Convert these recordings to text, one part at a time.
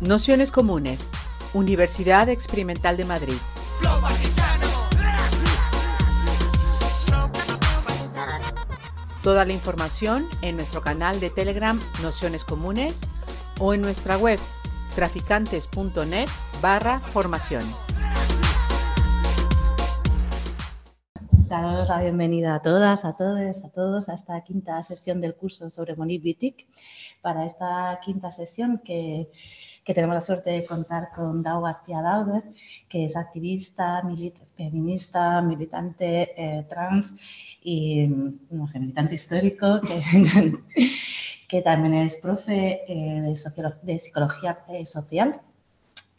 Nociones Comunes, Universidad Experimental de Madrid. Toda la información en nuestro canal de Telegram Nociones Comunes o en nuestra web traficantes.net barra formación. Daros la bienvenida a todas, a todos, a todos a esta quinta sesión del curso sobre Monique Wittig. Para esta quinta sesión que que tenemos la suerte de contar con Dao García Dauder, que es activista, feminista, militante eh, trans y militante histórico, que, también es profe eh, de, de, psicología eh, social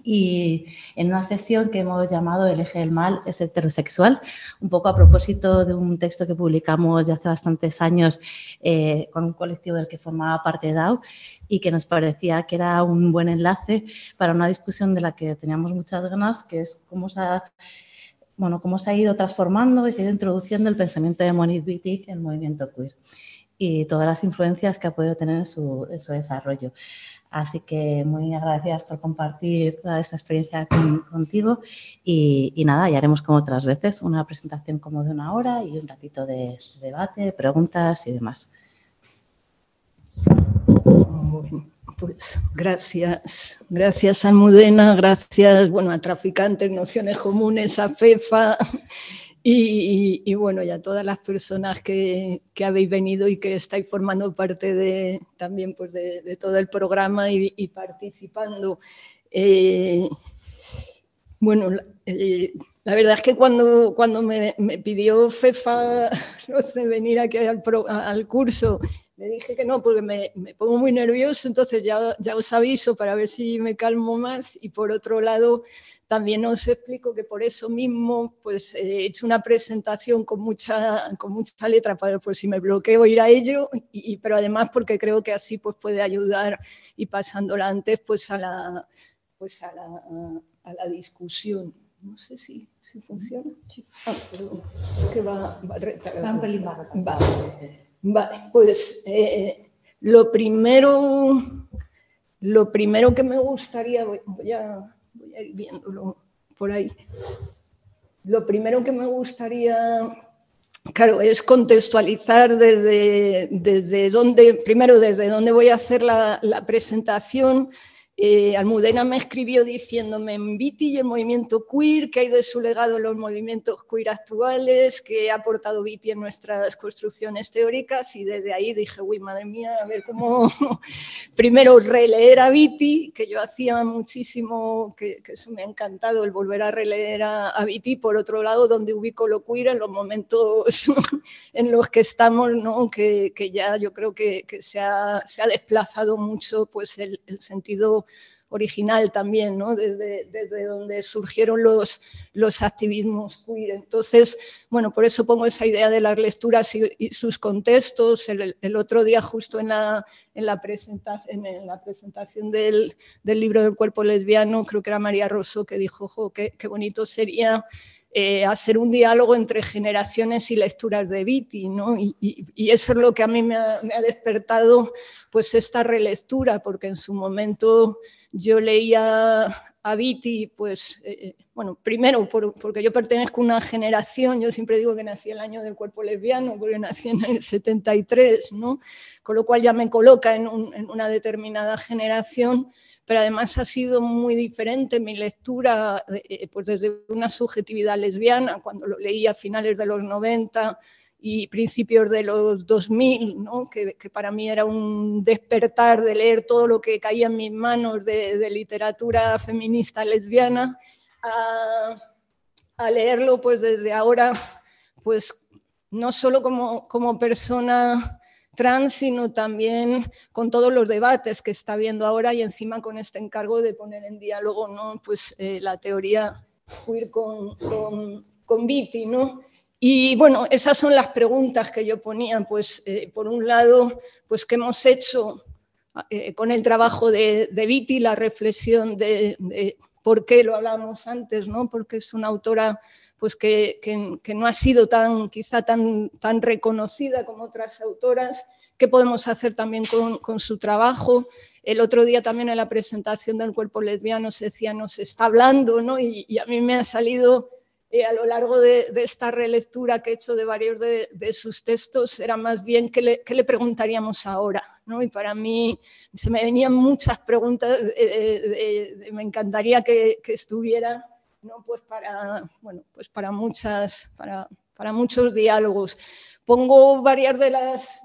y en una sesión que hemos llamado El eje del mal es heterosexual, un poco a propósito de un texto que publicamos ya hace bastantes años eh, con un colectivo del que formaba parte DAO y que nos parecía que era un buen enlace para una discusión de la que teníamos muchas ganas, que es cómo se ha, bueno, cómo se ha ido transformando y se ha ido introduciendo el pensamiento de Monique Wittig en el movimiento queer y todas las influencias que ha podido tener en su, en su desarrollo. Así que muy agradecidas por compartir toda esta experiencia contigo y, nada, ya haremos como otras veces una presentación como de una hora y un ratito de, debate, preguntas y demás. pues gracias, gracias Almudena, gracias bueno, a Traficantes, Nociones Comunes, a FEFA y, bueno, ya todas las personas que, habéis venido y que estáis formando parte de, también pues de, todo el programa y, participando. Eh, bueno, eh, la verdad es que cuando, cuando me, pidió FEFA no sé, venir aquí al, al curso, le dije que no, porque me, me, pongo muy nervioso, entonces ya, ya os aviso para ver si me calmo más. Y por otro lado, también os explico que por eso mismo pues, he hecho una presentación con mucha, con mucha letra para por si me bloqueo ir a ello, y, pero además porque creo que así pues, puede ayudar y pasándola antes pues, a, la, pues, a, la, a la discusión. No sé si, si funciona. Sí. Ah, es que va, va, va un pelín va. Vale, pues eh, lo primero, lo primero que me gustaría, voy a voy a ir viéndolo por ahí. Lo primero que me gustaría, claro, es contextualizar desde, desde dónde, primero desde dónde voy a hacer la, la presentación eh, Almudena me escribió diciéndome en Viti y el movimiento queer, que hay de su legado los movimientos queer actuales, que ha aportado Viti en nuestras construcciones teóricas y desde ahí dije, uy, madre mía, a ver cómo primero releer a Viti, que yo hacía muchísimo, que, eso me ha encantado, el volver a releer a, a Viti, por otro lado, donde ubico lo queer en los momentos en los que estamos, ¿no? que, que ya yo creo que, que se, ha, se, ha, desplazado mucho pues el sentido original también, ¿no? desde, desde, donde surgieron los, los activismos queer. Entonces, bueno, por eso pongo esa idea de las lecturas y, sus contextos. El, otro día, justo en la, en la, presentación, en la presentación del, del, libro del cuerpo lesbiano, creo que era María Rosso que dijo, jo, qué, qué bonito sería eh, hacer un diálogo entre generaciones y lecturas de Viti, ¿no? y, y, eso es lo que a mí me ha, despertado pues esta relectura, porque en su momento yo leía a Viti, pues, eh, bueno, primero por, porque yo pertenezco a una generación, yo siempre digo que nací el año del cuerpo lesbiano, porque nací en el 73, ¿no? con lo cual ya me coloca en, en una determinada generación, pero además ha sido muy diferente mi lectura, eh, pues desde una subjetividad lesbiana, cuando lo leí a finales de los 90 y principios de los 2000, ¿no? que, para mí era un despertar de leer todo lo que caía en mis manos de, de literatura feminista lesbiana, a, a, leerlo pues desde ahora, pues no solo como, como persona sino también con todos los debates que está habiendo ahora y encima con este encargo de poner en diálogo ¿no? pues, eh, la teoría con, con, con Viti. ¿no? Y bueno, esas son las preguntas que yo ponía. Pues, eh, por un lado, pues, ¿qué hemos hecho eh, con el trabajo de, de Viti? La reflexión de, de, por qué lo hablábamos antes, ¿no? porque es una autora pues que, que, no ha sido tan, quizá tan, tan reconocida como otras autoras, qué podemos hacer también con, su trabajo, el otro día también en la presentación del cuerpo lesbiano se decía, nos está hablando, ¿no? y, a mí me ha salido eh, a lo largo de, esta relectura que he hecho de varios de, sus textos, era más bien qué le, le, preguntaríamos ahora. ¿no? Y para mí se me venían muchas preguntas, me encantaría que estuviera ¿no? pues para, bueno, pues para, muchas, para, para muchos diálogos. Pongo varias de las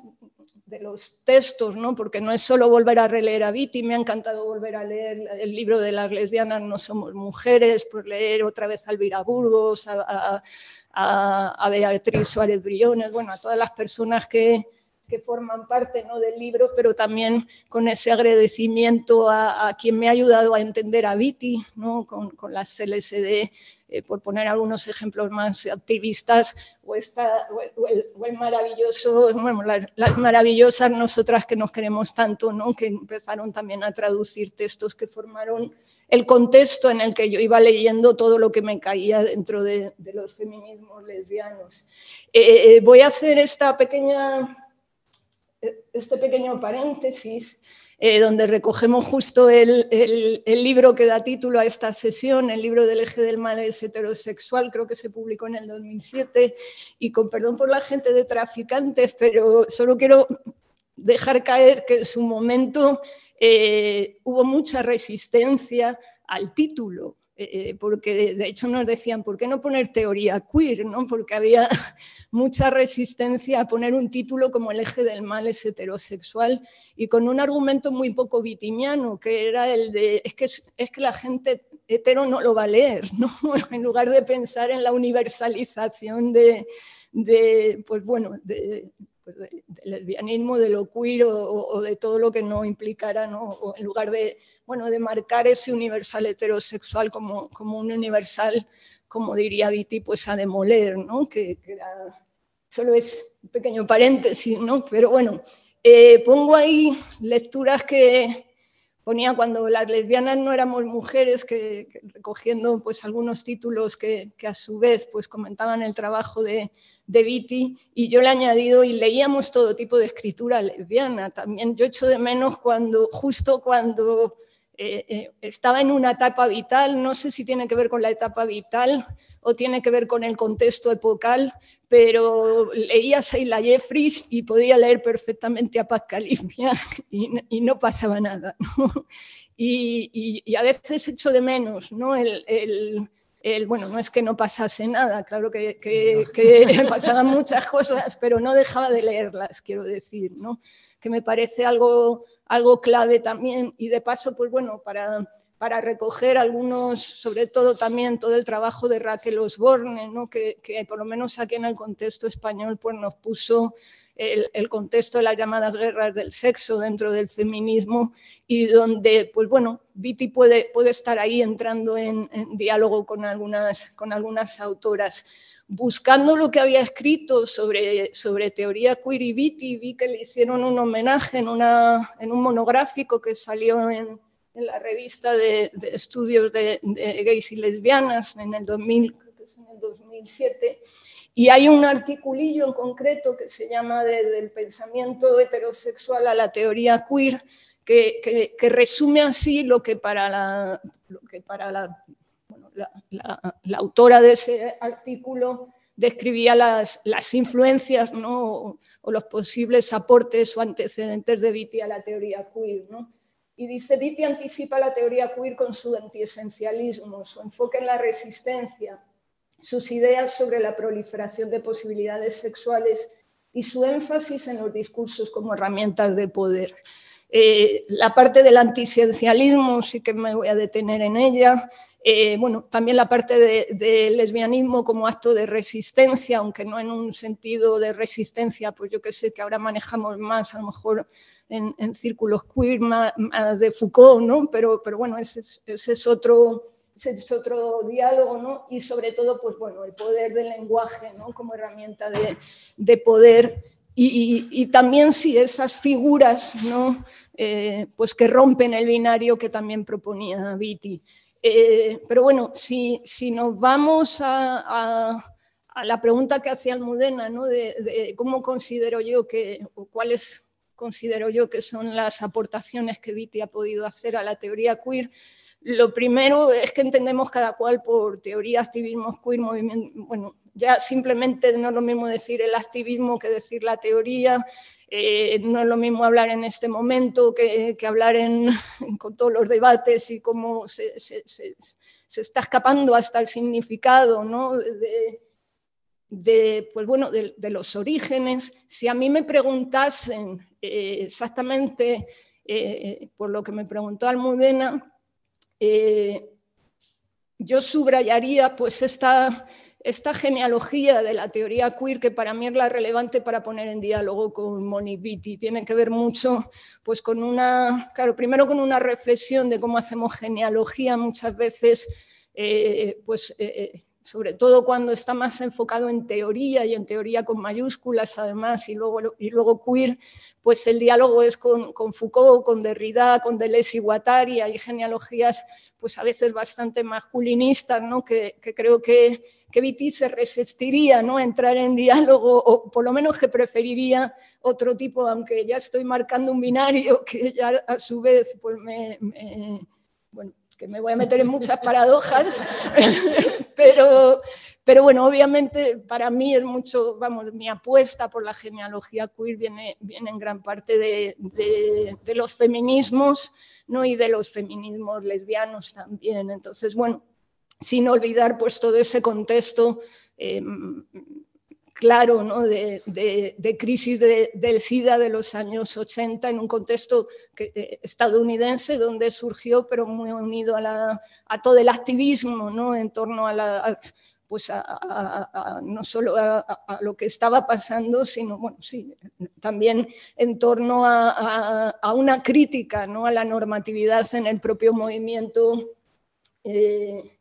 de los textos, ¿no? porque no es solo volver a releer a Viti, me ha encantado volver a leer el libro de las lesbianas No somos mujeres, por leer otra vez a Elvira Burgos, a, a, Beatriz Suárez Briones, bueno, a todas las personas que, que forman parte ¿no? del libro, pero también con ese agradecimiento a, quien me ha ayudado a entender a Viti, ¿no? con, con las LSD eh, por poner algunos ejemplos más activistas, o, esta, o, el, maravilloso, bueno, las, maravillosas nosotras que nos queremos tanto, ¿no? que empezaron también a traducir textos que formaron el contexto en el que yo iba leyendo todo lo que me caía dentro de, los feminismos lesbianos. Eh, eh, voy a hacer esta pequeña, este pequeño paréntesis eh, donde recogemos justo el, libro que da título a esta sesión, el libro del eje del mal es heterosexual, creo que se publicó en el 2007, y con perdón por la gente de traficantes, pero solo quiero dejar caer que en su momento eh, hubo mucha resistencia al título. Eh, porque de hecho nos decían, ¿por qué no poner teoría queer? ¿no? Porque había mucha resistencia a poner un título como el eje del mal es heterosexual y con un argumento muy poco vitimiano, que era el de, es que, es que la gente hetero no lo va a leer, ¿no? en lugar de pensar en la universalización de, de pues bueno, de, pues del lesbianismo, de lo queer o, de todo lo que no implicara, ¿no? en lugar de, bueno, de marcar ese universal heterosexual como, como un universal, como diría Viti, pues a demoler, ¿no? que, solo es un pequeño paréntesis, ¿no? pero bueno, eh, pongo ahí lecturas que, ponía cuando las lesbianas no éramos mujeres, que, recogiendo pues algunos títulos que, a su vez pues comentaban el trabajo de, de Viti, y yo le he añadido y leíamos todo tipo de escritura lesbiana. También yo echo de menos cuando, justo cuando eh, eh, estaba en una etapa vital, no sé si tiene que ver con la etapa vital o tiene que ver con el contexto epocal, pero leía a Sheila Jeffries y podía leer perfectamente a Pascal y, y no pasaba nada. Y, a veces echo de menos ¿no? el, el, bueno, no es que no pasase nada, claro que, que, que pasaban muchas cosas, pero no dejaba de leerlas, quiero decir, ¿no? que me parece algo, algo clave también y de paso, pues bueno, para para recoger algunos, sobre todo también todo el trabajo de Raquel Osborne, que, por lo menos aquí en el contexto español pues nos puso el, contexto de las llamadas guerras del sexo dentro del feminismo y donde, pues bueno, Viti puede, puede estar ahí entrando en, diálogo con algunas, con algunas autoras. Buscando lo que había escrito sobre, sobre teoría queer y Viti, vi que le hicieron un homenaje en, una, en un monográfico que salió en, en la revista de, estudios de, gays y lesbianas en el, 2000, creo que es en el 2007. Y hay un articulillo en concreto que se llama Del pensamiento heterosexual a la teoría queer, que, resume así lo que para la, lo que para la, autora de ese artículo describía las, las influencias ¿no? o, los posibles aportes o antecedentes de Vitti a la teoría queer. ¿no? Y dice, Vitti anticipa la teoría queer con su antiesencialismo, su enfoque en la resistencia, sus ideas sobre la proliferación de posibilidades sexuales y su énfasis en los discursos como herramientas de poder. Eh, la parte del antisciencialismo sí que me voy a detener en ella. Eh, bueno, también la parte del de lesbianismo como acto de resistencia, aunque no en un sentido de resistencia, pues yo que sé que ahora manejamos más a lo mejor en, círculos queer más, de Foucault, ¿no? Pero, pero bueno, ese, es otro, es otro diálogo, ¿no? Y sobre todo, pues bueno, el poder del lenguaje, ¿no? Como herramienta de, de poder y, y, también sí esas figuras, ¿no? Eh, pues que rompen el binario que también proponía Viti. Eh, pero bueno, si, si nos vamos a, a, la pregunta que hacía Almudena, ¿no? De, de, cómo considero yo que, o cuál es considero yo que son las aportaciones que Viti ha podido hacer a la teoría queer. Lo primero es que entendemos cada cual por teoría, activismo queer, movimiento, bueno, ya simplemente no es lo mismo decir el activismo que decir la teoría, eh, no es lo mismo hablar en este momento que, hablar en, con todos los debates y cómo se, está escapando hasta el significado ¿no? Pues bueno, de, los orígenes. Si a mí me preguntasen eh, exactamente eh, por lo que me preguntó Almudena, yo subrayaría pues esta esta genealogía de la teoría queer que para mí es la relevante para poner en diálogo con Monique Beatty. Tiene que ver mucho pues con una, claro, primero con una reflexión de cómo hacemos genealogía muchas veces, eh, pues eh, eh, sobre todo cuando está más enfocado en teoría y en teoría con mayúsculas además, y luego, y luego queer, pues el diálogo es con, Foucault, con Derrida, con Deleuze y Guattari, hay genealogías pues a veces bastante masculinistas, ¿no? que, creo que, que Viti se resistiría ¿no? a entrar en diálogo, o por lo menos que preferiría otro tipo, aunque ya estoy marcando un binario que ya a su vez pues me, me que me voy a meter en muchas paradojas, pero, pero bueno, obviamente para mí es mucho, vamos, mi apuesta por la genealogía queer viene, viene en gran parte de, de, los feminismos ¿no? y de los feminismos lesbianos también. Entonces, bueno, sin olvidar pues todo ese contexto eh, claro ¿no? de, crisis del SIDA de los años 80 en un contexto eh, estadounidense donde surgió, pero muy unido a, todo el activismo ¿no? en torno a la... pues no solo a, lo que estaba pasando, sino también en torno a, una crítica ¿no? a la normatividad en el propio movimiento. Eh,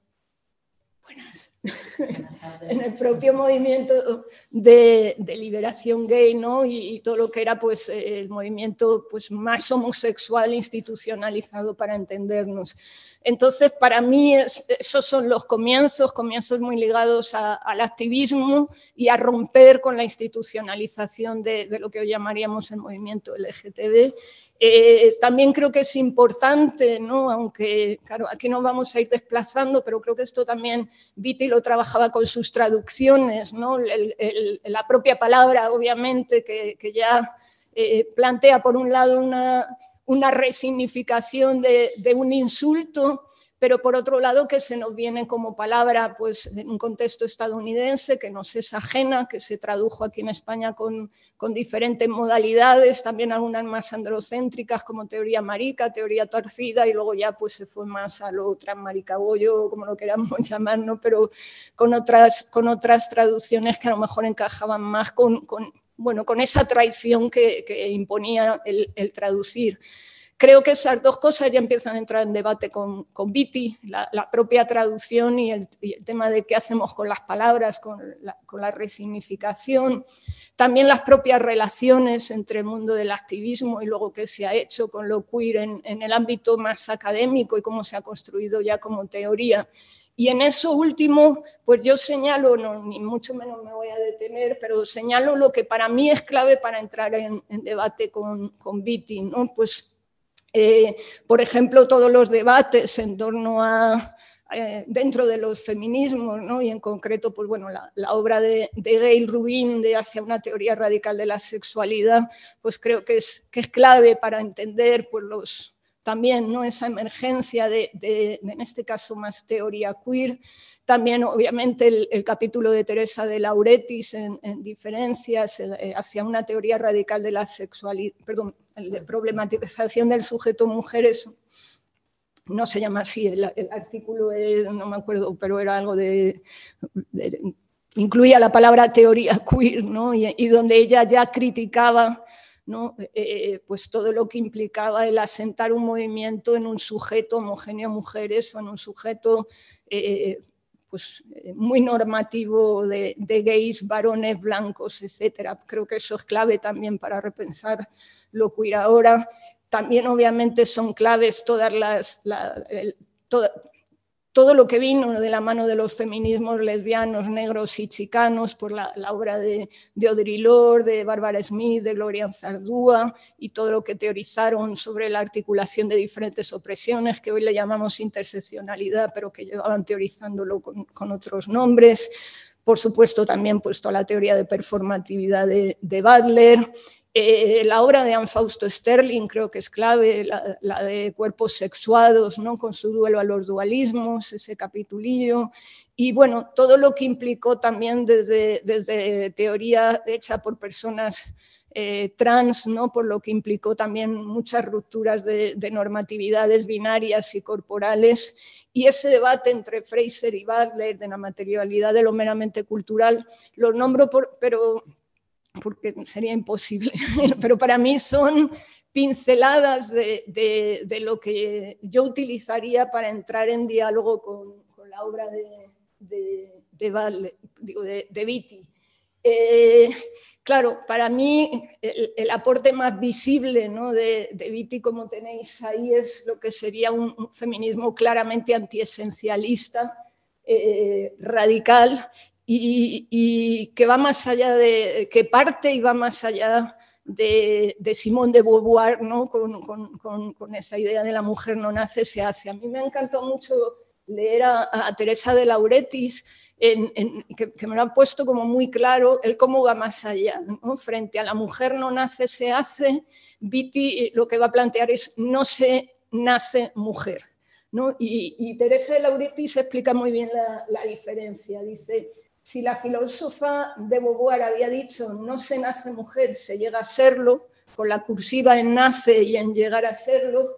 buenas en el propio movimiento de, liberación gay ¿no? Y, todo lo que era pues, el movimiento pues, más homosexual institucionalizado para entendernos. Entonces, para mí esos son los comienzos, comienzos muy ligados al activismo y a romper con la institucionalización de, de lo que hoy llamaríamos el movimiento LGTB eh, también creo que es importante, ¿no? aunque claro, aquí nos vamos a ir desplazando, pero creo que esto también Viti lo trabajaba con sus traducciones, ¿no? la propia palabra, obviamente, que, ya eh, plantea por un lado una, una resignificación de un insulto pero por otro lado que se nos viene como palabra pues, en un contexto estadounidense que nos es ajena, que se tradujo aquí en España con, diferentes modalidades, también algunas más androcéntricas como teoría marica, teoría torcida y luego ya pues, se fue más a lo transmaricabollo, como lo queramos llamar, ¿no? pero con otras, con otras traducciones que a lo mejor encajaban más con, bueno, con esa traición que, imponía el traducir. Creo que esas dos cosas ya empiezan a entrar en debate con, con Viti, la, propia traducción y el, tema de qué hacemos con las palabras, con la, resignificación, también las propias relaciones entre el mundo del activismo y luego qué se ha hecho con lo queer en, el ámbito más académico y cómo se ha construido ya como teoría. Y en eso último, pues yo señalo, no, ni mucho menos me voy a detener, pero señalo lo que para mí es clave para entrar en, debate con, con Viti, ¿no? Pues eh, por ejemplo, todos los debates en torno a, eh, dentro de los feminismos, ¿no? y en concreto, pues bueno, la, obra de, de, Gail Rubin de Hacia una teoría radical de la sexualidad, pues creo que es, que es clave para entender pues, los, también ¿no? esa emergencia de, en este caso, más teoría queer. También, obviamente, el, capítulo de Teresa de Lauretis en, Diferencias eh, hacia una teoría radical de la sexualidad, perdón, de problematización del sujeto mujeres, no se llama así, el, artículo no me acuerdo, pero era algo de, incluía la palabra teoría queer, ¿no? y, donde ella ya criticaba ¿no? Eh, pues todo lo que implicaba el asentar un movimiento en un sujeto homogéneo mujeres o en un sujeto eh, pues, muy normativo de, de, gays, varones, blancos, etc. Creo que eso es clave también para repensar lo queer ahora. También obviamente son claves todas las, todo lo que vino de la mano de los feminismos lesbianos, negros y chicanos por la, obra de, de, Audre Lorde, de Bárbara Smith, de Gloria Zardúa y todo lo que teorizaron sobre la articulación de diferentes opresiones, que hoy le llamamos interseccionalidad, pero que llevaban teorizándolo con, otros nombres. Por supuesto, también puesto a la teoría de performatividad de Butler, eh, la obra de Anne Fausto Sterling creo que es clave, la, de cuerpos sexuados, ¿no? con su duelo a los dualismos, ese capitulillo. Y bueno, todo lo que implicó también desde, desde teoría hecha por personas eh, trans, ¿no? por lo que implicó también muchas rupturas de, normatividades binarias y corporales. Y ese debate entre Fraser y Butler de la materialidad de lo meramente cultural, lo nombro por, pero porque sería imposible, pero para mí son pinceladas de, lo que yo utilizaría para entrar en diálogo con, la obra de, de, de, Vitti. Eh, claro, para mí el, aporte más visible ¿no? de, de Vitti, como tenéis ahí, es lo que sería un, feminismo claramente antiesencialista, eh, radical y, que va más allá de, que parte y va más allá de, de Simón de Beauvoir, ¿no? Con, esa idea de la mujer no nace, se hace. A mí me encantó mucho leer a, Teresa de Lauretis, que, me lo ha puesto como muy claro el cómo va más allá. Frente a la mujer no nace, se hace, Viti lo que va a plantear es no se nace mujer. ¿no? Y, Teresa de Lauretis explica muy bien la, la diferencia. Dice, si la filósofa de Beauvoir había dicho no se nace mujer, se llega a serlo, con la cursiva en nace y en llegar a serlo,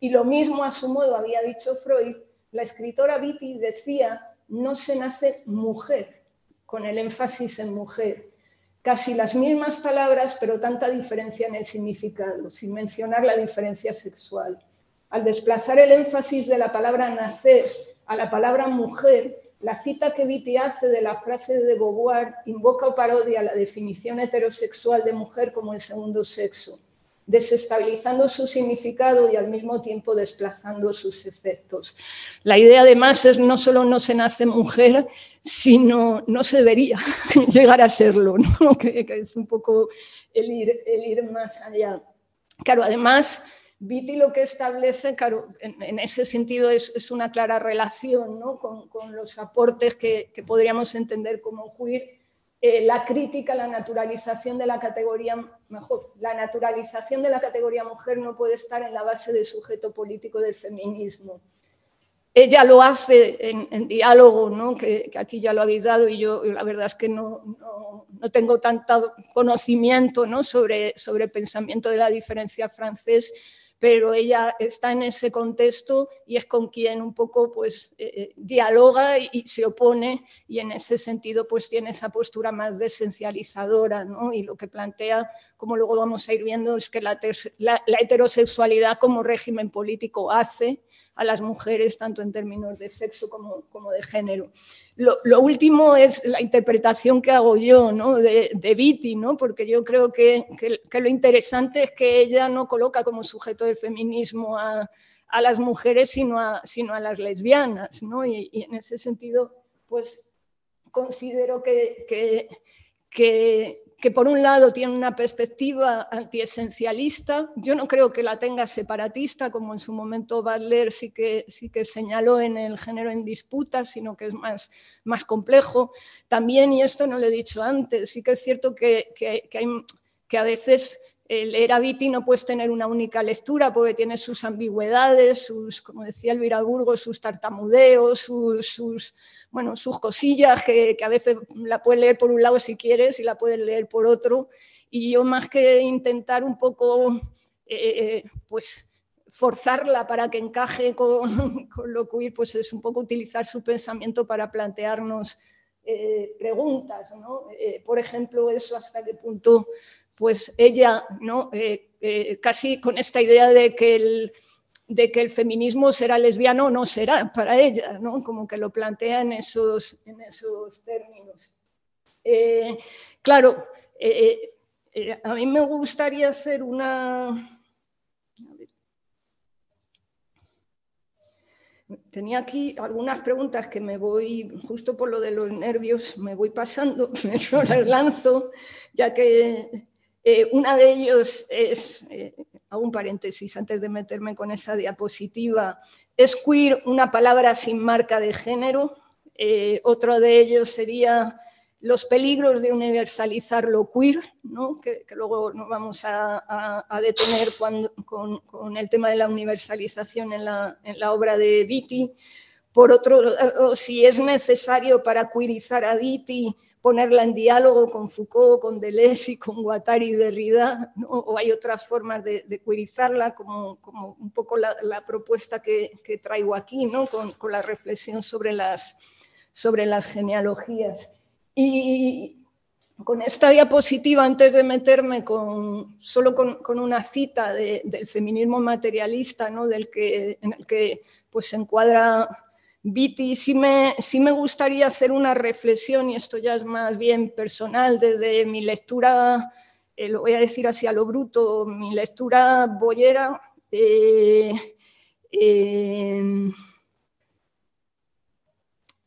y lo mismo a su modo había dicho Freud, la escritora Vitti decía no se nace mujer, con el énfasis en mujer. Casi las mismas palabras, pero tanta diferencia en el significado, sin mencionar la diferencia sexual. Al desplazar el énfasis de la palabra nacer a la palabra mujer, la cita que Vitti hace de la frase de Beauvoir invoca o parodia la definición heterosexual de mujer como el segundo sexo, desestabilizando su significado y al mismo tiempo desplazando sus efectos. La idea además es no solo no se nace mujer, sino no se debería llegar a serlo, que, es un poco el ir, el ir más allá. Claro, además Viti lo que establece, claro, en, ese sentido es, una clara relación con, los aportes que, podríamos entender como queer, eh, la crítica, la naturalización de la categoría, mejor, la naturalización de la categoría mujer no puede estar en la base del sujeto político del feminismo. Ella lo hace en, diálogo, ¿no? que, aquí ya lo habéis dado y yo la verdad es que no, no, tengo tanto conocimiento ¿no? sobre, sobre pensamiento de la diferencia francés, pero ella está en ese contexto y es con quien un poco pues eh, eh, dialoga y, se opone y en ese sentido pues tiene esa postura más desencializadora ¿no? y lo que plantea, como luego vamos a ir viendo, es que la heterosexualidad como régimen político hace a las mujeres, tanto en términos de sexo como, de género. Lo, último es la interpretación que hago yo ¿no? de, de Viti, ¿no? porque yo creo que, lo interesante es que ella no coloca como sujeto del feminismo a, las mujeres, sino a, las lesbianas. ¿no? Y, en ese sentido, pues considero que, que por un lado tiene una perspectiva antiesencialista, yo no creo que la tenga separatista, como en su momento Butler sí que, sí que señaló en el género en disputa, sino que es más, más complejo. También, y esto no lo he dicho antes, sí que es cierto que, que, que a veces el Viti no puedes tener una única lectura porque tiene sus ambigüedades, sus, como decía Elvira Burgos, sus tartamudeos, sus, sus bueno, sus cosillas que, a veces la puedes leer por un lado si quieres y la puedes leer por otro. Y yo más que intentar un poco, eh, pues forzarla para que encaje con, lo queer, pues es un poco utilizar su pensamiento para plantearnos eh, preguntas, ¿no? Eh, por ejemplo, eso hasta qué punto pues ella, ¿no? Eh, eh, casi con esta idea de que, el, de que el feminismo será lesbiano no será para ella, ¿no? como que lo plantea en esos, en esos términos. Eh, claro, a mí me gustaría hacer una... tenía aquí algunas preguntas que me voy, justo por lo de los nervios, me voy pasando, me las lanzo, ya que eh, una de ellos es, eh, un paréntesis antes de meterme con esa diapositiva, es queer una palabra sin marca de género. Eh, otro de ellos sería los peligros de universalizar lo queer, que, luego nos vamos a, detener con, el tema de la universalización en la, obra de Viti. Por otro lado, si es necesario para queerizar a Viti ponerla en diálogo con Foucault, con Deleuze y con Guattari y Derrida, o hay otras formas de, de queerizarla, como, un poco la, propuesta que, traigo aquí, ¿no? con, la reflexión sobre las, sobre las genealogías. Y con esta diapositiva, antes de meterme con, solo con, una cita del feminismo materialista, ¿no? del que, en el que pues, se encuadra Viti, sí me, sí me gustaría hacer una reflexión, y esto ya es más bien personal, desde mi lectura, eh, lo voy a decir así a lo bruto, mi lectura boyera. Eh,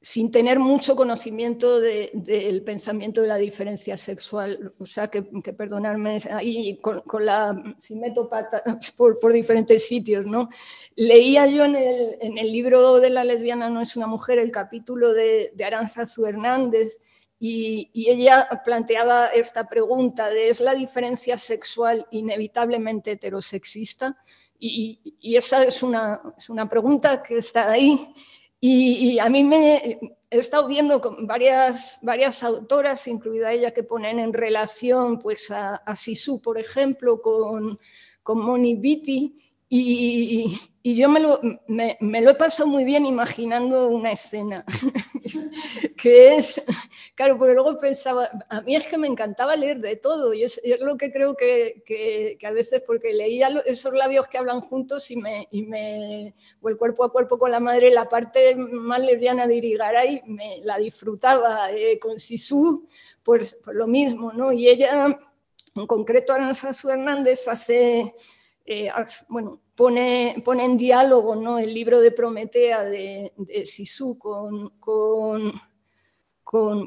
sin tener mucho conocimiento del pensamiento de la diferencia sexual. O sea, que, perdonarme ahí con, la, si meto patas por, diferentes sitios, ¿no? Leía yo en el, libro de La lesbiana no es una mujer el capítulo de, de Aranzazu Hernández y, y, ella planteaba esta pregunta de ¿es la diferencia sexual inevitablemente heterosexista? Y, y esa es una, es una pregunta que está ahí y, a mí me he estado viendo con varias, varias autoras, incluida ella, que ponen en relación pues, a, a Sisu, por ejemplo, con, con Moni Beatty, y, y yo me lo, me, lo, he pasado muy bien imaginando una escena, que es, claro, porque luego pensaba, a mí es que me encantaba leer de todo, y es, es lo que creo que, que, a veces, porque leía esos labios que hablan juntos y me, y me, o el cuerpo a cuerpo con la madre, la parte más lesbiana de Irigaray, me la disfrutaba eh, con Sisu, pues, por lo mismo, ¿no? Y ella, en concreto Aranzazu Hernández, hace, eh, bueno, pone, pone en diálogo ¿no? el libro de Prometea de, de Sisu con, con,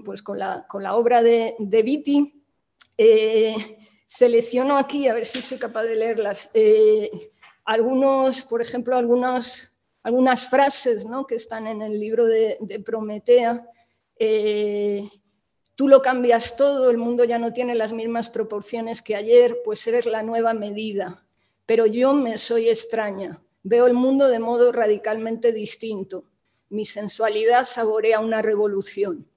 pues, con, la, con la obra de, de Viti. Eh, selecciono aquí, a ver si soy capaz de leerlas, eh, algunos, por ejemplo, algunas, frases ¿no? que están en el libro de, de Prometea. Eh, tú lo cambias todo, el mundo ya no tiene las mismas proporciones que ayer, pues eres la nueva medida pero yo me soy extraña, veo el mundo de modo radicalmente distinto. Mi sensualidad saborea una revolución.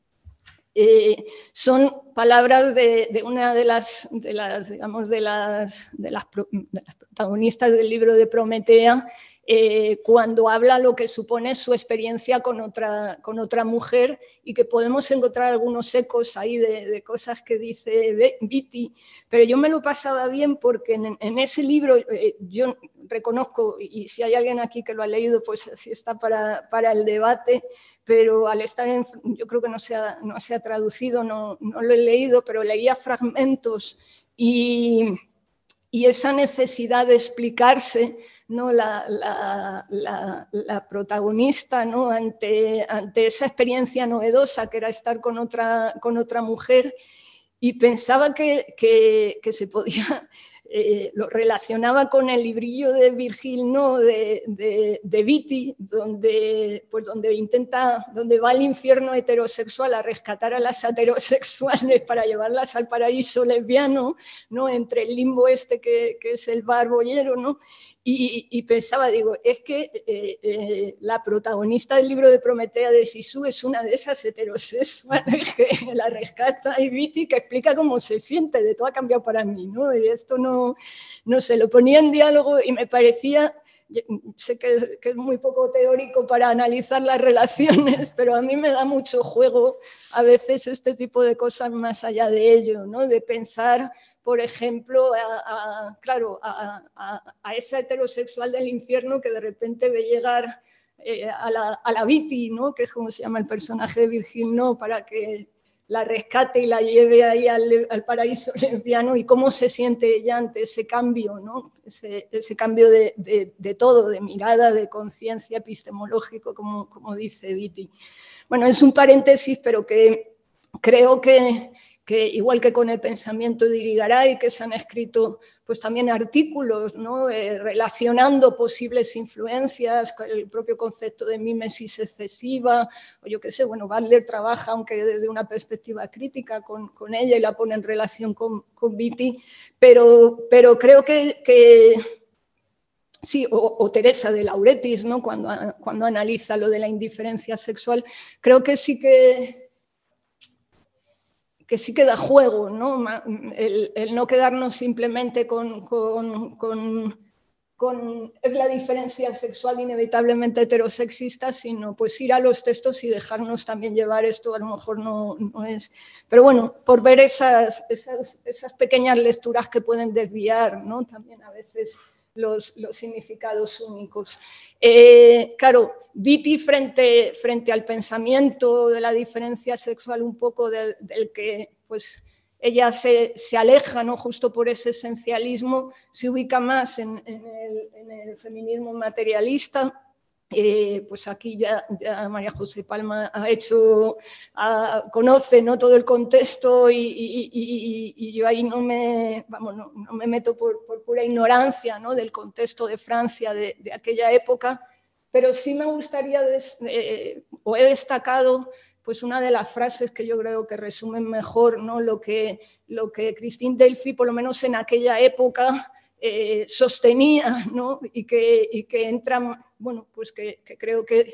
Eh, son palabras de, una de las, digamos, de las, de las, protagonistas del libro de Prometea, eh, cuando habla lo que supone su experiencia con otra, con otra mujer y que podemos encontrar algunos ecos ahí de, cosas que dice Viti, pero yo me lo pasaba bien porque en, ese libro eh, yo reconozco, y si hay alguien aquí que lo ha leído, pues así está para, para el debate, pero al estar en, yo creo que no se ha, no se traducido, no, no lo he leído, pero leía fragmentos y y esa necesidad de explicarse, ¿no? la, la, protagonista ¿no? ante, ante, esa experiencia novedosa que era estar con otra, con otra mujer y pensaba que, que se podía eh, lo relacionaba con el librillo de Virgil, no, de, de, de Viti, donde, pues donde intenta, donde va al infierno heterosexual a rescatar a las heterosexuales para llevarlas al paraíso lesbiano, ¿no? entre el limbo este que, que es el barbollero, ¿no? Y, pensaba, digo, es que eh, eh, la protagonista del libro de Prometea de Sisu es una de esas heterosexuales que la rescata y Viti que explica cómo se siente, de todo ha cambiado para mí, ¿no? Y esto no, no se lo ponía en diálogo y me parecía, sé que es, que es muy poco teórico para analizar las relaciones, pero a mí me da mucho juego a veces este tipo de cosas más allá de ello, ¿no? De pensar por ejemplo, a, claro, a, esa heterosexual del infierno que de repente ve llegar eh, a, la, a la Viti, ¿no? que es como se llama el personaje de Virgil, para que la rescate y la lleve ahí al, paraíso lesbiano y cómo se siente ella ante ese cambio, ¿no? ese, cambio de, todo, de mirada, de conciencia epistemológico, como, como dice Viti. Bueno, es un paréntesis, pero que creo que, que igual que con el pensamiento de Irigaray, que se han escrito pues también artículos ¿no? Eh, relacionando posibles influencias, el propio concepto de mímesis excesiva, o yo qué sé, bueno, Butler trabaja, aunque desde una perspectiva crítica con, con ella y la pone en relación con, con pero, pero creo que, que sí, o, o, Teresa de Lauretis, ¿no? cuando, cuando analiza lo de la indiferencia sexual, creo que sí que que sí que da juego, ¿no? El, no quedarnos simplemente con, con, es la diferencia sexual inevitablemente heterosexista, sino pues ir a los textos y dejarnos también llevar esto, a lo mejor no, no es. Pero bueno, por ver esas, esas, esas, pequeñas lecturas que pueden desviar, ¿no? También a veces los, significados únicos. Eh, claro, Viti frente, frente al pensamiento de la diferencia sexual un poco del, que pues, ella se, aleja ¿no? justo por ese esencialismo, se ubica más en, el, feminismo materialista eh, pues aquí ya, María José Palma ha hecho, conoce ¿no? todo el contexto y, yo ahí no me, vamos, no, me meto por, pura ignorancia ¿no? del contexto de Francia de, aquella época, pero sí me gustaría, o he destacado pues una de las frases que yo creo que resumen mejor ¿no? lo, que, lo que Christine Delphi, por lo menos en aquella época, eh, sostenía ¿no? y, que, y que entra bueno, pues que, creo que,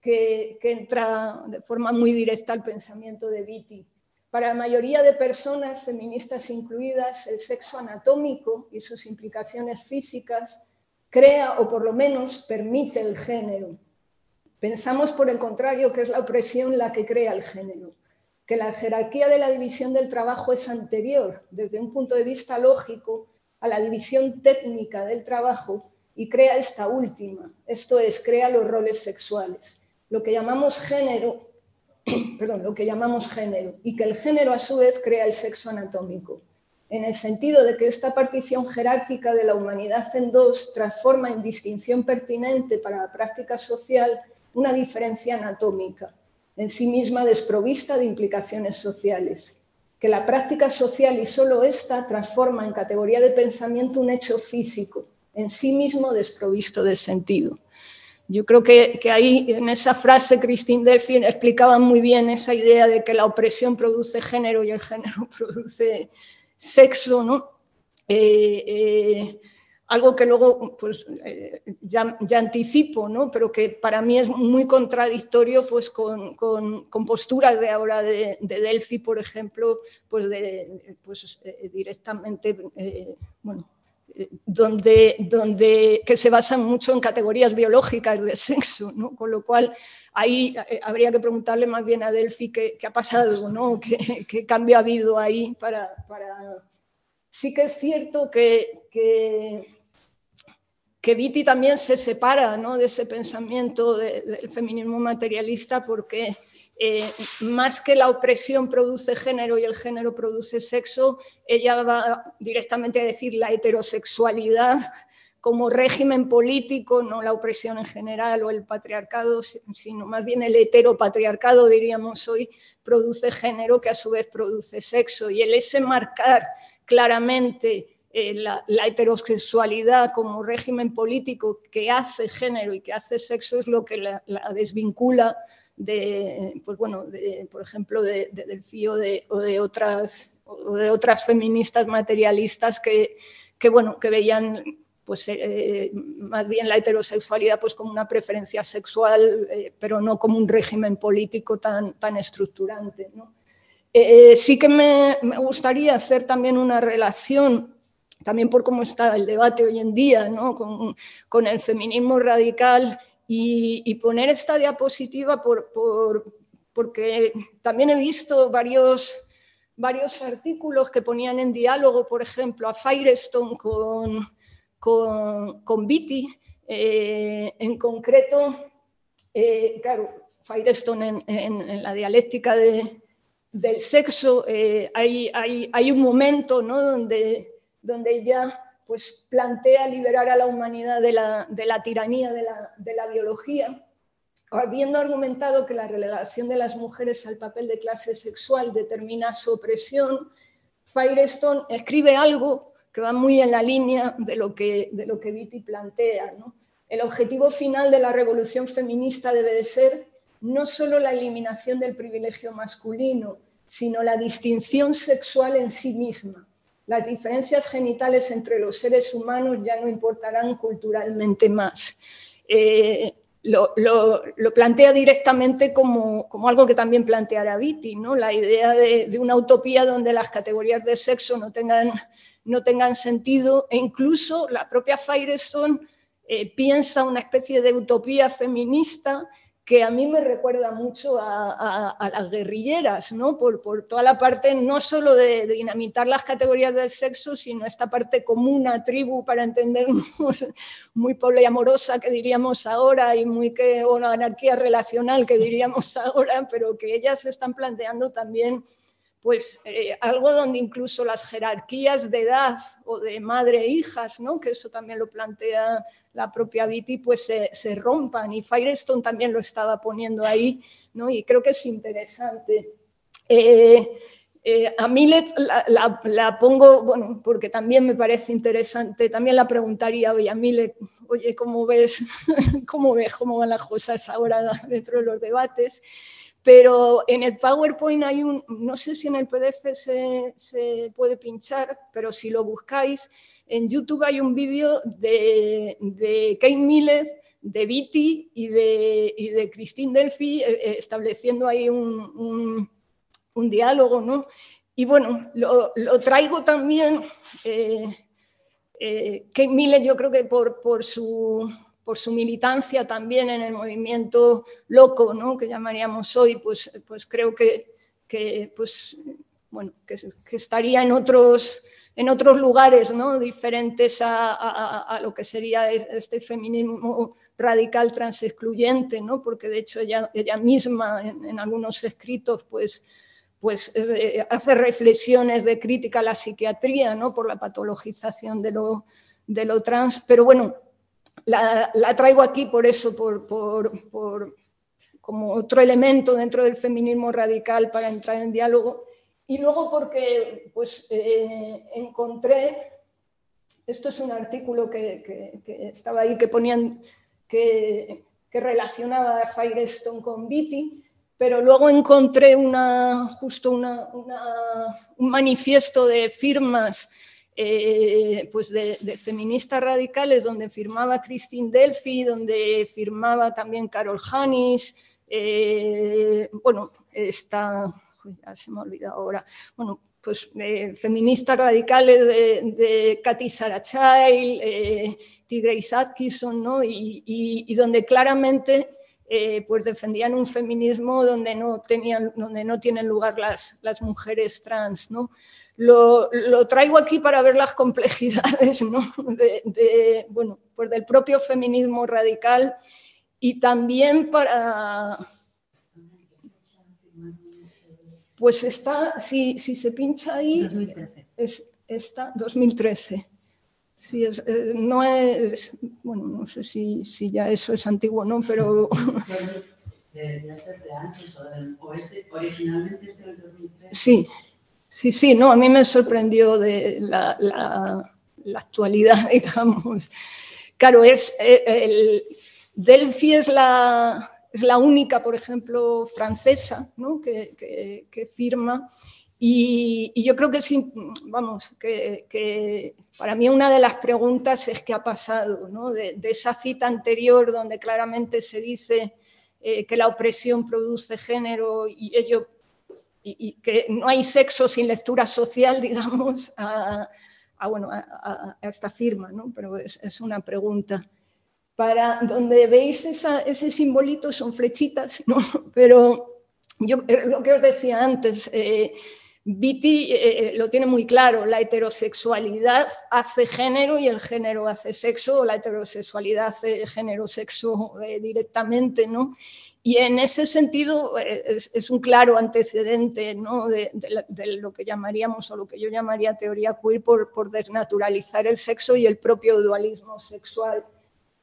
que, entra de forma muy directa al pensamiento de Vitti. Para la mayoría de personas, feministas incluidas, el sexo anatómico y sus implicaciones físicas crea o por lo menos permite el género. Pensamos, por el contrario, que es la opresión la que crea el género, que la jerarquía de la división del trabajo es anterior, desde un punto de vista lógico, a la división técnica del trabajo y crea esta última, esto es, crea los roles sexuales, lo que llamamos género, perdón, lo que llamamos género, y que el género a su vez crea el sexo anatómico, en el sentido de que esta partición jerárquica de la humanidad en dos transforma en distinción pertinente para la práctica social una diferencia anatómica, en sí misma desprovista de implicaciones sociales, que la práctica social y solo esta transforma en categoría de pensamiento un hecho físico, en sí mismo desprovisto de sentido. Yo creo que, ahí, en esa frase, Christine Delphin explicaba muy bien esa idea de que la opresión produce género y el género produce sexo, ¿no? Eh, eh, algo que luego pues, eh, ya, anticipo, ¿no? pero que para mí es muy contradictorio pues, con, posturas de ahora de, de, Delphi, por ejemplo, pues, pues directamente, bueno, donde, donde, que se basan mucho en categorías biológicas de sexo, ¿no? con lo cual ahí eh, habría que preguntarle más bien a Delphi qué, qué ha pasado, ¿no? ¿Qué, ¿Qué, cambio ha habido ahí para, para... Sí que es cierto que, que, que Viti también se separa ¿no? de ese pensamiento del feminismo materialista porque eh, más que la opresión produce género y el género produce sexo, ella va directamente a decir la heterosexualidad como régimen político, no la opresión en general o el patriarcado, sino más bien el heteropatriarcado, diríamos hoy, produce género que a su vez produce sexo. Y el ese marcar claramente eh, la, heterosexualidad como régimen político que hace género y que hace sexo es lo que la desvincula pues bueno, por ejemplo, de, de o, de, otras, de otras feministas materialistas que, que, bueno, que veían pues, eh, más bien la heterosexualidad pues, como una preferencia sexual, eh, pero no como un régimen político tan, tan estructurante. Eh, sí que me, me, gustaría hacer también una relación, también por cómo está el debate hoy en día, ¿no? con, con el feminismo radical y, poner esta diapositiva por, porque también he visto varios, varios artículos que ponían en diálogo, por ejemplo, a Firestone con, con, con eh, en concreto, eh, claro, Firestone en, la dialéctica de, del sexo, eh, hay, hay, un momento ¿no? donde, donde ella pues, plantea liberar a la humanidad de la, tiranía de la, de la, biología, habiendo argumentado que la relegación de las mujeres al papel de clase sexual determina su opresión, Firestone escribe algo que va muy en la línea de lo que, de lo que Vitti plantea. ¿no? El objetivo final de la revolución feminista debe de ser no solo la eliminación del privilegio masculino, sino la distinción sexual en sí misma. Las diferencias genitales entre los seres humanos ya no importarán culturalmente más. Eh, lo, plantea directamente como, algo que también planteará Vitti, ¿no? la idea de, una utopía donde las categorías de sexo no tengan, no tengan sentido e incluso la propia Firestone eh, piensa una especie de utopía feminista que a mí me recuerda mucho a, las guerrilleras, ¿no? Por, toda la parte no solo de, dinamitar las categorías del sexo, sino esta parte común a tribu, para entendernos, muy poliamorosa que diríamos ahora y muy que una anarquía relacional que diríamos ahora, pero que ellas están planteando también pues eh, algo donde incluso las jerarquías de edad o de madre e hijas, ¿no? que eso también lo plantea la propia Viti, pues se, rompan. Y Firestone también lo estaba poniendo ahí, ¿no? y creo que es interesante. Eh, eh, a Millet la, pongo, bueno, porque también me parece interesante, también la preguntaría, oye, a Millet, oye, ¿cómo ves, cómo ves cómo van las cosas ahora dentro de los debates? Pero en el PowerPoint hay un, no sé si en el PDF se, puede pinchar, pero si lo buscáis, en YouTube hay un vídeo de, de Kate Miles, de Viti y de, y de Christine Delphi eh, eh, estableciendo ahí un, un, diálogo, ¿no? Y bueno, lo, lo traigo también, eh, Kate Miles yo creo que por, por su por su militancia también en el movimiento loco, ¿no? que llamaríamos hoy, pues, pues creo que, que pues, bueno, que, estaría en otros, en otros lugares ¿no? diferentes a, a, lo que sería este feminismo radical transexcluyente, ¿no? porque de hecho ella, ella misma en, algunos escritos pues, pues eh, hace reflexiones de crítica a la psiquiatría ¿no? por la patologización de lo, de lo trans, pero bueno, la, traigo aquí por eso, por, como otro elemento dentro del feminismo radical para entrar en diálogo. Y luego porque pues, eh, encontré, esto es un artículo que, estaba ahí, que ponían, que, relacionaba a Firestone con Beatty, pero luego encontré una, justo una, un manifiesto de firmas eh, pues de, feministas radicales, donde firmaba Christine Delphi, donde firmaba también Carol Hanis, eh, bueno, está, ya se me ha olvidado ahora, bueno, pues eh, feministas radicales de, de Katy Sarachai, Tigray Atkinson, ¿no? y, donde claramente pues defendían un feminismo donde no, tenían, donde no tienen lugar las, las mujeres trans. ¿no? Lo, traigo aquí para ver las complejidades de, bueno, pues del propio feminismo radical y también para... Pues está, si, se pincha ahí, 2013. Es, está 2013. Sí, es, eh, no es, bueno, no sé si, ya eso es antiguo, ¿no? Pero... Debería ser de antes, o, este, originalmente es del 2013. Sí, Sí, sí, no, a mí me sorprendió de la, actualidad, digamos. Claro, es, eh, el, Delphi es la, es la única, por ejemplo, francesa ¿no? que, firma. Y, yo creo que sí, vamos, que, para mí una de las preguntas es qué ha pasado, ¿no? de, esa cita anterior donde claramente se dice eh, que la opresión produce género y ello y, que no hay sexo sin lectura social, digamos, a, bueno, a, esta firma, ¿no? pero es, una pregunta. Para donde veis ese simbolito son flechitas, ¿no? pero yo lo que os decía antes, eh, Viti eh, eh, lo tiene muy claro, la heterosexualidad hace género y el género hace sexo, o la heterosexualidad hace género-sexo eh, directamente, ¿no? Y en ese sentido es, un claro antecedente de, lo que llamaríamos, o lo que yo llamaría teoría queer, por, por desnaturalizar el sexo y el propio dualismo sexual.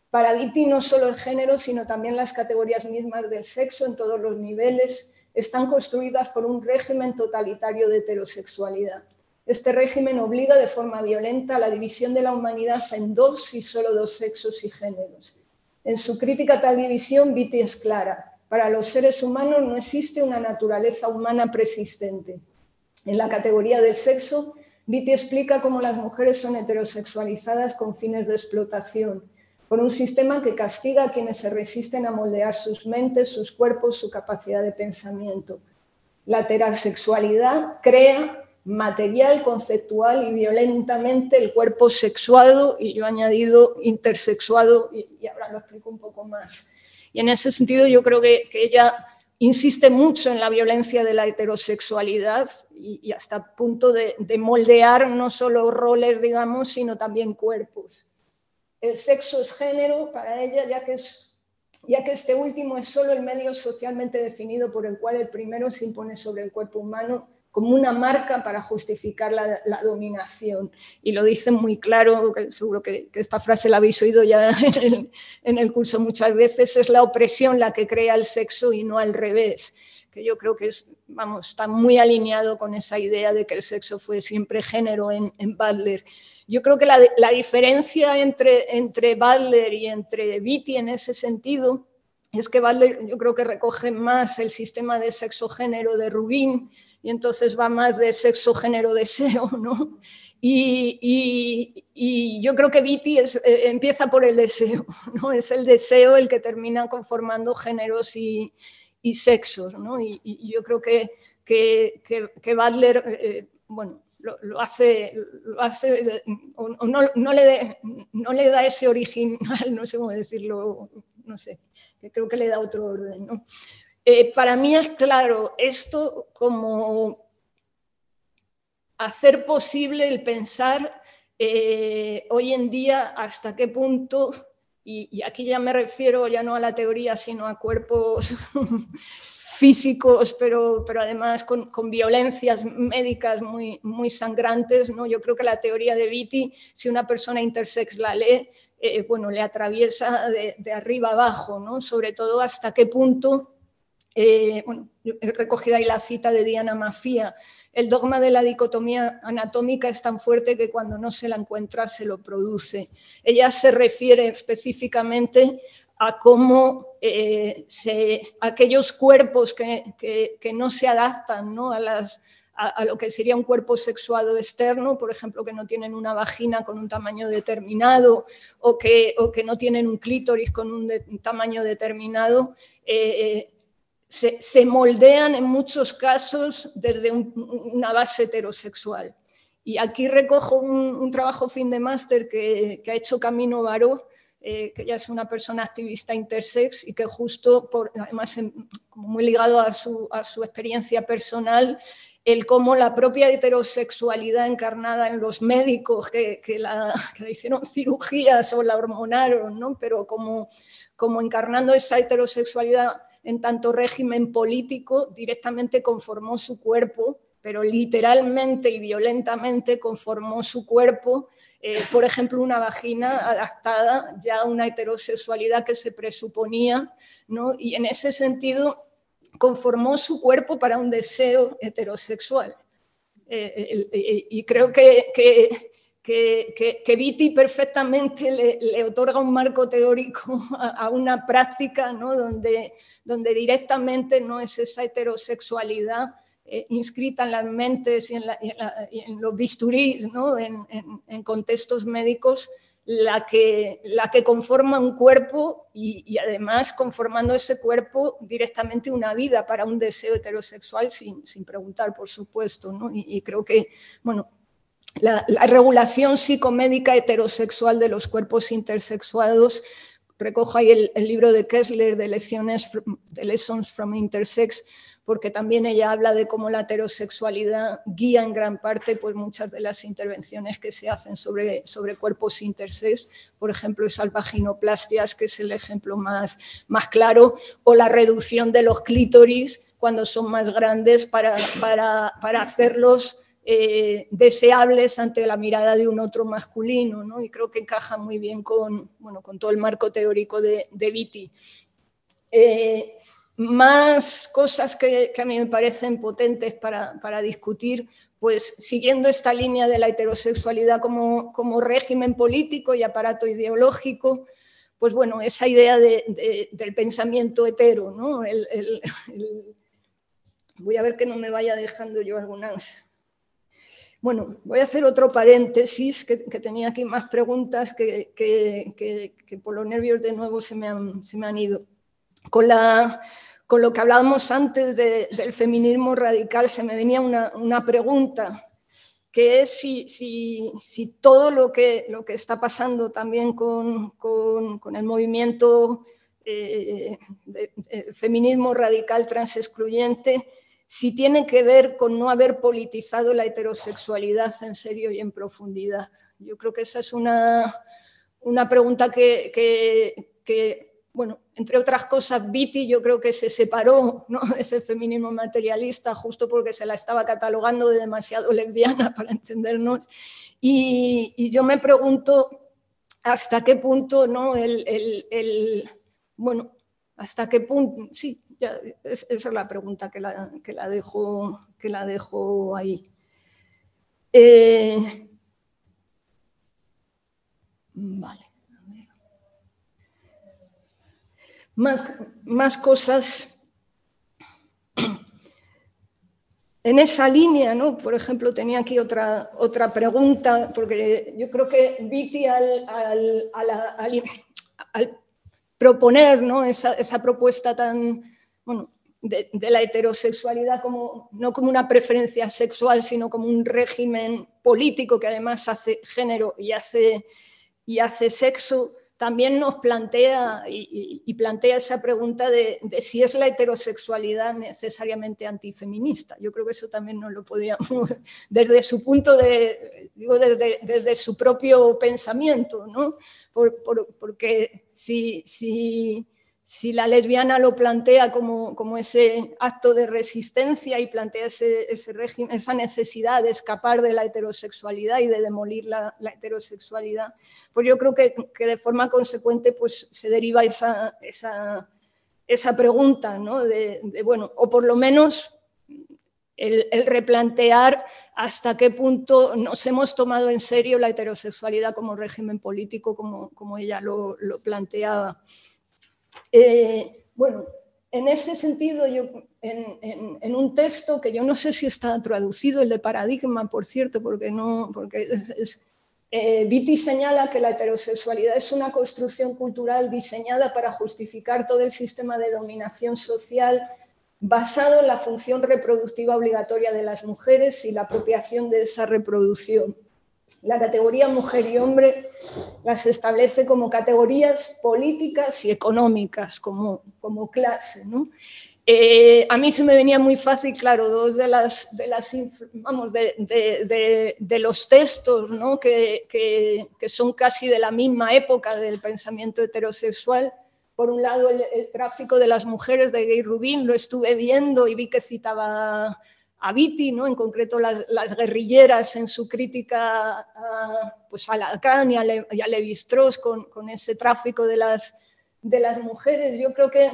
Para Viti no solo el género, sino también las categorías mismas del sexo en todos los niveles, están construidas por un régimen totalitario de heterosexualidad. Este régimen obliga de forma violenta a la división de la humanidad en dos y solo dos sexos y géneros. En su crítica a tal división, Vitti es clara. Para los seres humanos no existe una naturaleza humana persistente. En la categoría del sexo, Vitti explica cómo las mujeres son heterosexualizadas con fines de explotación por un sistema que castiga a quienes se resisten a moldear sus mentes, sus cuerpos, su capacidad de pensamiento. La heterosexualidad crea material, conceptual y violentamente el cuerpo sexuado, y yo he añadido intersexuado, y, ahora lo explico un poco más. Y en ese sentido yo creo que, ella insiste mucho en la violencia de la heterosexualidad y, hasta el punto de moldear no solo roles, digamos, sino también cuerpos el sexo es género para ella, ya que, este último es solo el medio socialmente definido por el cual el primero se impone sobre el cuerpo humano como una marca para justificar la, dominación. Y lo dicen muy claro, seguro que, esta frase la habéis oído ya en el, curso muchas veces, es la opresión la que crea el sexo y no al revés que yo creo que es, está muy alineado con esa idea de que el sexo fue siempre género en Butler. Yo creo que la, diferencia entre, entre Butler y entre Vitti en ese sentido es que Butler yo creo que recoge más el sistema de sexo-género de Rubin y entonces va más de sexo-género-deseo, ¿no? Y, yo creo que Vitti es, eh, empieza por el deseo, ¿no? Es el deseo el que termina conformando géneros y, sexos, ¿no? Y, yo creo que, que, que, Butler, eh, bueno, lo, hace, lo hace o, no, no, le no, le da ese original, no sé cómo decirlo, no sé, que creo que le da otro orden. ¿no? Eh, para mí es claro esto como hacer posible el pensar eh, hoy en día hasta qué punto, y, y, aquí ya me refiero ya no a la teoría, sino a cuerpos físicos, pero, pero además con, violencias médicas muy, muy sangrantes. ¿no? Yo creo que la teoría de Vitti, si una persona intersex la lee, eh, bueno, le atraviesa de, arriba abajo, ¿no? sobre todo hasta qué punto, eh, bueno, he recogido ahí la cita de Diana Mafia, el dogma de la dicotomía anatómica es tan fuerte que cuando no se la encuentra se lo produce. Ella se refiere específicamente a cómo eh, aquellos cuerpos que, no se adaptan A, lo que sería un cuerpo sexuado externo, por ejemplo, que no tienen una vagina con un tamaño determinado o que, no tienen un clítoris con un, tamaño determinado, eh, se, moldean en muchos casos desde una base heterosexual. Y aquí recojo un, trabajo fin de máster que, que ha hecho Camino Baró, eh, que ella es una persona activista intersex y que justo, por, además muy ligado a su, a su, experiencia personal, el cómo la propia heterosexualidad encarnada en los médicos que, que, la, que le hicieron cirugías o la hormonaron, ¿no? pero como, como encarnando esa heterosexualidad en tanto régimen político, directamente conformó su cuerpo, pero literalmente y violentamente conformó su cuerpo eh, por ejemplo, una vagina adaptada ya a una heterosexualidad que se presuponía, ¿no? y en ese sentido conformó su cuerpo para un deseo heterosexual. Eh, y creo que, que, que, Viti perfectamente le, otorga un marco teórico a, una práctica ¿no? donde, donde directamente no es esa heterosexualidad eh, inscrita en las mentes y en, los bisturís, en, contextos médicos, la que, la que conforma un cuerpo y, además conformando ese cuerpo directamente una vida para un deseo heterosexual sin, preguntar, por supuesto. Y, creo que, bueno, la, regulación psicomédica heterosexual de los cuerpos intersexuados recojo ahí el, libro de Kessler de lecciones de Lessons from Intersex, porque también ella habla de cómo la heterosexualidad guía en gran parte pues, muchas de las intervenciones que se hacen sobre, sobre cuerpos intersex, por ejemplo, esas vaginoplastias, que es el ejemplo más, más claro, o la reducción de los clítoris cuando son más grandes para, para, para hacerlos eh, deseables ante la mirada de un otro masculino, ¿no? y creo que encaja muy bien con, bueno, con todo el marco teórico de, Vitti. Eh, más cosas que, a mí me parecen potentes para, discutir, pues siguiendo esta línea de la heterosexualidad como, como régimen político y aparato ideológico, pues bueno, esa idea del pensamiento hetero, ¿no? voy a ver que no me vaya dejando yo algunas. Bueno, voy a hacer otro paréntesis, que, tenía aquí más preguntas que, que, por los nervios de nuevo se me han, se me han ido. Con la, con lo que hablábamos antes del feminismo radical, se me venía una, pregunta, que es si, todo lo que, lo que, está pasando también con, el movimiento eh, feminismo radical transexcluyente, si tiene que ver con no haber politizado la heterosexualidad en serio y en profundidad. Yo creo que esa es una, pregunta que, que bueno, entre otras cosas, Viti yo creo que se separó ¿no? ese feminismo materialista justo porque se la estaba catalogando de demasiado lesbiana para entendernos. Y, yo me pregunto hasta qué punto, ¿no? El, bueno, hasta qué punto, sí, esa es la pregunta que la, que la, dejo, que la dejo ahí. Eh, vale. Más, cosas en esa línea, ¿no? Por ejemplo, tenía aquí otra, otra pregunta, porque yo creo que Viti al, proponer ¿no? esa, propuesta tan, bueno, de, la heterosexualidad como, no como una preferencia sexual, sino como un régimen político que además hace género y hace, y hace sexo, también nos plantea y, plantea esa pregunta de, si es la heterosexualidad necesariamente antifeminista. Yo creo que eso también no lo podíamos, desde su punto de, digo, desde, desde su propio pensamiento, ¿no? porque si, si si la lesbiana lo plantea como, como, ese acto de resistencia y plantea ese, ese régimen, esa necesidad de escapar de la heterosexualidad y de demolir la, heterosexualidad, pues yo creo que, que, de forma consecuente pues, se deriva esa, esa, esa pregunta, ¿no? de, bueno, o por lo menos el, replantear hasta qué punto nos hemos tomado en serio la heterosexualidad como régimen político, como, como ella lo planteaba. Eh, bueno, en ese sentido, yo, en, un texto que yo no sé si está traducido, el de paradigma, por cierto, porque no, porque es, eh, Vitti señala que la heterosexualidad es una construcción cultural diseñada para justificar todo el sistema de dominación social basado en la función reproductiva obligatoria de las mujeres y la apropiación de esa reproducción. La categoría mujer y hombre las establece como categorías políticas y económicas, como, como clase. Eh, a mí se me venía muy fácil, claro, dos de, las, de, los textos ¿no? que, que, que, son casi de la misma época del pensamiento heterosexual. Por un lado, el, el tráfico de las mujeres de Gay Rubin, lo estuve viendo y vi que citaba a Viti, ¿no? en concreto las, guerrilleras en su crítica a, pues a Lacan y a, Le, Levi-Strauss con, con, ese tráfico de las, de las mujeres. Yo creo que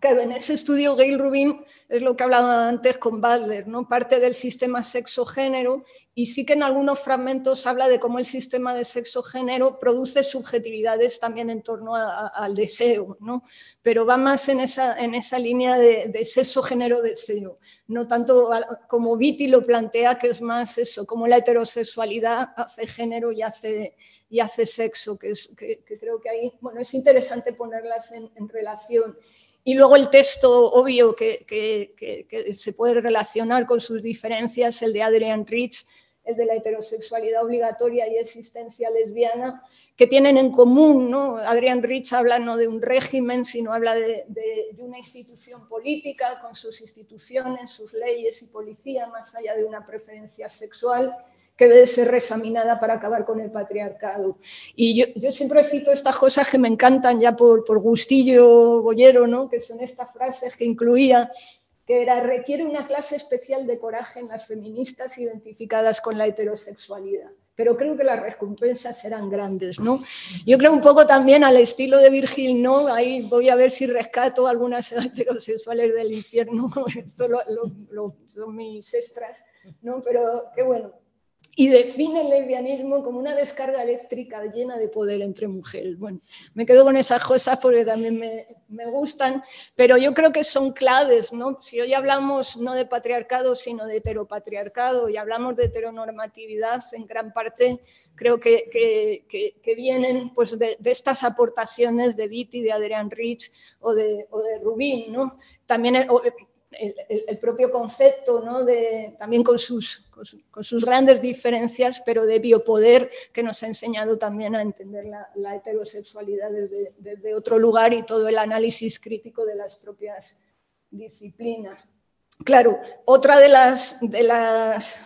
que en ese estudio Gail Rubin es lo que hablaba antes con Butler, ¿no? parte del sistema sexo-género y sí que en algunos fragmentos habla de cómo el sistema de sexo-género produce subjetividades también en torno al deseo, ¿no? pero va más en esa, en esa línea de, de sexo-género-deseo, no tanto como Vitti lo plantea, que es más eso, como la heterosexualidad hace género y hace, y hace sexo, que, es, que, creo que ahí bueno, es interesante ponerlas en relación. Y luego el texto obvio que, se puede relacionar con sus diferencias, el de Adrian Rich, el de la heterosexualidad obligatoria y existencia lesbiana, que tienen en común, ¿no? Adrián Rich habla no de un régimen, sino habla de, de, una institución política con sus instituciones, sus leyes y policía, más allá de una preferencia sexual que debe ser reexaminada para acabar con el patriarcado. Y yo, yo, siempre cito estas cosas que me encantan ya por, por gustillo boyero, ¿no? que son estas frases que incluía que era, requiere una clase especial de coraje en las feministas identificadas con la heterosexualidad. Pero creo que las recompensas serán grandes, ¿no? Yo creo un poco también al estilo de Virgil, ¿no? Ahí voy a ver si rescato algunas heterosexuales del infierno, esto lo, lo, son mis extras, ¿no? Pero qué bueno, y define el lesbianismo como una descarga eléctrica llena de poder entre mujeres. Bueno, me quedo con esas cosas porque también me, me, gustan, pero yo creo que son claves, ¿no? Si hoy hablamos no de patriarcado, sino de heteropatriarcado y hablamos de heteronormatividad, en gran parte creo que, que, que, vienen pues, de, de, estas aportaciones de Vitti, de Adrian Rich o de, o de Rubin, ¿no? También el, propio concepto, ¿no? de, también con sus, con, sus grandes diferencias, pero de biopoder, que nos ha enseñado también a entender la, heterosexualidad desde, otro lugar y todo el análisis crítico de las propias disciplinas. Claro, otra de las, de las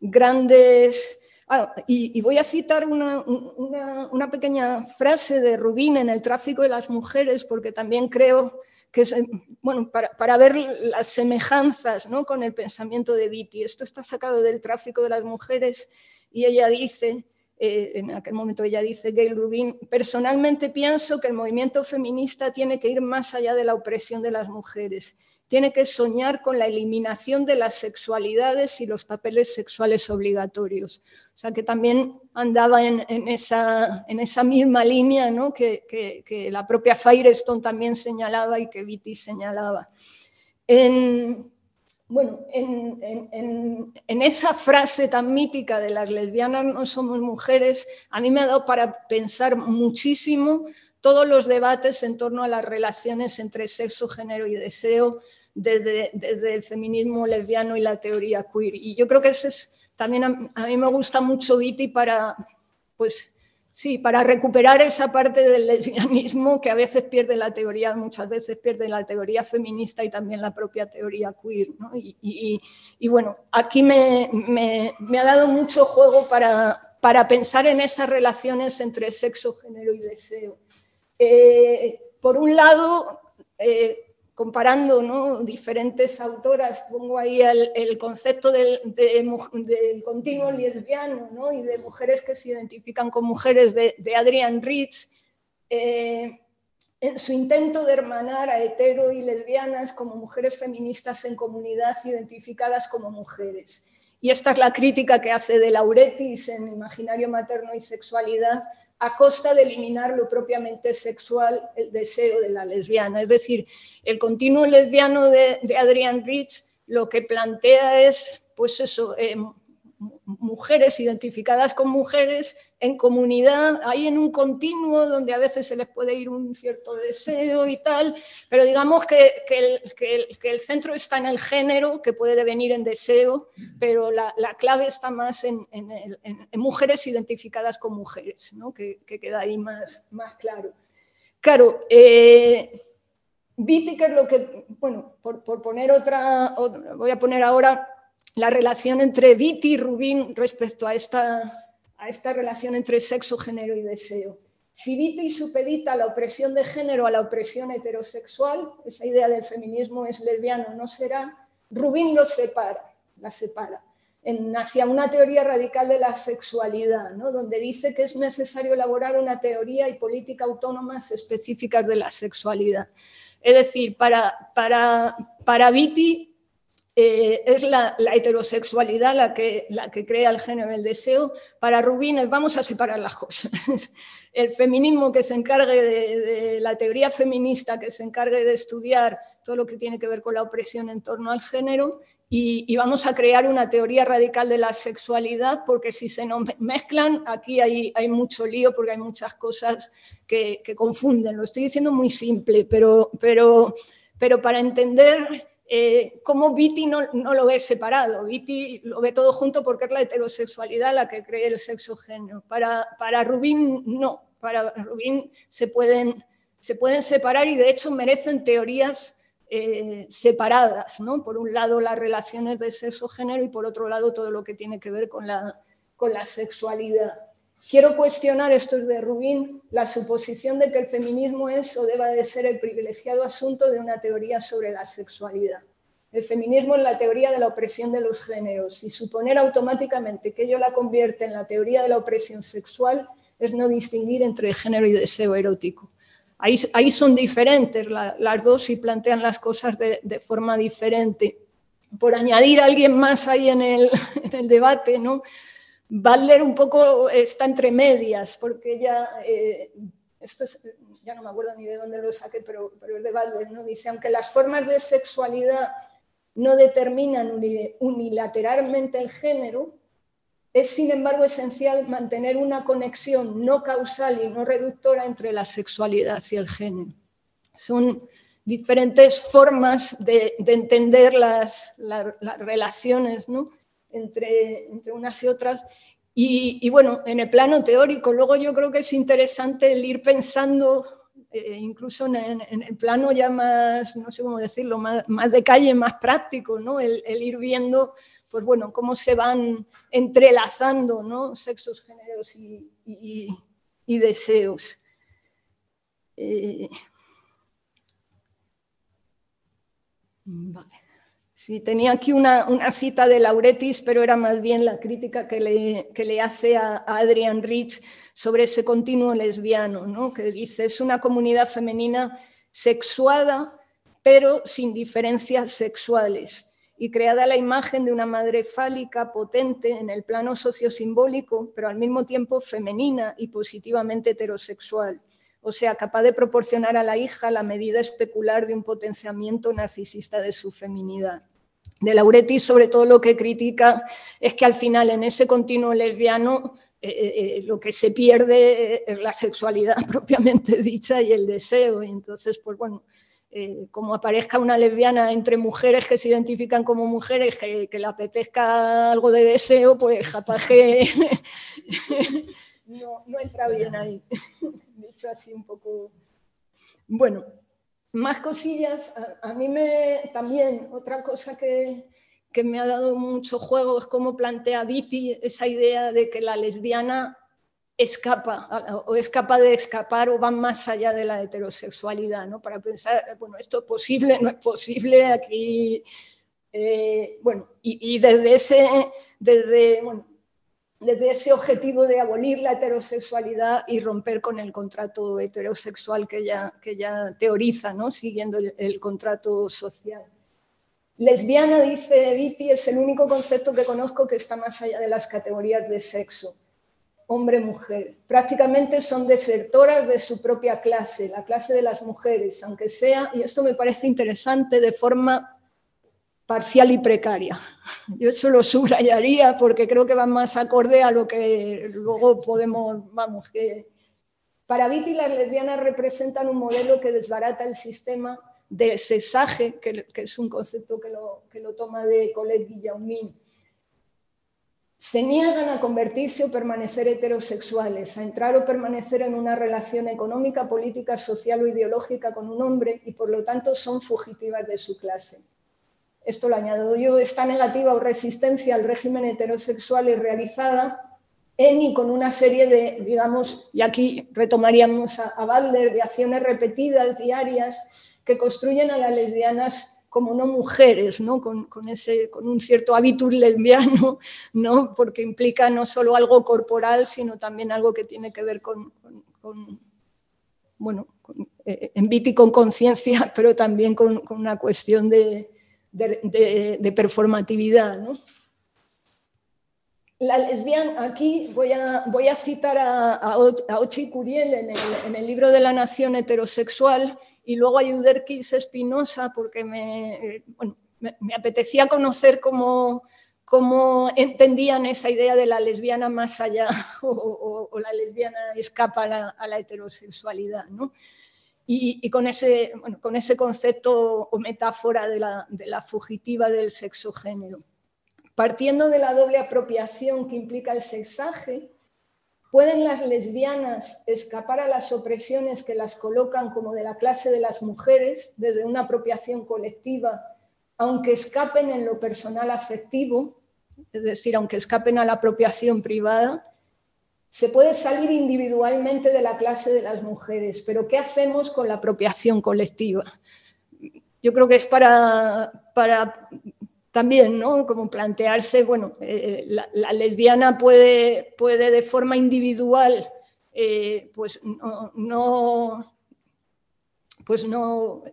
grandes... Ah, y, y, voy a citar una, una, una pequeña frase de Rubín en el tráfico de las mujeres, porque también creo que es, eh, bueno, para, ver las semejanzas ¿no? con el pensamiento de Vitti. Esto está sacado del tráfico de las mujeres y ella dice, eh, en aquel momento ella dice, Gail Rubin, personalmente pienso que el movimiento feminista tiene que ir más allá de la opresión de las mujeres tiene que soñar con la eliminación de las sexualidades y los papeles sexuales obligatorios. O sea, que también andaba en, esa, misma línea ¿no? que, la propia Firestone también señalaba y que Vitti señalaba. En, bueno, en, en, en, esa frase tan mítica de las lesbianas no somos mujeres, a mí me ha dado para pensar muchísimo todos los debates en torno a las relaciones entre sexo, género y deseo, desde, desde, el feminismo lesbiano y la teoría queer. Y yo creo que ese es también a, mí me gusta mucho Viti para, pues, sí, para recuperar esa parte del lesbianismo que a veces pierde la teoría, muchas veces pierde la teoría feminista y también la propia teoría queer. ¿no? Y, y, y, bueno, aquí me, me, me, ha dado mucho juego para, para pensar en esas relaciones entre sexo, género y deseo. Eh, por un lado, eh, comparando diferentes autoras, pongo ahí el, concepto del, de, continuo lesbiano ¿no? y de mujeres que se identifican con mujeres de, de Adrian Rich, eh, en su intento de hermanar a hetero y lesbianas como mujeres feministas en comunidad identificadas como mujeres. Y esta es la crítica que hace de Lauretis en Imaginario Materno y Sexualidad a costa de eliminar lo propiamente sexual, el deseo de la lesbiana. Es decir, el continuo lesbiano de, de Adrian Rich lo que plantea es, pues eso, eh, mujeres identificadas con mujeres en comunidad, hay en un continuo donde a veces se les puede ir un cierto deseo y tal, pero digamos que, que, el, que, el, que el, centro está en el género, que puede devenir en deseo, pero la, la clave está más en, en, mujeres identificadas con mujeres, ¿no? que, queda ahí más, más claro. Claro, eh, es lo que, bueno, por, por poner otra, voy a poner ahora la relación entre Vitti y Rubin respecto a esta, a esta relación entre sexo, género y deseo. Si Vitti supedita la opresión de género a la opresión heterosexual, esa idea del feminismo es lesbiano, no será, Rubin lo separa, la separa, en, hacia una teoría radical de la sexualidad, ¿no? donde dice que es necesario elaborar una teoría y política autónomas específicas de la sexualidad. Es decir, para, para, para Vitti, eh, es la, heterosexualidad la que, crea el género del deseo. Para Rubin, vamos a separar las cosas. El feminismo que se encargue de, la teoría feminista, que se encargue de estudiar todo lo que tiene que ver con la opresión en torno al género, y, vamos a crear una teoría radical de la sexualidad, porque si se nos mezclan, aquí hay, mucho lío, porque hay muchas cosas que, confunden. Lo estoy diciendo muy simple, pero para entender eh, como Viti no, lo ve separado. Viti lo ve todo junto porque es la heterosexualidad la que cree el sexo género. Para, para Rubín no, para Rubín se pueden, se pueden separar y de hecho merecen teorías eh, separadas. ¿no? Por un lado las relaciones de sexo género y por otro lado todo lo que tiene que ver con la, con la sexualidad. Quiero cuestionar, esto es de Rubín, la suposición de que el feminismo es o deba de ser el privilegiado asunto de una teoría sobre la sexualidad. El feminismo es la teoría de la opresión de los géneros y suponer automáticamente que ello la convierte en la teoría de la opresión sexual es no distinguir entre género y deseo erótico. Ahí, ahí son diferentes las dos y plantean las cosas de, forma diferente. Por añadir a alguien más ahí en el debate, ¿no? Butler un poco está entre medias, porque ella, eh, esto ya no me acuerdo ni de dónde lo saqué, pero, pero es de Butler, ¿no? dice, aunque las formas de sexualidad no determinan unilateralmente el género, es sin embargo esencial mantener una conexión no causal y no reductora entre la sexualidad y el género. Son diferentes formas de, entender las, las relaciones, ¿no? Entre, unas y otras. Y, bueno, en el plano teórico, luego yo creo que es interesante el ir pensando, eh, incluso en, el plano ya más, no sé cómo decirlo, más, de calle, más práctico, ¿no? El, ir viendo, pues bueno, cómo se van entrelazando, ¿no? Sexos, géneros y, deseos. Eh, vale. Sí, tenía aquí una, cita de Lauretis, pero era más bien la crítica que le, hace a, Adrian Rich sobre ese continuo lesbiano, ¿no? que dice, es una comunidad femenina sexuada, pero sin diferencias sexuales, y creada la imagen de una madre fálica potente en el plano sociosimbólico, pero al mismo tiempo femenina y positivamente heterosexual o sea, capaz de proporcionar a la hija la medida especular de un potenciamiento narcisista de su feminidad de Lauretti sobre todo lo que critica es que al final en ese continuo lesbiano eh, eh, eh, lo que se pierde es la sexualidad propiamente dicha y el deseo. Y entonces, pues bueno, como aparezca una lesbiana entre mujeres que se identifican como mujeres, que, le apetezca algo de deseo, pues japaje no, no entra bien ahí. Dicho así un poco... Bueno, más cosillas, a, mí me también otra cosa que, me ha dado mucho juego es cómo plantea Viti esa idea de que la lesbiana escapa o es capaz de escapar o va más allá de la heterosexualidad, ¿no? Para pensar, bueno, esto es posible, no es posible, aquí, eh, bueno, y, y, desde ese, desde, bueno, desde ese objetivo de abolir la heterosexualidad y romper con el contrato heterosexual que ya, que ya teoriza, ¿no? siguiendo el, contrato social. Lesbiana, dice Viti, es el único concepto que conozco que está más allá de las categorías de sexo, hombre-mujer. Prácticamente son desertoras de su propia clase, la clase de las mujeres, aunque sea, y esto me parece interesante, de forma parcial y precaria. Yo eso lo subrayaría porque creo que va más acorde a lo que luego podemos, vamos, que para Viti las lesbianas representan un modelo que desbarata el sistema de cesaje, que, es un concepto que lo, que lo toma de Colette Guillaumin. Se niegan a convertirse o permanecer heterosexuales, a entrar o permanecer en una relación económica, política, social o ideológica con un hombre y por lo tanto son fugitivas de su clase esto lo añado yo, esta negativa o resistencia al régimen heterosexual es realizada en y con una serie de, digamos, y aquí retomaríamos a, a Butler, de acciones repetidas, diarias, que construyen a las lesbianas como no mujeres, ¿no? Con, ese, con un cierto hábitus lesbiano, ¿no? porque implica no solo algo corporal, sino también algo que tiene que ver con, bueno, eh, en viti con conciencia, pero también con, una cuestión de, de, performatividad. La lesbiana, aquí voy a, voy a citar a, a, Ochi Curiel en el, libro de la nación heterosexual y luego a Yuderquis Espinosa porque me, me, apetecía conocer cómo, cómo, entendían esa idea de la lesbiana más allá o, la lesbiana escapa a la, a la heterosexualidad. ¿no? Y, con, ese, con ese concepto o metáfora de la, de la fugitiva del sexo-género. Partiendo de la doble apropiación que implica el sexaje, ¿Pueden las lesbianas escapar a las opresiones que las colocan como de la clase de las mujeres desde una apropiación colectiva, aunque escapen en lo personal afectivo, es decir, aunque escapen a la apropiación privada? Se puede salir individualmente de la clase de las mujeres, pero ¿qué hacemos con la apropiación colectiva? Yo creo que es para, también, ¿no? Como plantearse, bueno, eh, la, lesbiana puede, puede de forma individual, eh, pues no, pues no,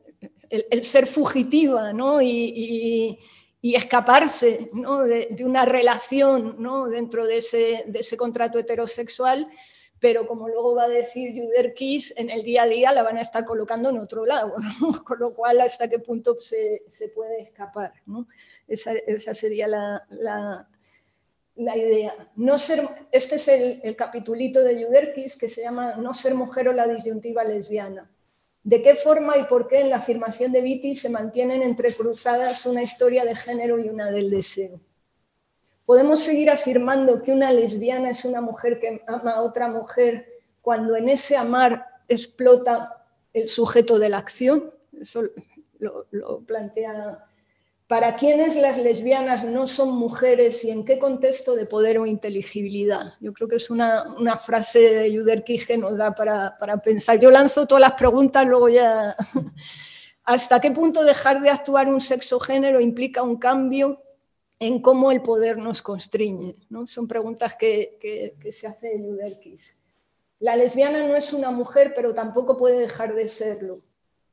el, ser fugitiva, ¿no? Y, escaparse ¿no? de, una relación ¿no? dentro de ese, de ese contrato heterosexual pero como luego va a decir Juder Kiss, en el día a día la van a estar colocando en otro lado, con lo cual hasta qué punto se, se puede escapar. Esa, esa, sería la, la, idea. No ser, este es el, el capitulito de Juder que se llama No ser mujer o la disyuntiva lesbiana. ¿De qué forma y por qué en la afirmación de Vitti se mantienen entrecruzadas una historia de género y una del deseo? Podemos seguir afirmando que una lesbiana es una mujer que ama a otra mujer cuando en ese amar explota el sujeto de la acción. Eso lo, plantea. ¿Para quiénes las lesbianas no son mujeres y en qué contexto de poder o inteligibilidad? Yo creo que es una, frase de Juder que nos da para, pensar. Yo lanzo todas las preguntas, luego ya... ¿Hasta qué punto dejar de actuar un sexo género implica un cambio en cómo el poder nos constriñe. ¿no? Son preguntas que, se hace Luderkis. La lesbiana no es una mujer, pero tampoco puede dejar de serlo.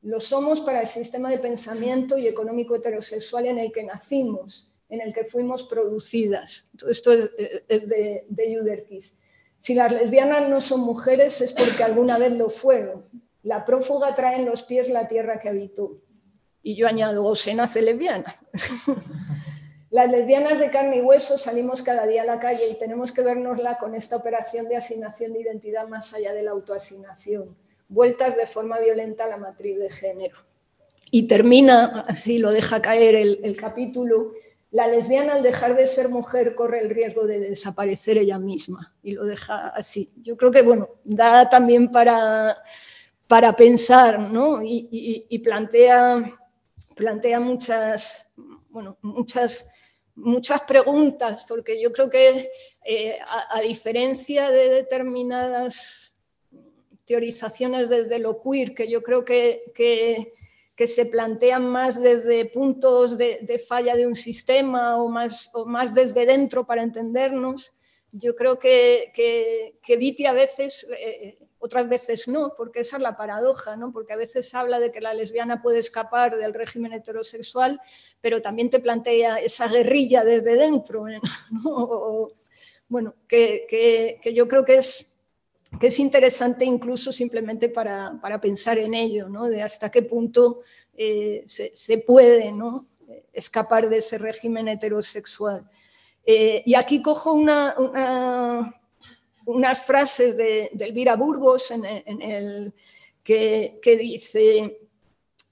Lo somos para el sistema de pensamiento y económico heterosexual en el que nacimos, en el que fuimos producidas. Esto es, de, de Si las lesbianas no son mujeres es porque alguna vez lo fueron. La prófuga trae en los pies la tierra que habitó. Y yo añado, se nace lesbiana. Las lesbianas de carne y hueso salimos cada día a la calle y tenemos que vernosla con esta operación de asignación de identidad más allá de la autoasignación, vueltas de forma violenta a la matriz de género. Y termina, así lo deja caer el, capítulo, la lesbiana al dejar de ser mujer corre el riesgo de desaparecer ella misma y lo deja así. Yo creo que, bueno, da también para, para pensar ¿no? y, plantea, plantea muchas, bueno, muchas muchas preguntas, porque yo creo que eh, a, diferencia de determinadas teorizaciones desde lo queer, que yo creo que, que, se plantean más desde puntos de, falla de un sistema o más, o más desde dentro para entendernos, yo creo que, que, que Viti a veces eh, otras veces no, porque esa es la paradoja, ¿no? porque a veces habla de que la lesbiana puede escapar del régimen heterosexual, pero también te plantea esa guerrilla desde dentro. ¿eh? bueno, que, yo creo que es, que es interesante incluso simplemente para, pensar en ello, ¿no? de hasta qué punto eh, se, puede ¿no? escapar de ese régimen heterosexual. Eh, y aquí cojo una unas frases de, Elvira Burgos en, el, que, dice,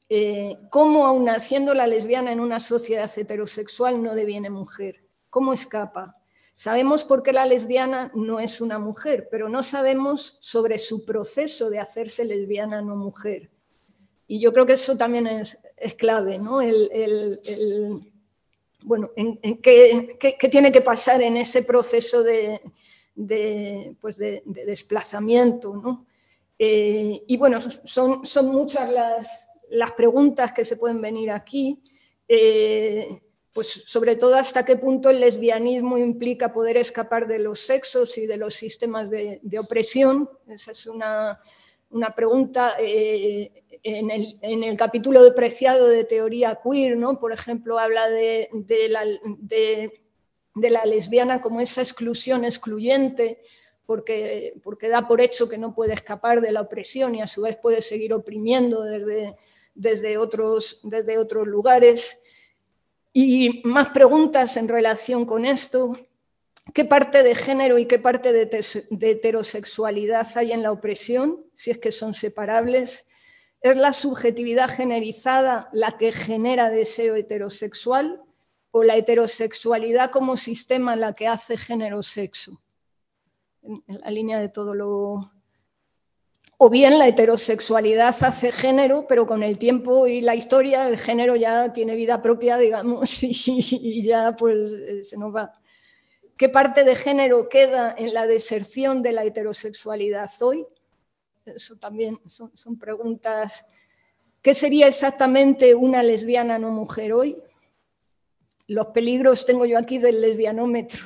eh, ¿cómo aún naciendo la lesbiana en una sociedad heterosexual no deviene mujer? ¿Cómo escapa? Sabemos por qué la lesbiana no es una mujer, pero no sabemos sobre su proceso de hacerse lesbiana no mujer. Y yo creo que eso también es, clave, ¿no? El, bueno, qué, tiene que pasar en ese proceso de, de, pues de, desplazamiento. ¿no? Eh, y bueno, son, son muchas las, las, preguntas que se pueden venir aquí, eh, pues sobre todo hasta qué punto el lesbianismo implica poder escapar de los sexos y de los sistemas de, opresión. Esa es una, una pregunta. Eh, en, el, en, el, capítulo de Preciado de teoría queer, ¿no? por ejemplo, habla de, de, la, de la lesbiana como esa exclusión excluyente, porque, porque da por hecho que no puede escapar de la opresión y a su vez puede seguir oprimiendo desde, desde, otros, desde otros lugares. Y más preguntas en relación con esto. ¿Qué parte de género y qué parte de, heterosexualidad hay en la opresión, si es que son separables? ¿Es la subjetividad generizada la que genera deseo heterosexual o la heterosexualidad como sistema la que hace género-sexo? En, la línea de todo lo... O bien la heterosexualidad hace género, pero con el tiempo y la historia el género ya tiene vida propia, digamos, y, ya pues eh, se nos va. ¿Qué parte de género queda en la deserción de la heterosexualidad hoy? Eso también son, preguntas. ¿Qué sería exactamente una lesbiana no mujer hoy? Los peligros tengo yo aquí del lesbianómetro,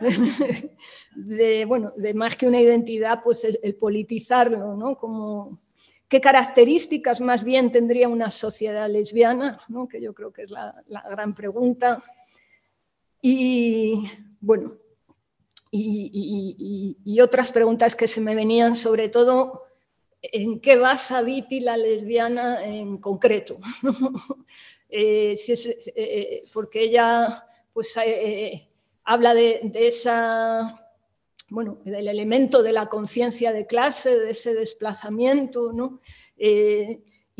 de, bueno, de más que una identidad, pues el, politizarlo, ¿no? ¿Qué características más bien tendría una sociedad lesbiana? Que yo creo que es la, gran pregunta. Y bueno, y, otras preguntas que se me venían, sobre todo, ¿en qué basa Viti la lesbiana en concreto? Eh, eh, porque ella pues, eh, habla de, esa, bueno, del elemento de la conciencia de clase, de ese desplazamiento, ¿no?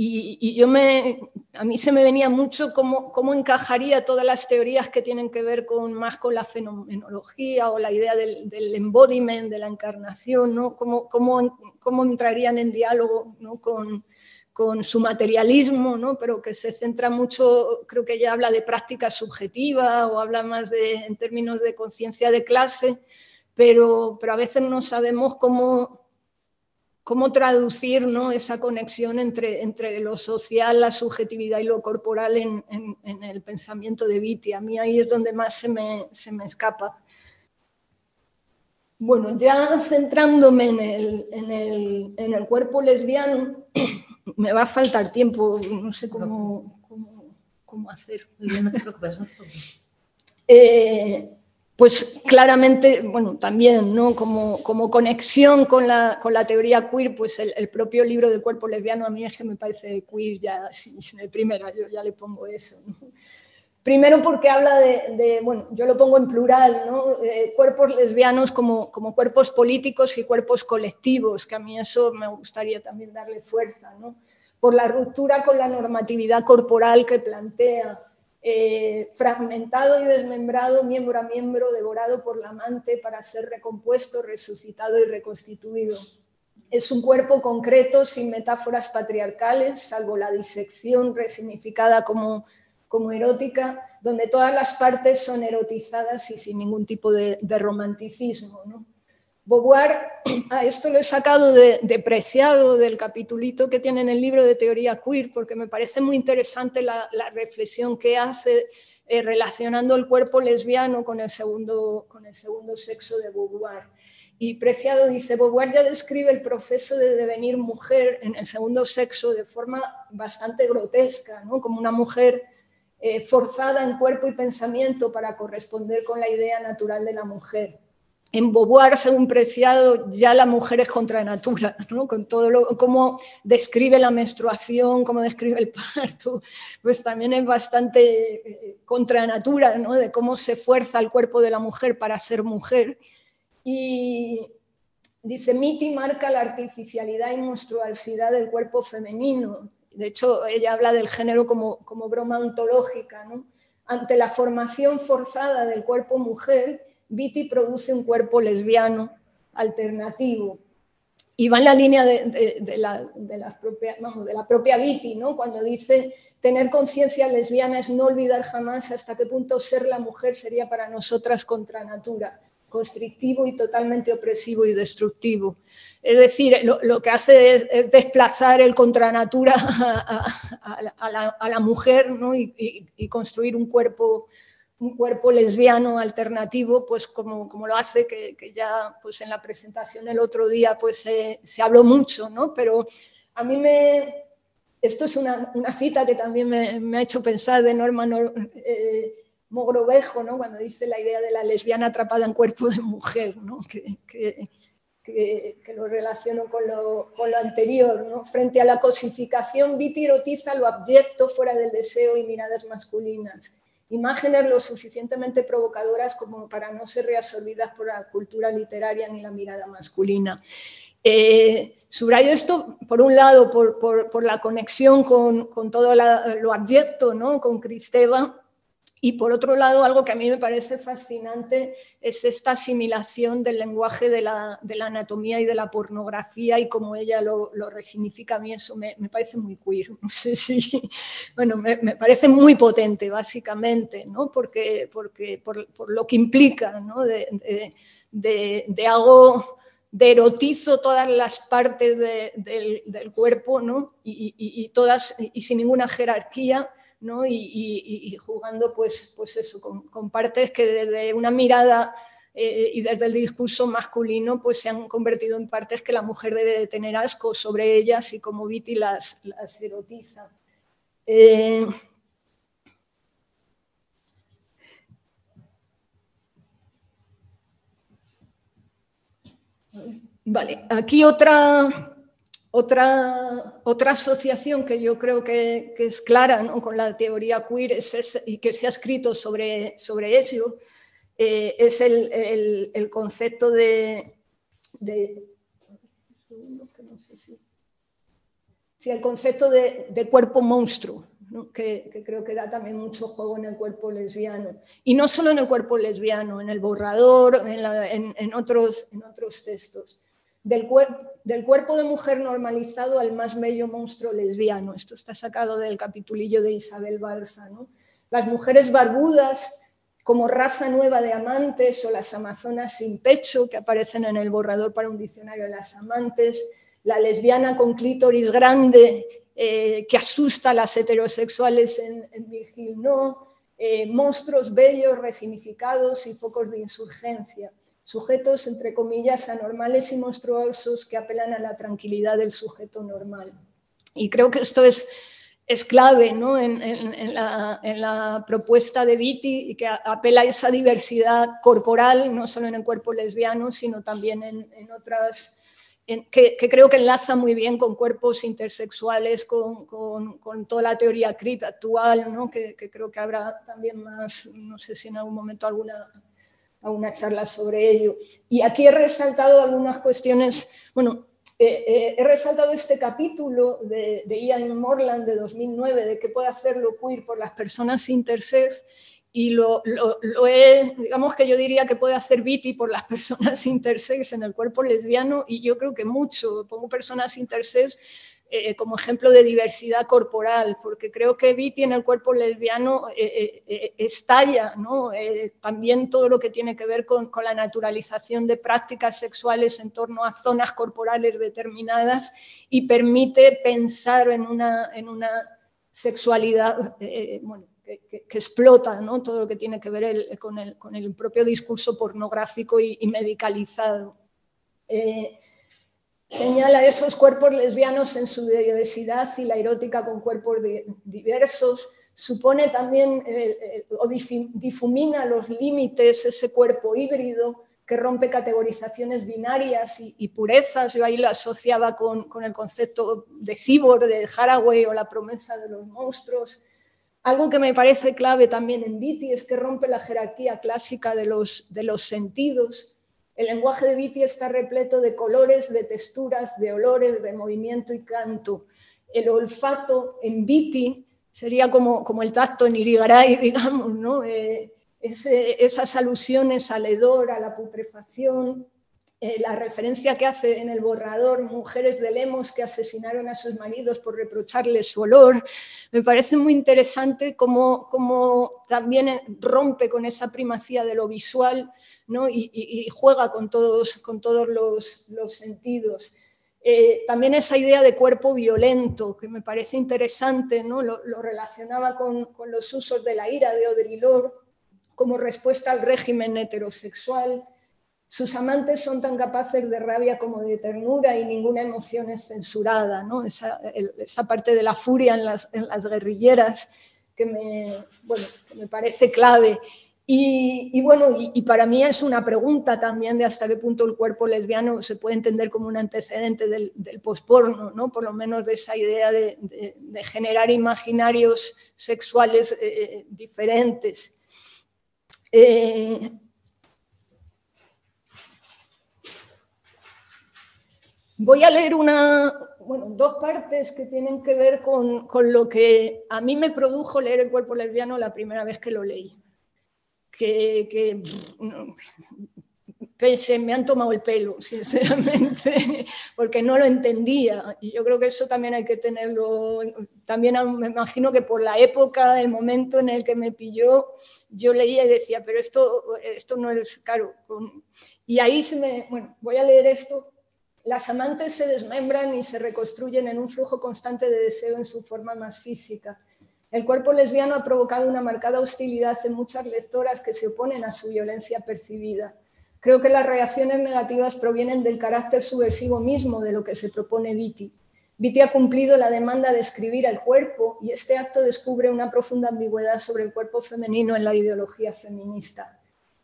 Y, yo me, a mí se me venía mucho cómo, cómo, encajaría todas las teorías que tienen que ver con, más con la fenomenología o la idea del, del embodiment, de la encarnación, ¿no? cómo, cómo, cómo entrarían en diálogo ¿no? con, con, su materialismo, ¿no? pero que se centra mucho, creo que ella habla de práctica subjetiva o habla más en términos de conciencia de clase, pero, pero a veces no sabemos cómo cómo traducir ¿no? esa conexión entre, entre lo social, la subjetividad y lo corporal en, el pensamiento de Viti. A mí ahí es donde más se me, se me escapa. Bueno, ya centrándome en el, el, en el, cuerpo lesbiano, me va a faltar tiempo, no sé cómo, cómo, cómo hacer. No te preocupes. Eh, pues claramente, bueno, también, ¿no? Como, como conexión con la, con la, teoría queer, pues el, propio libro del cuerpo lesbiano a mí es que me parece queer ya sin, el primera, yo ya le pongo eso. Primero porque habla de, bueno, yo lo pongo en plural, ¿no? cuerpos lesbianos como, como cuerpos políticos y cuerpos colectivos, que a mí eso me gustaría también darle fuerza, ¿no? Por la ruptura con la normatividad corporal que plantea eh, fragmentado y desmembrado, miembro a miembro, devorado por la amante para ser recompuesto, resucitado y reconstituido. Es un cuerpo concreto, sin metáforas patriarcales, salvo la disección resignificada como, como erótica, donde todas las partes son erotizadas y sin ningún tipo de, romanticismo. ¿no? Beauvoir, a esto lo he sacado de, Preciado, del capitulito que tiene en el libro de teoría queer, porque me parece muy interesante la, reflexión que hace eh, relacionando el cuerpo lesbiano con el, segundo, con el segundo sexo de Beauvoir. Y Preciado dice, Beauvoir ya describe el proceso de devenir mujer en el segundo sexo de forma bastante grotesca, ¿no? como una mujer eh, forzada en cuerpo y pensamiento para corresponder con la idea natural de la mujer en Beauvoir, según Preciado, ya la mujer es contra natura, ¿no? con todo lo, cómo describe la menstruación, cómo describe el parto, pues también es bastante eh, contra natura, ¿no? de cómo se fuerza el cuerpo de la mujer para ser mujer. Y dice, Miti marca la artificialidad y monstruosidad del cuerpo femenino. De hecho, ella habla del género como, como broma ontológica. ¿no? Ante la formación forzada del cuerpo mujer, Viti produce un cuerpo lesbiano alternativo. Y va en la línea de, la, propia, de la propia Viti, ¿no? cuando dice, tener conciencia lesbiana es no olvidar jamás hasta qué punto ser la mujer sería para nosotras contra natura, constrictivo y totalmente opresivo y destructivo. Es decir, lo, que hace es, desplazar el contra natura a, la, mujer ¿no? y, y, construir un cuerpo un cuerpo lesbiano alternativo, pues como, como lo hace, que, que, ya pues en la presentación el otro día pues se habló mucho, ¿no? Pero a mí me... Esto es una, una cita que también me, me, ha hecho pensar de Norma eh, Mogrovejo, ¿no? Cuando dice la idea de la lesbiana atrapada en cuerpo de mujer, ¿no? Que, que, que, lo relaciono con lo, con lo, anterior. ¿no? Frente a la cosificación, Viti erotiza lo abyecto fuera del deseo y miradas masculinas imágenes lo suficientemente provocadoras como para no ser reabsorbidas por la cultura literaria ni la mirada masculina. Eh, subrayo esto, por un lado, por, la conexión con, todo lo abyecto, ¿no? con Cristeva, y por otro lado, algo que a mí me parece fascinante es esta asimilación del lenguaje de la, anatomía y de la pornografía y cómo ella lo, resignifica. A mí eso me, parece muy queer. Bueno, me, parece muy potente, básicamente, ¿no? porque, porque por, lo que implica ¿no? de, de, algo de erotizo todas las partes del, cuerpo ¿no? y, y, todas, y sin ninguna jerarquía y, jugando pues, pues eso, con, partes que desde una mirada eh, y desde el discurso masculino pues se han convertido en partes que la mujer debe de tener asco sobre ellas y como Viti las, erotiza. Eh, vale, aquí otra, otra, otra asociación que yo creo que, es clara con la teoría queer y que se ha escrito sobre, sobre ello eh, es el, concepto de, el concepto de, cuerpo monstruo, que, creo que da también mucho juego en el cuerpo lesbiano. Y no solo en el cuerpo lesbiano, en el borrador, en, otros, en otros textos del, del, cuerpo de mujer normalizado al más bello monstruo lesbiano. Esto está sacado del capitulillo de Isabel Balsa. Las mujeres barbudas como raza nueva de amantes o las amazonas sin pecho que aparecen en el borrador para un diccionario de las amantes, la lesbiana con clítoris grande eh, que asusta a las heterosexuales en, Virgil No, eh, monstruos bellos resignificados y focos de insurgencia sujetos, entre comillas, anormales y monstruosos que apelan a la tranquilidad del sujeto normal. Y creo que esto es, es clave en, la, propuesta de Viti y que apela a esa diversidad corporal, no solo en el cuerpo lesbiano, sino también en, otras, que, creo que enlaza muy bien con cuerpos intersexuales, con, toda la teoría CRIP actual, ¿no? que, que creo que habrá también más, no sé si en algún momento alguna a una charla sobre ello. Y aquí he resaltado algunas cuestiones, bueno, eh, eh, he resaltado este capítulo de, Ian Morland de 2009 de qué puede hacer lo queer por las personas intersex y lo, lo, lo, he, digamos que yo diría que puede hacer Viti por las personas intersex en el cuerpo lesbiano y yo creo que mucho, pongo personas intersex eh, como ejemplo de diversidad corporal, porque creo que Viti en el cuerpo lesbiano eh, eh, estalla ¿no? también todo lo que tiene que ver con, con, la naturalización de prácticas sexuales en torno a zonas corporales determinadas y permite pensar en una, en una sexualidad bueno, que, explota ¿no? todo lo que tiene que ver con, el, con, el, propio discurso pornográfico y, y medicalizado señala esos cuerpos lesbianos en su diversidad y la erótica con cuerpos diversos, supone también o difumina los límites ese cuerpo híbrido que rompe categorizaciones binarias y, purezas. Yo ahí lo asociaba con, el concepto de cyborg de Haraway o la promesa de los monstruos. Algo que me parece clave también en Viti es que rompe la jerarquía clásica de los sentidos el lenguaje de Viti está repleto de colores, de texturas, de olores, de movimiento y canto. El olfato en Viti sería como, como el tacto en Irigaray, digamos, ¿no? Eh, esas alusiones al hedor, a la putrefacción, eh, la referencia que hace en el borrador mujeres de Lemos que asesinaron a sus maridos por reprocharles su olor, me parece muy interesante cómo, cómo también rompe con esa primacía de lo visual ¿no? y, juega con todos, con todos los, los sentidos. Eh, también esa idea de cuerpo violento, que me parece interesante, ¿no? lo, relacionaba con, con, los usos de la ira de Audre como respuesta al régimen heterosexual, sus amantes son tan capaces de rabia como de ternura y ninguna emoción es censurada, ¿no? esa, parte de la furia en las, guerrilleras que me, me parece clave. Y, bueno, y, para mí es una pregunta también de hasta qué punto el cuerpo lesbiano se puede entender como un antecedente del, del posporno, ¿no? por lo menos de esa idea de, generar imaginarios sexuales eh, eh, diferentes. Eh, voy a leer una, bueno, dos partes que tienen que ver con, con, lo que a mí me produjo leer El cuerpo lesbiano la primera vez que lo leí. Que, que pensé, me han tomado el pelo, sinceramente, porque no lo entendía. Y yo creo que eso también hay que tenerlo, también me imagino que por la época, el momento en el que me pilló, yo leía y decía, pero esto, esto no es caro. Y ahí se me, bueno, voy a leer esto. Las amantes se desmembran y se reconstruyen en un flujo constante de deseo en su forma más física. El cuerpo lesbiano ha provocado una marcada hostilidad en muchas lectoras que se oponen a su violencia percibida. Creo que las reacciones negativas provienen del carácter subversivo mismo de lo que se propone Viti. Viti ha cumplido la demanda de escribir el cuerpo y este acto descubre una profunda ambigüedad sobre el cuerpo femenino en la ideología feminista.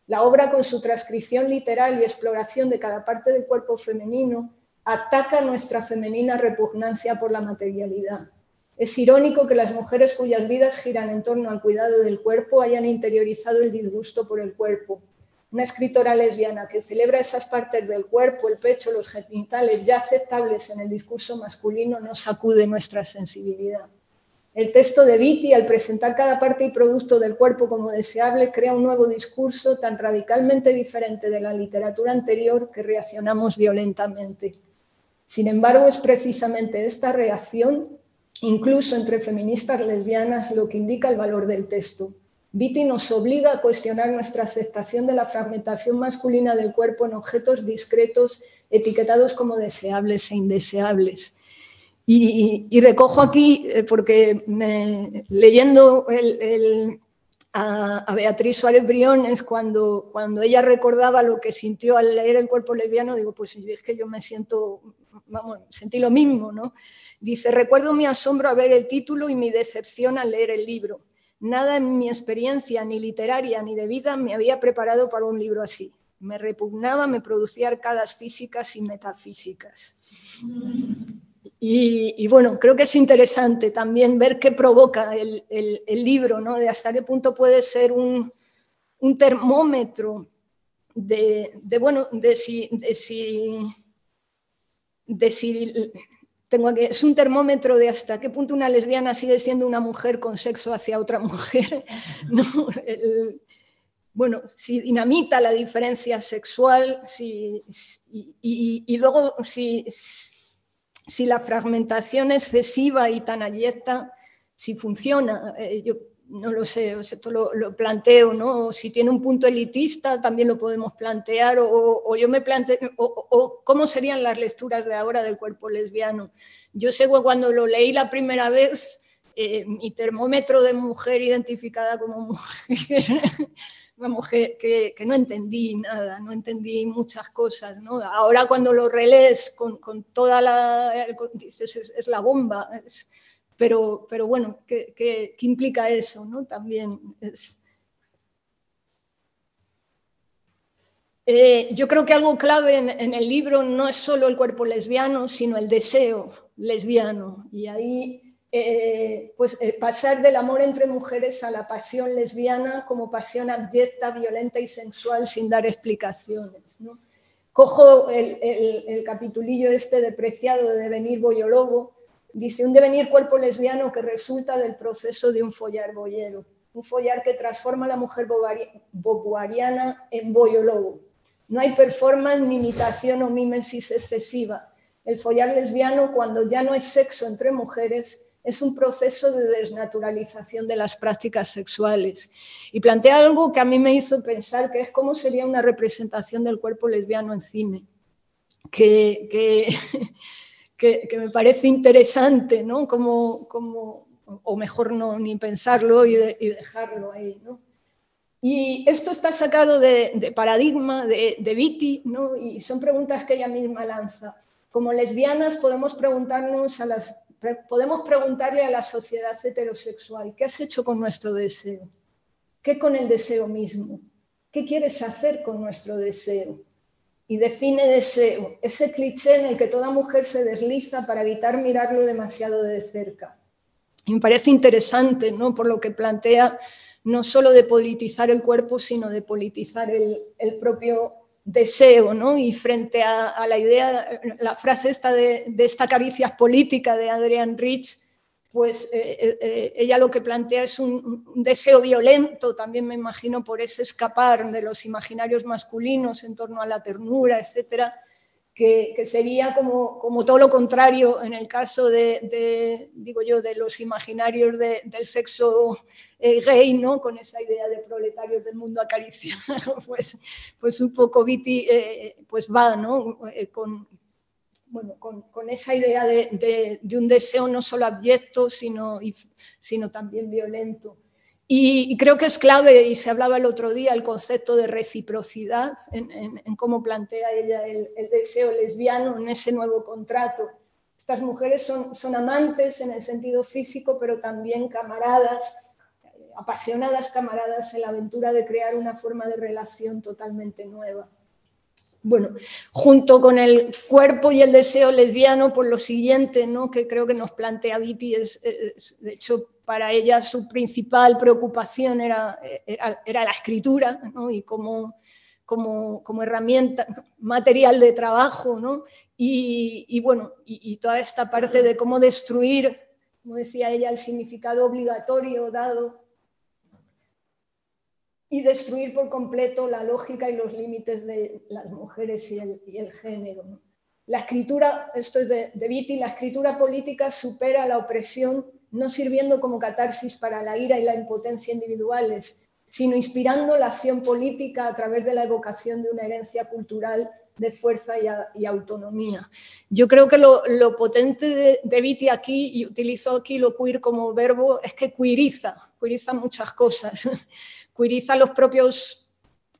La obra, con su transcripción literal y exploración de cada parte del cuerpo femenino, ataca nuestra femenina repugnancia por la materialidad. Es irónico que las mujeres cuyas vidas giran en torno al cuidado del cuerpo hayan interiorizado el disgusto por el cuerpo, una escritora lesbiana que celebra esas partes del cuerpo, el pecho, los genitales ya aceptables en el discurso masculino, no sacude nuestra sensibilidad. El texto de Vitti, al presentar cada parte y producto del cuerpo como deseable, crea un nuevo discurso tan radicalmente diferente de la literatura anterior que reaccionamos violentamente. Sin embargo, es precisamente esta reacción, incluso entre feministas lesbianas, lo que indica el valor del texto Viti nos obliga a cuestionar nuestra aceptación de la fragmentación masculina del cuerpo en objetos discretos etiquetados como deseables e indeseables. Y, recojo aquí, eh, porque leyendo a, Beatriz Suárez Briones, cuando, cuando ella recordaba lo que sintió al leer El cuerpo lesbiano, digo, pues es que yo me siento, vamos, sentí lo mismo, ¿no? Dice, recuerdo mi asombro a ver el título y mi decepción al leer el libro. Nada en mi experiencia, ni literaria ni de vida, me había preparado para un libro así. Me repugnaba, me producía arcadas físicas y metafísicas. Y, bueno, creo que es interesante también ver qué provoca el, libro, ¿no? de hasta qué punto puede ser un, termómetro de, bueno, de si, de si, de si tengo que, es un termómetro de hasta qué punto una lesbiana sigue siendo una mujer con sexo hacia otra mujer. bueno, si dinamita la diferencia sexual si, y, luego si, si, la fragmentación excesiva y tan abyecta, si funciona. Eh, yo no lo sé, esto lo, planteo, ¿no? Si tiene un punto elitista, también lo podemos plantear, o, yo me planteo, o, cómo serían las lecturas de ahora del cuerpo lesbiano. Yo sé que cuando lo leí la primera vez, eh, mi termómetro de mujer identificada como mujer, una mujer que, no entendí nada, no entendí muchas cosas, ¿no? Ahora cuando lo relees con, toda la... es, la bomba, pero, pero bueno, ¿qué, implica eso? ¿no? También es... Eh, yo creo que algo clave en, el libro no es solo el cuerpo lesbiano, sino el deseo lesbiano. Y ahí, eh, pues eh, pasar del amor entre mujeres a la pasión lesbiana como pasión abyecta, violenta y sensual sin dar explicaciones. ¿no? Cojo el, el, el, capitulillo este de Preciado de Devenir Boyolobo, Dice, un devenir cuerpo lesbiano que resulta del proceso de un follar boyero, un follar que transforma a la mujer boguariana en boyo lobo. No hay performance, ni imitación o mímesis excesiva. El follar lesbiano, cuando ya no es sexo entre mujeres, es un proceso de desnaturalización de las prácticas sexuales. Y plantea algo que a mí me hizo pensar que es cómo sería una representación del cuerpo lesbiano en cine. Que, que que, me parece interesante, ¿no? Como, como, o mejor no ni pensarlo y, dejarlo ahí, ¿no? Y esto está sacado de, paradigma de, de Vitti, ¿no? Y son preguntas que ella misma lanza. Como lesbianas podemos preguntarnos a las podemos preguntarle a la sociedad heterosexual, ¿qué has hecho con nuestro deseo? ¿Qué con el deseo mismo? ¿Qué quieres hacer con nuestro deseo? y define deseo, ese cliché en el que toda mujer se desliza para evitar mirarlo demasiado de cerca. Y me parece interesante, ¿no? Por lo que plantea no solo de politizar el cuerpo, sino de politizar el, propio deseo, ¿no? Y frente a, la idea, la frase esta de, esta caricia política de Adrian Rich, pues eh, eh, eh, ella lo que plantea es un, deseo violento, también me imagino por ese escapar de los imaginarios masculinos en torno a la ternura, etcétera, que, sería como, como, todo lo contrario en el caso de, digo yo, de los imaginarios del sexo eh, gay, ¿no? con esa idea de proletarios del mundo acariciado, pues, pues un poco Viti eh, pues va ¿no? Eh, con, bueno, con, con, esa idea de, de, un deseo no solo abyecto, sino, sino también violento. Y, creo que es clave, y se hablaba el otro día, el concepto de reciprocidad en, cómo plantea ella el, deseo lesbiano en ese nuevo contrato. Estas mujeres son, son amantes en el sentido físico, pero también camaradas, apasionadas camaradas en la aventura de crear una forma de relación totalmente nueva. Bueno, junto con el cuerpo y el deseo lesbiano, por lo siguiente, ¿no? que creo que nos plantea Viti, es, de hecho para ella su principal preocupación era, era, la escritura ¿no? y como, como, como, herramienta, material de trabajo, ¿no? y, bueno, y, toda esta parte de cómo destruir, como decía ella, el significado obligatorio dado y destruir por completo la lógica y los límites de las mujeres y el, género. La escritura, esto es de Vitti, la escritura política supera la opresión no sirviendo como catarsis para la ira y la impotencia individuales, sino inspirando la acción política a través de la evocación de una herencia cultural de fuerza y, autonomía. Yo creo que lo, potente de, de Viti aquí, y utilizó aquí lo queer como verbo, es que queeriza, queeriza muchas cosas, queeriza los propios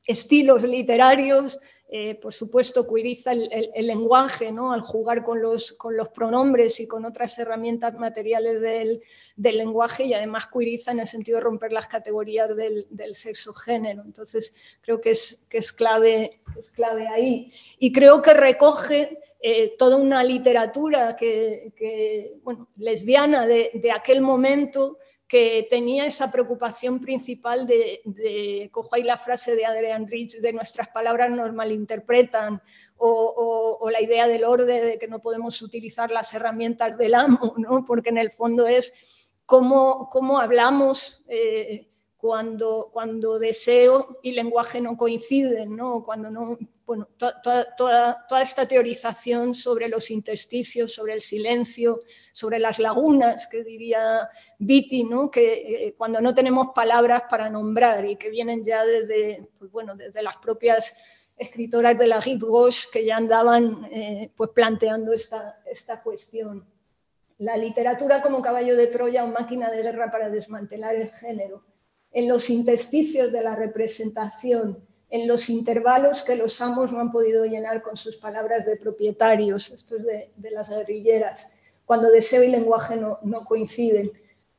estilos literarios, eh, por supuesto, cuiriza el, lenguaje ¿no? al jugar con los, pronombres y con otras herramientas materiales del, lenguaje y además cuiriza en el sentido de romper las categorías del, sexo-género. Entonces, creo que es, clave, es clave ahí. Y creo que recoge eh, toda una literatura que, bueno, lesbiana de aquel momento que tenía esa preocupación principal de, cojo ahí la frase de Adrian Rich, de nuestras palabras nos malinterpretan, o, o, la idea del orden de que no podemos utilizar las herramientas del amo, ¿no? porque en el fondo es cómo, cómo hablamos. Eh, cuando, cuando deseo y lenguaje no coinciden, ¿no? cuando no, bueno, toda, esta teorización sobre los intersticios, sobre el silencio, sobre las lagunas, que diría Vitti, ¿no? que eh, cuando no tenemos palabras para nombrar y que vienen ya desde, pues bueno, desde las propias escritoras de la Rive Gauche que ya andaban eh, pues planteando esta, esta cuestión. La literatura como caballo de Troya o máquina de guerra para desmantelar el género en los intersticios de la representación, en los intervalos que los amos no han podido llenar con sus palabras de propietarios, esto es de, las guerrilleras, cuando deseo y lenguaje no, coinciden.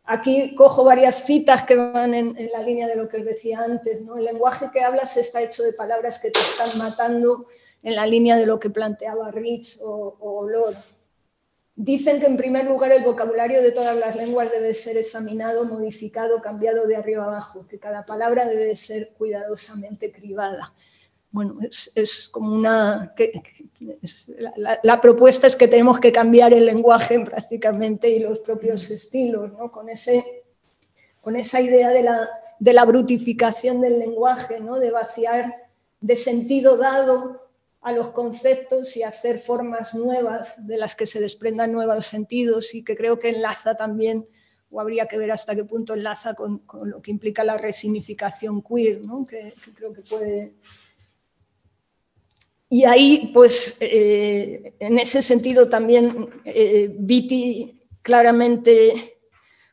Aquí cojo varias citas que van en, la línea de lo que os decía antes. ¿no? El lenguaje que hablas está hecho de palabras que te están matando en la línea de lo que planteaba Rich o, o Lord. Dicen que en primer lugar el vocabulario de todas las lenguas debe ser examinado, modificado, cambiado de arriba abajo, que cada palabra debe ser cuidadosamente cribada. Bueno, es, como una... la, propuesta es que tenemos que cambiar el lenguaje prácticamente y los propios estilos, ¿no? con, ese, con esa idea de la, de la brutificación del lenguaje, ¿no? de vaciar de sentido dado a los conceptos y hacer formas nuevas de las que se desprendan nuevos sentidos y que creo que enlaza también, o habría que ver hasta qué punto enlaza con, lo que implica la resignificación queer, ¿no? que, creo que puede... Y ahí, pues, eh, en ese sentido también eh, Viti claramente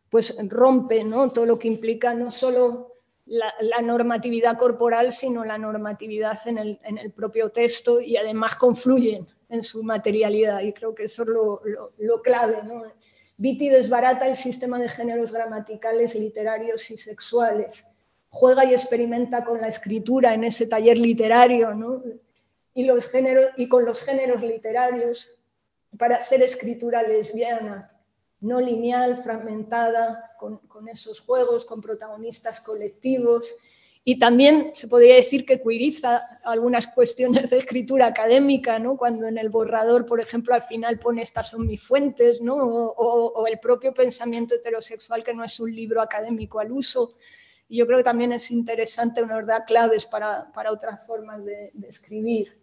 pues, rompe ¿no? todo lo que implica no solo la, normatividad corporal, sino la normatividad en el, propio texto y además confluyen en su materialidad. Y creo que eso es lo, clave. ¿no? Vitti desbarata el sistema de géneros gramaticales, literarios y sexuales. Juega y experimenta con la escritura en ese taller literario ¿no? y, los géneros, y con los géneros literarios para hacer escritura lesbiana, no lineal, fragmentada, con, esos juegos, con protagonistas colectivos y también se podría decir que queeriza algunas cuestiones de escritura académica, ¿no? cuando en el borrador, por ejemplo, al final pone estas son mis fuentes, ¿no? o, el propio pensamiento heterosexual que no es un libro académico al uso. Y yo creo que también es interesante, nos da claves para, para otras formas de, escribir.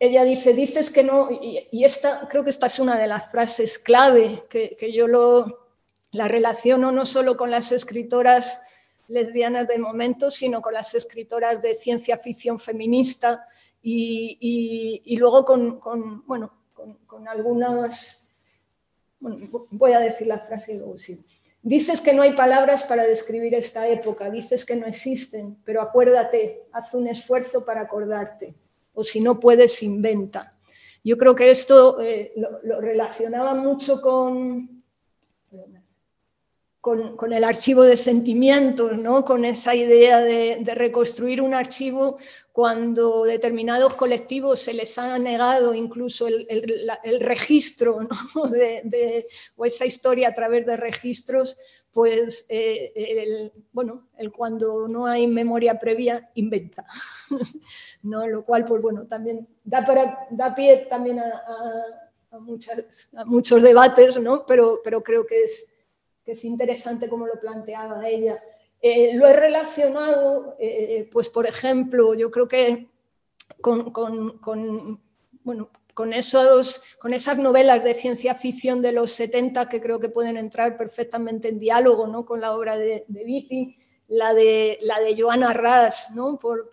Ella dice, dices que no, y, esta, creo que esta es una de las frases clave que, que yo lo, la relaciono no solo con las escritoras lesbianas del momento, sino con las escritoras de ciencia ficción feminista y, luego con, bueno, con, algunas... voy a decir la frase y luego sí. Dices que no hay palabras para describir esta época, dices que no existen, pero acuérdate, haz un esfuerzo para acordarte, o si no puedes, inventa. Yo creo que esto eh, lo relacionaba mucho con, con, el archivo de sentimientos, ¿no? con esa idea de, reconstruir un archivo cuando determinados colectivos se les ha negado incluso el, registro de, o esa historia a través de registros, pues eh, bueno, el cuando no hay memoria previa inventa, ¿no? lo cual pues bueno, también da, para, da pie también a, a, muchos debates, ¿no? pero, pero creo que es es interesante como lo planteaba ella. Eh, lo he relacionado, eh, pues por ejemplo, yo creo que con, bueno, con, esos, con esas novelas de ciencia ficción de los 70 que creo que pueden entrar perfectamente en diálogo ¿no? con la obra de, de la de, la de Joana Ras, ¿no? por,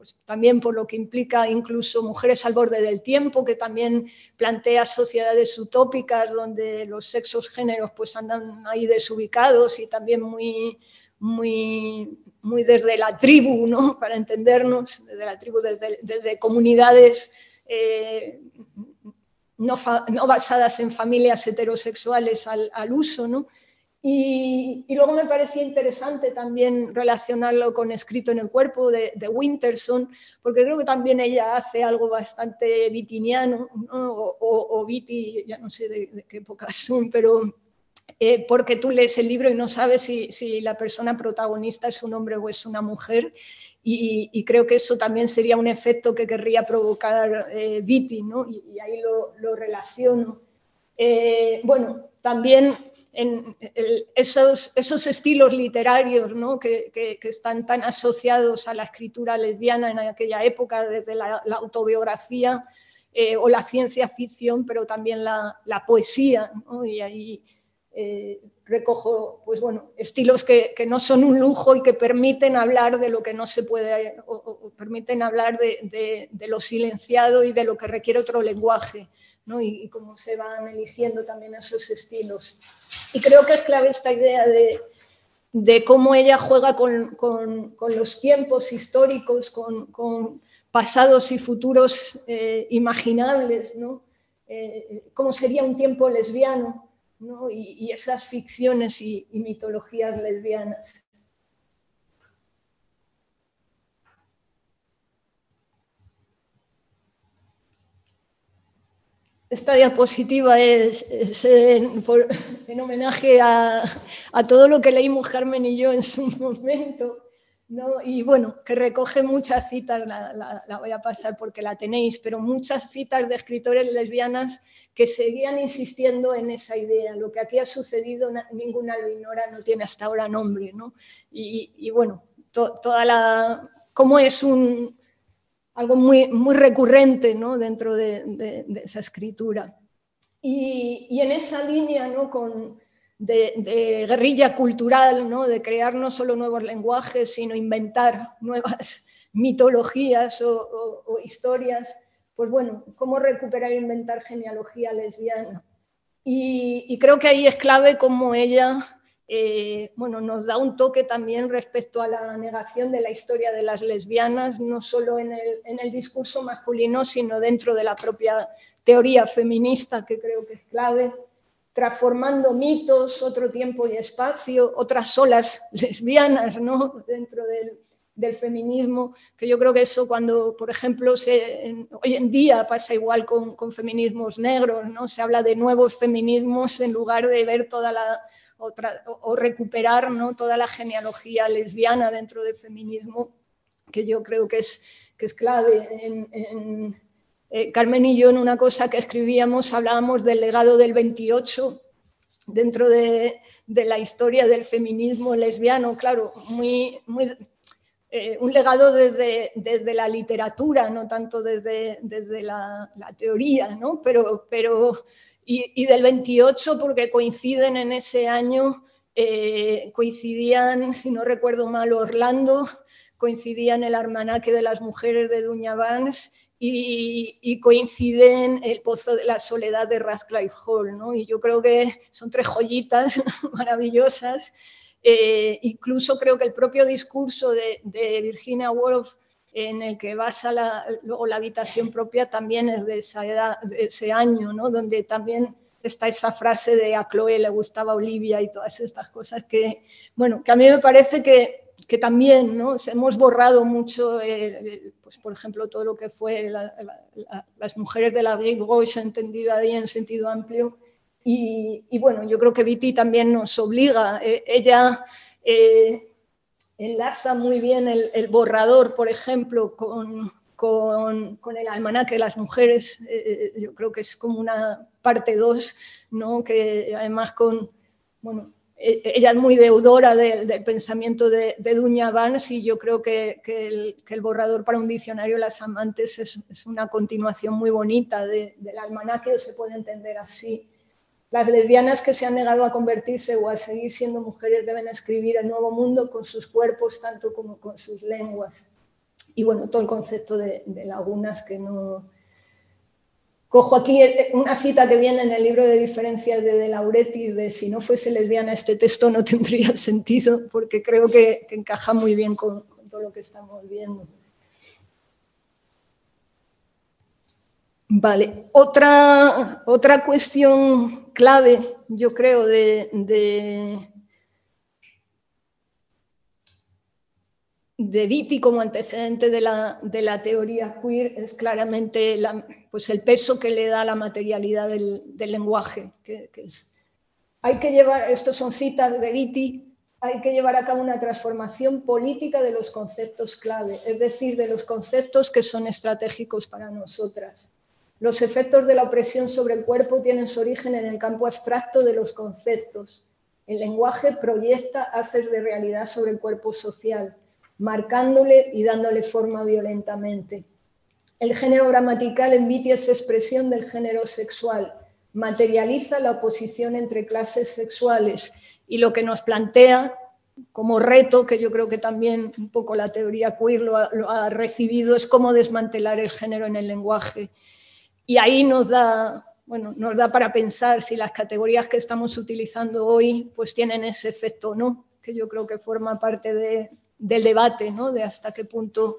pues, también por lo que implica incluso Mujeres al borde del tiempo, que también plantea sociedades utópicas donde los sexos géneros pues, andan ahí desubicados y también muy, muy, muy desde la tribu, ¿no? para entendernos, desde la tribu, desde, comunidades eh, no, no, basadas en familias heterosexuales al, al uso. ¿no? Y, luego me parecía interesante también relacionarlo con Escrito en el cuerpo de, Winterson, porque creo que también ella hace algo bastante vitiniano, o, o, viti, ya no sé de, qué época son, pero eh, porque tú lees el libro y no sabes si, la persona protagonista es un hombre o es una mujer, y, creo que eso también sería un efecto que querría provocar eh, Viti, ¿no? y, ahí lo, relaciono. Eh, bueno, también en esos, estilos literarios que, están tan asociados a la escritura lesbiana en aquella época, desde la, autobiografía eh, o la ciencia ficción, pero también la, poesía. Y ahí eh, recojo pues, bueno, estilos que, que, no son un lujo y que permiten hablar de lo que no se puede, o, permiten hablar de, de, de lo silenciado y de lo que requiere otro lenguaje. Y, cómo se van eligiendo también esos estilos. Y creo que es clave esta idea de, de cómo ella juega con, con, los tiempos históricos, con, con pasados y futuros eh, imaginables, ¿no? Eh, cómo sería un tiempo lesbiano ¿no? y, esas ficciones y mitologías lesbianas. Esta diapositiva es, en, homenaje a, todo lo que leímos Carmen y yo en su momento. ¿no? Y bueno, que recoge muchas citas, la, voy a pasar porque la tenéis, pero muchas citas de escritores lesbianas que seguían insistiendo en esa idea. Lo que aquí ha sucedido, ninguna lo ignora, no tiene hasta ahora nombre. ¿no? Y, bueno, toda la. cómo es un, algo muy, muy recurrente dentro de, esa escritura. Y, en esa línea ¿no? Con, de, guerrilla cultural, ¿no? de crear no solo nuevos lenguajes, sino inventar nuevas mitologías o, historias, pues bueno, cómo recuperar e inventar genealogía lesbiana. Y, y creo que ahí es clave cómo ella eh, bueno, nos da un toque también respecto a la negación de la historia de las lesbianas, no solo en el, discurso masculino, sino dentro de la propia teoría feminista, que creo que es clave, transformando mitos, otro tiempo y espacio, otras olas lesbianas ¿no? dentro del, feminismo, que yo creo que eso cuando, por ejemplo, hoy en día pasa igual con, con, feminismos negros, ¿no? se habla de nuevos feminismos en lugar de ver toda la o, recuperar ¿no? toda la genealogía lesbiana dentro del feminismo, que yo creo que es, que es clave. En, eh, Carmen y yo en una cosa que escribíamos hablábamos del legado del 28 dentro de, de la historia del feminismo lesbiano, claro, muy, muy eh, un legado desde, desde, la literatura, no tanto desde, desde la, teoría, ¿no? pero, pero y, del 28 porque coinciden en ese año, eh, coincidían, si no recuerdo mal, Orlando, coincidían el almanaque de las mujeres de Duña Vance y, y, coinciden el Pozo de la Soledad de Radcliffe Hall. ¿no? Y yo creo que son tres joyitas maravillosas eh, incluso creo que el propio discurso de, Virginia Woolf en el que basa la, luego la habitación propia también es de, esa edad, de ese año, ¿no? donde también está esa frase de a Chloe le gustaba Olivia y todas estas cosas que, bueno, que a mí me parece que, que también ¿no? hemos borrado mucho, pues, por ejemplo, todo lo que fue las mujeres de la Big Gauche entendida ahí en sentido amplio, y, bueno, yo creo que Viti también nos obliga. Eh, ella eh, enlaza muy bien el, borrador, por ejemplo, con, con, el almanaque de las mujeres. Eh, yo creo que es como una parte 2, ¿no? que además con, bueno, e, ella es muy deudora del pensamiento de, Duña Vance y yo creo que, el, borrador para un diccionario de las amantes es, una continuación muy bonita del almanaque, se puede entender así. Las lesbianas que se han negado a convertirse o a seguir siendo mujeres deben escribir el nuevo mundo con sus cuerpos tanto como con sus lenguas. Y bueno, todo el concepto de, lagunas que no... Cojo aquí una cita que viene en el libro de diferencias de De Lauretis de si no fuese lesbiana este texto no tendría sentido porque creo que, encaja muy bien con todo lo que estamos viendo. Vale, otra, otra cuestión clave, yo creo, de, de, Vitti como antecedente de la, de la, teoría queer es claramente pues el peso que le da la materialidad del, lenguaje. Que, hay que llevar, estos son citas de Vitti, hay que llevar a cabo una transformación política de los conceptos clave, es decir, de los conceptos que son estratégicos para nosotras. Los efectos de la opresión sobre el cuerpo tienen su origen en el campo abstracto de los conceptos. El lenguaje proyecta haces de realidad sobre el cuerpo social, marcándole y dándole forma violentamente. El género gramatical envitia esa expresión del género sexual, materializa la oposición entre clases sexuales y lo que nos plantea como reto, que yo creo que también un poco la teoría queer lo ha recibido, es cómo desmantelar el género en el lenguaje y ahí nos da, bueno, nos da para pensar si las categorías que estamos utilizando hoy pues tienen ese efecto o no, que yo creo que forma parte del debate, ¿no? de hasta qué punto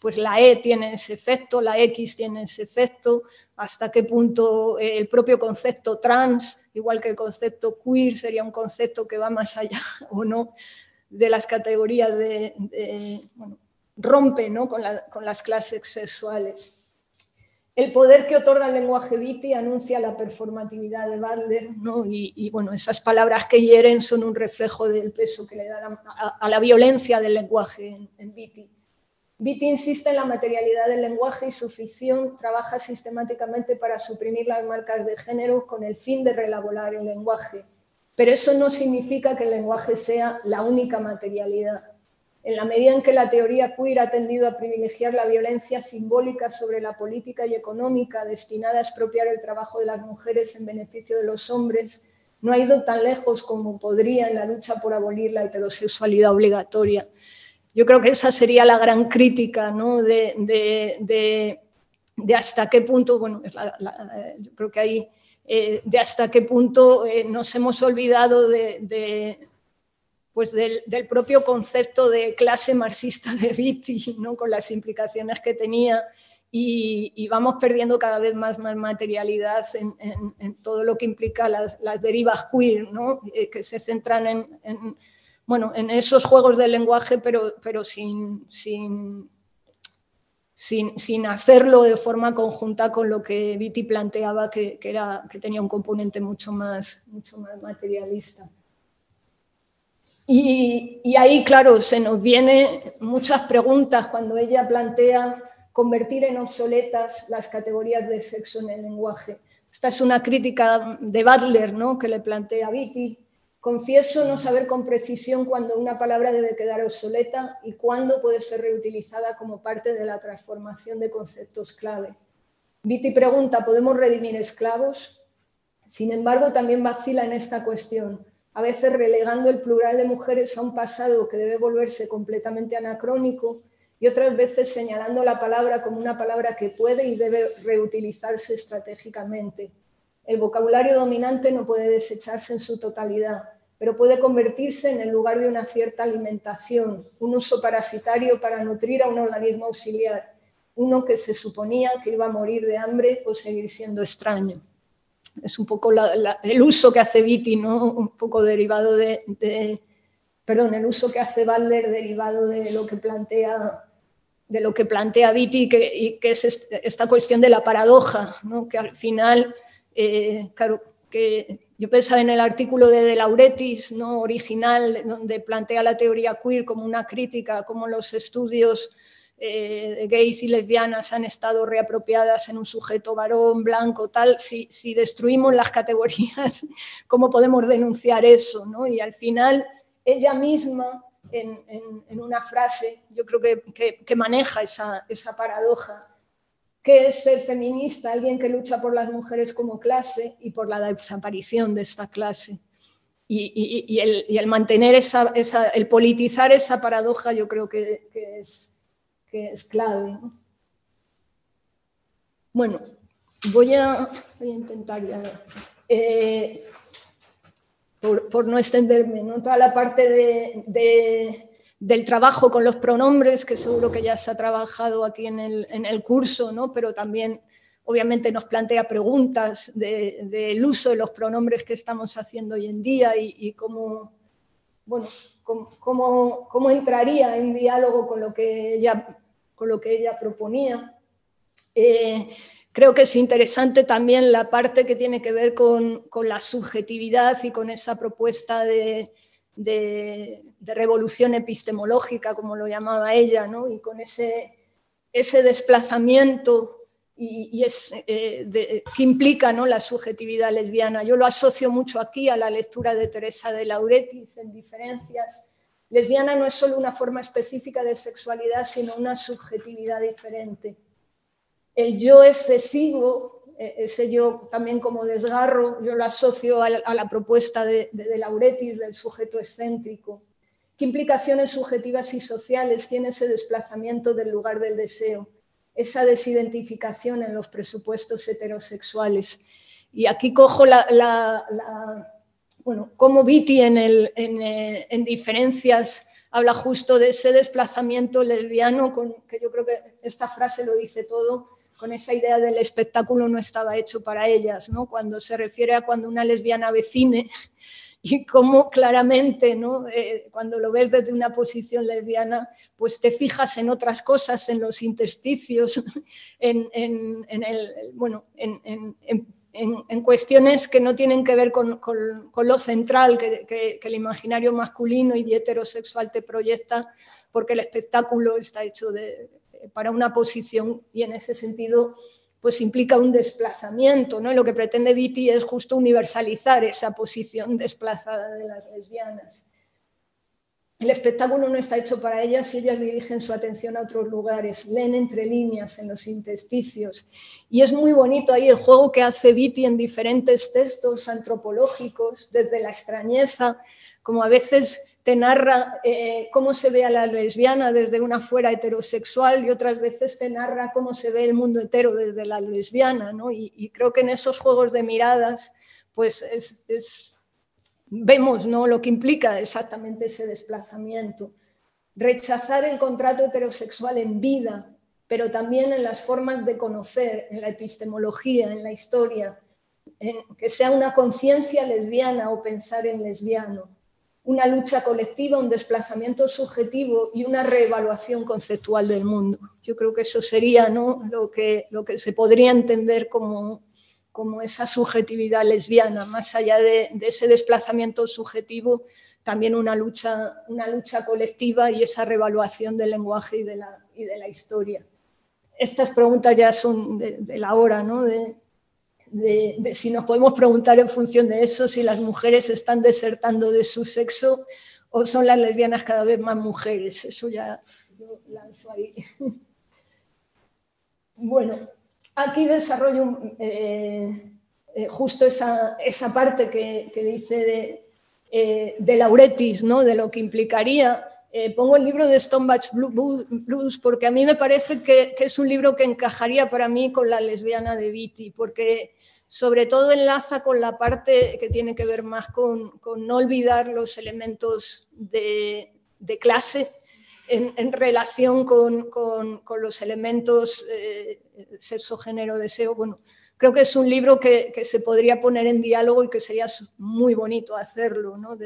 pues la E tiene ese efecto, la X tiene ese efecto, hasta qué punto el propio concepto trans, igual que el concepto queer, sería un concepto que va más allá o no de las categorías de, bueno, rompe ¿no? con las clases sexuales. El poder que otorga el lenguaje Viti anuncia la performatividad de Butler, ¿no? y, bueno, esas palabras que hieren son un reflejo del peso que le da a, la violencia del lenguaje en, en Viti. Viti insiste en la materialidad del lenguaje y su ficción trabaja sistemáticamente para suprimir las marcas de género con el fin de relaborar el lenguaje. Pero eso no significa que el lenguaje sea la única materialidad. En la medida en que la teoría queer ha tendido a privilegiar la violencia simbólica sobre la política y económica destinada a expropiar el trabajo de las mujeres en beneficio de los hombres, no ha ido tan lejos como podría en la lucha por abolir la heterosexualidad obligatoria. Yo creo que esa sería la gran crítica ¿no? de, hasta qué punto, bueno, yo creo que ahí, eh, de hasta qué punto eh, nos hemos olvidado de, pues del, propio concepto de clase marxista de Vitti, ¿no? con las implicaciones que tenía, y, vamos perdiendo cada vez más, materialidad en, todo lo que implica las, derivas queer, ¿no? Eh, que se centran en, bueno, en esos juegos del lenguaje, pero, pero sin, sin, sin, hacerlo de forma conjunta con lo que Vitti planteaba, que, era, que tenía un componente mucho más, mucho más materialista. Y, ahí, claro, se nos vienen muchas preguntas cuando ella plantea convertir en obsoletas las categorías de sexo en el lenguaje. Esta es una crítica de Butler ¿no? que le plantea a. Confieso no saber con precisión cuándo una palabra debe quedar obsoleta y cuándo puede ser reutilizada como parte de la transformación de conceptos clave. Vitti pregunta, ¿podemos redimir esclavos? Sin embargo, también vacila en esta cuestión a veces relegando el plural de mujeres a un pasado que debe volverse completamente anacrónico y otras veces señalando la palabra como una palabra que puede y debe reutilizarse estratégicamente. El vocabulario dominante no puede desecharse en su totalidad, pero puede convertirse en el lugar de una cierta alimentación, un uso parasitario para nutrir a un organismo auxiliar, uno que se suponía que iba a morir de hambre o seguir siendo extraño es un poco el uso que hace Vitti, ¿no? un poco derivado de, perdón, el uso que hace Balder derivado de lo que plantea de lo que plantea Vitti, que, que es esta cuestión de la paradoja, ¿no? que al final, eh, claro, que yo pensaba en el artículo de De Lauretis, ¿no? original, donde plantea la teoría queer como una crítica, como los estudios eh, gays y lesbianas han estado reapropiadas en un sujeto varón, blanco, tal, si, destruimos las categorías, ¿cómo podemos denunciar eso? Y al final, ella misma, en, una frase, yo creo que, maneja esa, paradoja, que es ser feminista, alguien que lucha por las mujeres como clase y por la desaparición de esta clase. Y, el, mantener esa, el politizar esa paradoja, yo creo que es que es clave. Bueno, voy a, intentar ya, eh, por, no extenderme, ¿no? toda la parte de, del trabajo con los pronombres, que seguro que ya se ha trabajado aquí en el, curso, ¿no? pero también obviamente nos plantea preguntas del uso de los pronombres que estamos haciendo hoy en día y, cómo, bueno, cómo, cómo, entraría en diálogo con lo que ella lo que ella proponía. Eh, creo que es interesante también la parte que tiene que ver con, la subjetividad y con esa propuesta de, revolución epistemológica, como lo llamaba ella, y con ese, ese desplazamiento y, es, eh, que implica ¿no? la subjetividad lesbiana. Yo lo asocio mucho aquí a la lectura de Teresa de Lauretis en Diferencias, Lesbiana no es solo una forma específica de sexualidad, sino una subjetividad diferente. El yo excesivo, e, ese yo también como desgarro, yo lo asocio a la, propuesta de, de, Lauretis del sujeto excéntrico. ¿Qué implicaciones subjetivas y sociales tiene ese desplazamiento del lugar del deseo? Esa desidentificación en los presupuestos heterosexuales. Y aquí cojo la bueno, como Vitti eh, en, diferencias habla justo de ese desplazamiento lesbiano, que yo creo que esta frase lo dice todo, con esa idea del espectáculo no estaba hecho para ellas, ¿no? cuando se refiere a cuando una lesbiana ve cine y cómo claramente, ¿no? Eh, cuando lo ves desde una posición lesbiana, pues te fijas en otras cosas, en los intersticios, en, el, bueno, en en, cuestiones que no tienen que ver con, lo central que, el imaginario masculino y heterosexual te proyecta, porque el espectáculo está hecho para una posición y en ese sentido pues implica un desplazamiento. ¿no? lo que pretende Vitti es justo universalizar esa posición desplazada de las lesbianas. El espectáculo no está hecho para ellas y ellas dirigen su atención a otros lugares, leen entre líneas en los intersticios. Y es muy bonito ahí el juego que hace Vitti en diferentes textos antropológicos, desde la extrañeza, como a veces te narra eh, cómo se ve a la lesbiana desde una fuera heterosexual y otras veces te narra cómo se ve el mundo hetero desde la lesbiana. Y, creo que en esos juegos de miradas pues es vemos ¿no? lo que implica exactamente ese desplazamiento. Rechazar el contrato heterosexual en vida, pero también en las formas de conocer, en la epistemología, en la historia, en que sea una conciencia lesbiana o pensar en lesbiano, una lucha colectiva, un desplazamiento subjetivo y una reevaluación conceptual del mundo. Yo creo que eso sería ¿no? lo, que, lo que se podría entender como como esa subjetividad lesbiana, más allá de, ese desplazamiento subjetivo, también una lucha, una lucha colectiva y esa revaluación del lenguaje y de la, y de la historia. Estas preguntas ya son de, la hora, ¿no? De, de, si nos podemos preguntar en función de eso, si las mujeres están desertando de su sexo o son las lesbianas cada vez más mujeres. Eso ya lo lanzo ahí. Bueno, aquí desarrollo eh, eh, justo esa, parte que, dice de, eh, de, Lauretis, ¿no? de lo que implicaría. pongo el libro de Stonebatch Blues porque a mí me parece que, es un libro que encajaría para mí con la lesbiana de Viti, porque sobre todo enlaza con la parte que tiene que ver más con, no olvidar los elementos de, de clase en, relación con, los elementos eh, sexo, género, deseo. Bueno, creo que es un libro que, se podría poner en diálogo y que sería muy bonito hacerlo, ¿no?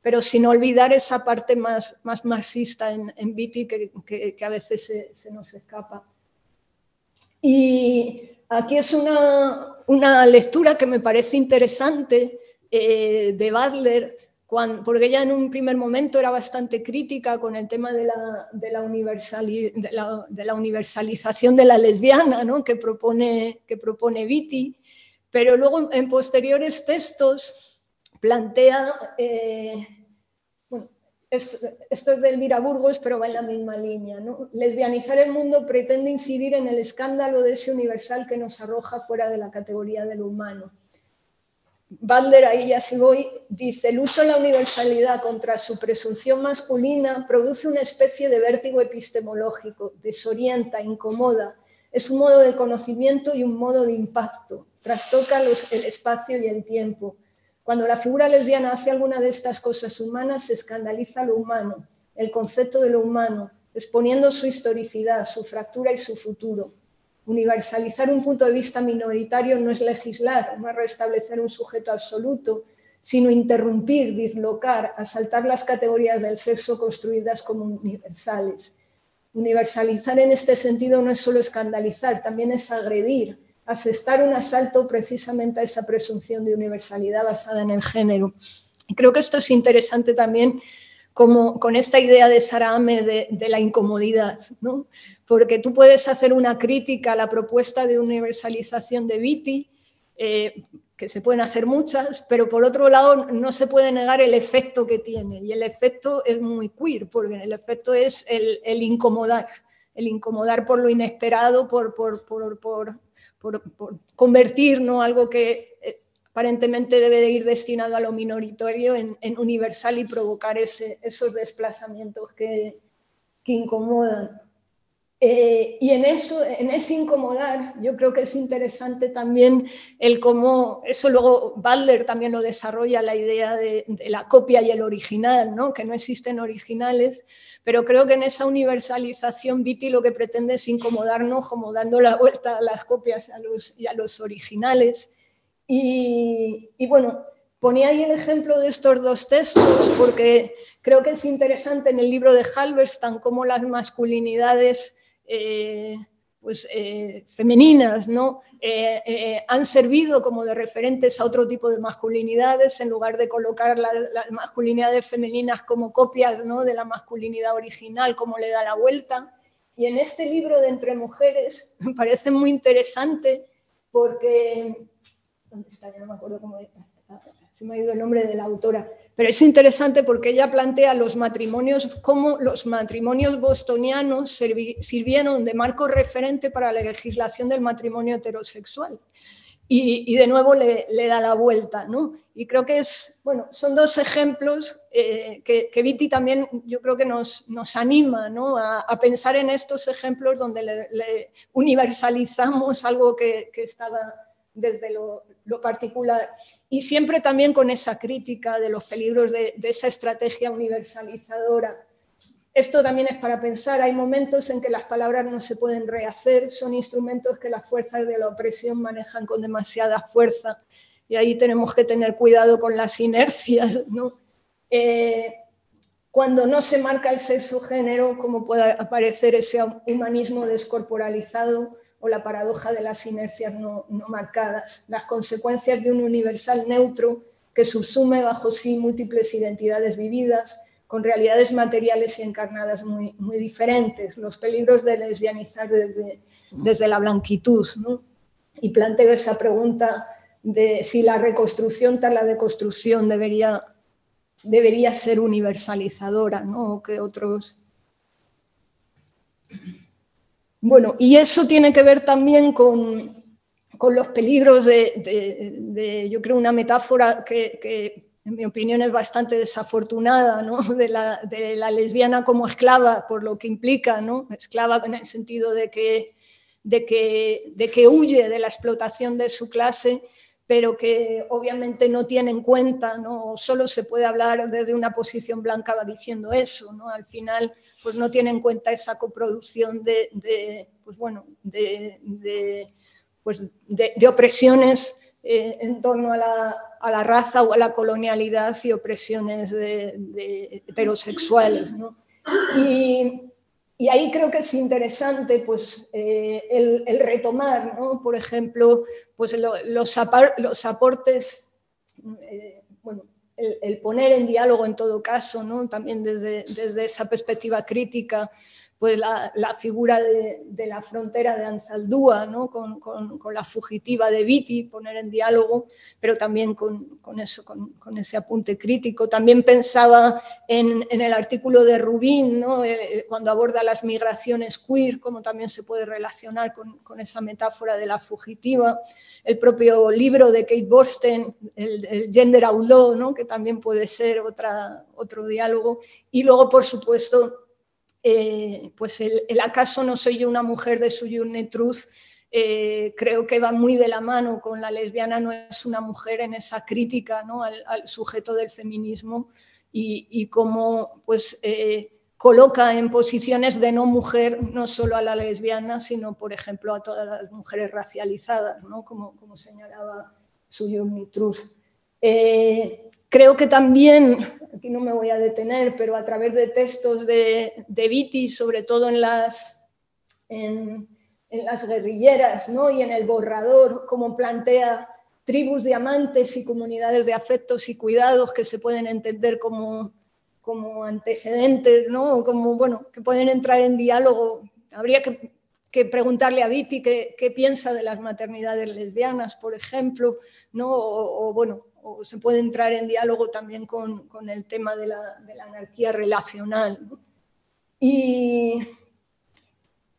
Pero sin olvidar esa parte más, más marxista en, en Viti que, a veces se, nos escapa. Y aquí es una, una lectura que me parece interesante eh, de Porque ella en un primer momento era bastante crítica con el tema de la, universalización de la lesbiana ¿no? que, propone, que propone Vitti, pero luego en posteriores textos plantea, eh, bueno, esto, esto, es de Elvira Burgos, pero va en la misma línea. ¿no? Lesbianizar el mundo pretende incidir en el escándalo de ese universal que nos arroja fuera de la categoría del humano Butler, ahí ya sí voy, dice, el uso de la universalidad contra su presunción masculina produce una especie de vértigo epistemológico, desorienta, incomoda, es un modo de conocimiento y un modo de impacto, trastoca el espacio y el tiempo. Cuando la figura lesbiana hace alguna de estas cosas humanas, se escandaliza lo humano, el concepto de lo humano, exponiendo su historicidad, su fractura y su futuro. Universalizar un punto de vista minoritario no es legislar, no es restablecer un sujeto absoluto, sino interrumpir, dislocar, asaltar las categorías del sexo construidas como universales. Universalizar en este sentido no es solo escandalizar, también es agredir, asestar un asalto precisamente a esa presunción de universalidad basada en el género. Creo que esto es interesante también como con esta idea de Sara de, la incomodidad, ¿no? porque tú puedes hacer una crítica a la propuesta de universalización de Viti, eh, que se pueden hacer muchas, pero por otro lado no se puede negar el efecto que tiene, y el efecto es muy queer, porque el efecto es el, incomodar, el incomodar por lo inesperado, por, por convertir ¿no? algo que eh, aparentemente debe de ir destinado a lo minoritario en, universal y provocar esos desplazamientos que, que incomodan. Eh, y en eso, en ese incomodar, yo creo que es interesante también el cómo, eso luego Butler también lo desarrolla, la idea de, la copia y el original, ¿no? que no existen originales, pero creo que en esa universalización Viti lo que pretende es incomodarnos como dando la vuelta a las copias a los, y a los originales. Y, bueno, ponía ahí el ejemplo de estos dos textos porque creo que es interesante en el libro de Halberstam cómo las masculinidades eh, pues, eh, femeninas ¿no? Eh, han servido como de referentes a otro tipo de masculinidades en lugar de colocar las masculinidades femeninas como copias ¿no? de la masculinidad original, como le da la vuelta. Y en este libro de Entre Mujeres me parece muy interesante porque... ¿Dónde? Ya no me acuerdo cómo se me ha ido el nombre de la autora, pero es interesante porque ella plantea los matrimonios, cómo los matrimonios bostonianos sirvieron de marco referente para la legislación del matrimonio heterosexual. Y, de nuevo le, da la vuelta, ¿no? Y creo que es, bueno, son dos ejemplos eh, que, que Viti también yo creo que nos, nos anima, ¿no? a, pensar en estos ejemplos donde le, universalizamos algo que, que estaba desde lo, particular y siempre también con esa crítica de los peligros de, esa estrategia universalizadora. Esto también es para pensar, hay momentos en que las palabras no se pueden rehacer, son instrumentos que las fuerzas de la opresión manejan con demasiada fuerza y ahí tenemos que tener cuidado con las inercias. ¿no? Eh, cuando no se marca el sexo género, como puede aparecer ese humanismo descorporalizado o la paradoja de las inercias no, marcadas, las consecuencias de un universal neutro que subsume bajo sí múltiples identidades vividas, con realidades materiales y encarnadas muy, muy diferentes, los peligros de lesbianizar desde, desde la blanquitud. Y planteo esa pregunta de si la reconstrucción tras la deconstrucción debería, debería ser universalizadora, ¿no? o que otros bueno, y eso tiene que ver también con, los peligros de, yo creo, una metáfora que, en mi opinión es bastante desafortunada, ¿no? de, la, lesbiana como esclava, por lo que implica, ¿no? esclava en el sentido de que, de que, de que huye de la explotación de su clase pero que obviamente no tiene en cuenta, ¿no? solo se puede hablar desde una posición blanca diciendo eso, ¿no? al final pues no tiene en cuenta esa coproducción de, pues bueno, de, pues de opresiones eh, en torno a la, a la, raza o a la colonialidad y opresiones heterosexuales. ¿no? Y ahí creo que es interesante pues, eh, el, retomar, ¿no? por ejemplo, pues los, los, aportes, eh, bueno, el, poner en diálogo en todo caso, ¿no? también desde, desde esa perspectiva crítica, pues la, figura de, la frontera de Ansaldúa, ¿no? con, la fugitiva de Viti, poner en diálogo, pero también con, eso, con, ese apunte crítico. También pensaba en, el artículo de Rubín, ¿no? Eh, eh, cuando aborda las migraciones queer, cómo también se puede relacionar con, esa metáfora de la fugitiva. El propio libro de Kate Borsten, el, Gender Outlaw, ¿no? que también puede ser otro diálogo. Y luego, por supuesto, eh, pues el, acaso no soy yo una mujer de su Truth, eh, creo que va muy de la mano con la lesbiana no es una mujer en esa crítica ¿no? al, sujeto del feminismo y, cómo pues, eh, coloca en posiciones de no mujer no solo a la lesbiana, sino por ejemplo a todas las mujeres racializadas, ¿no? como, señalaba su Truth. Creo que también, aquí no me voy a detener, pero a través de textos de, Viti, sobre todo en las, en, las guerrilleras ¿no? y en el borrador, como plantea tribus de amantes y comunidades de afectos y cuidados que se pueden entender como, como antecedentes, ¿no? como, bueno, que pueden entrar en diálogo. Habría que, que preguntarle a Viti qué, qué, piensa de las maternidades lesbianas, por ejemplo, ¿no? o bueno, o se puede entrar en diálogo también con, con el tema de la, de la anarquía relacional. Y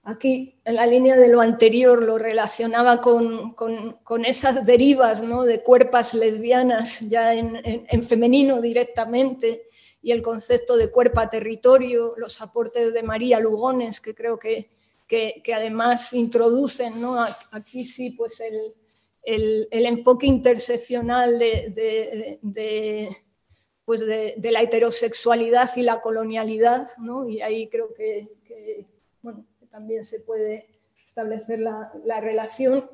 aquí, en la línea de lo anterior, lo relacionaba con, con, con esas derivas ¿no? de cuerpas lesbianas ya en, en, femenino directamente y el concepto de cuerpo territorio, los aportes de María Lugones, que creo que, que, que además introducen ¿no? aquí sí pues el, el, enfoque interseccional de, pues de, la heterosexualidad y la colonialidad, ¿no? y ahí creo que, también se puede establecer la, relación.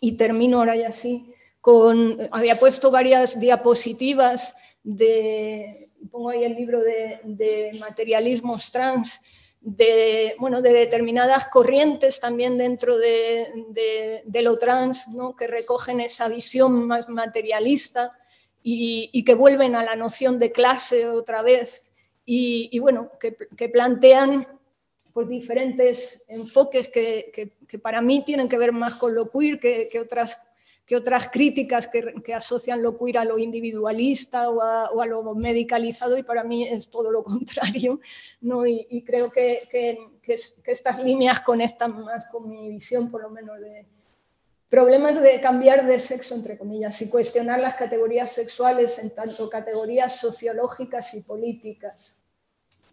Y termino ahora ya así con, había puesto varias diapositivas de, pongo ahí el libro de materialismos trans, de, bueno, de determinadas corrientes también dentro de, lo trans, ¿no? que recogen esa visión más materialista y, que vuelven a la noción de clase otra vez y, bueno, que, plantean pues, diferentes enfoques que, para mí tienen que ver más con lo queer que, que otras que otras críticas que, asocian lo queer a lo individualista o a, lo medicalizado y para mí es todo lo contrario. ¿no? Y, creo que, estas líneas conectan más con mi visión, por lo menos, de problemas de cambiar de sexo, entre comillas, y cuestionar las categorías sexuales en tanto categorías sociológicas y políticas.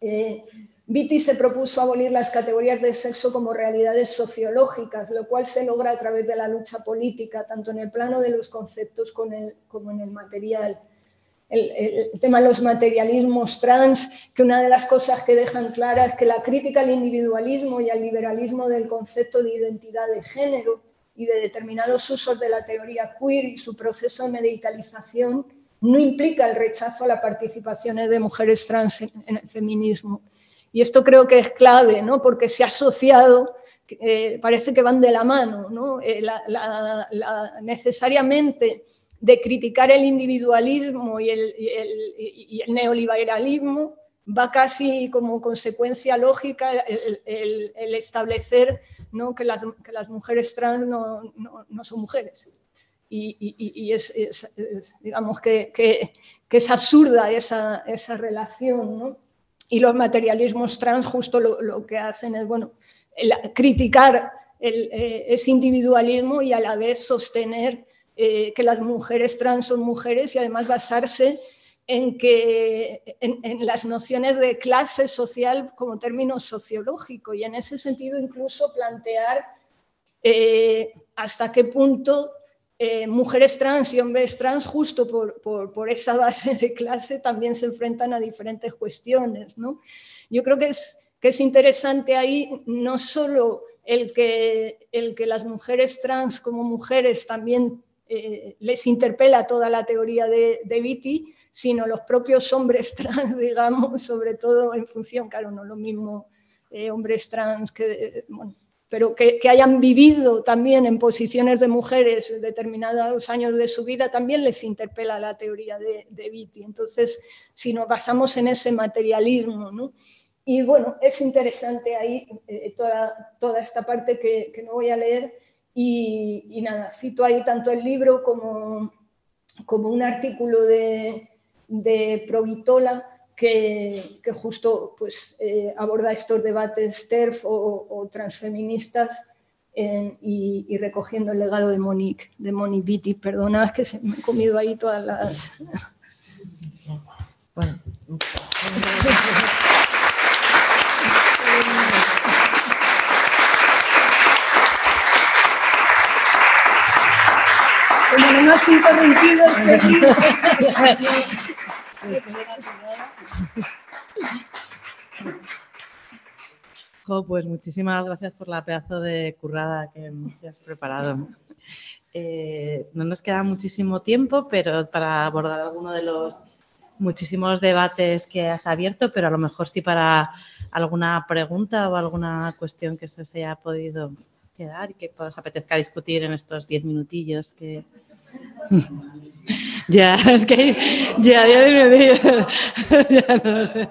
Eh, Vitti se propuso abolir las categorías de sexo como realidades sociológicas, lo cual se logra a través de la lucha política, tanto en el plano de los conceptos como en el material. El, tema de los materialismos trans, que una de las cosas que dejan clara es que la crítica al individualismo y al liberalismo del concepto de identidad de género y de determinados usos de la teoría queer y su proceso de medicalización no implica el rechazo a la participación de mujeres trans en el feminismo. Y esto creo que es clave, ¿no? porque se ha asociado eh, parece que van de la mano, ¿no? necesariamente de criticar el individualismo y el, y el neoliberalismo va casi como consecuencia lógica el, establecer ¿no? que, las, que, las, mujeres trans no, no, son mujeres. Y, y es, digamos que, que, que, es absurda esa, esa relación. ¿no? Y los materialismos trans justo lo, lo que hacen es bueno, criticar el, eh, ese individualismo y a la vez sostener eh, que las mujeres trans son mujeres y además basarse en, que, en, las nociones de clase social como término sociológico y en ese sentido incluso plantear eh, hasta qué punto eh, mujeres trans y hombres trans, justo por, por, esa base de clase, también se enfrentan a diferentes cuestiones. ¿no? Yo creo que es, que es interesante ahí no solo el que, el que las mujeres trans como mujeres también eh, les interpela toda la teoría de, de Vitti, sino los propios hombres trans, digamos, sobre todo en función, claro, no lo mismo eh, hombres trans que, pero que, hayan vivido también en posiciones de mujeres determinados años de su vida, también les interpela la teoría de, de Vitti. Entonces, si nos basamos en ese materialismo, ¿no? Y bueno, es interesante ahí eh, toda, toda esta parte que, que, no voy a leer. Y, y, nada, cito ahí tanto el libro como, como un artículo de Provitola que, justo pues, eh, aborda estos debates TERF o, transfeministas y, recogiendo el legado de Monique, de Monique Vitti. Perdonad que se me he comido ahí todas las... Bueno. No has interrumpido pues muchísimas gracias por la pedazo de currada que has preparado. Eh, no nos queda muchísimo tiempo, pero para abordar alguno de los muchísimos debates que has abierto, pero a lo mejor sí para alguna pregunta o alguna cuestión que se haya podido quedar y que os apetezca discutir en estos diez minutillos que, ya, es que ya, ya, ya, ya no sé.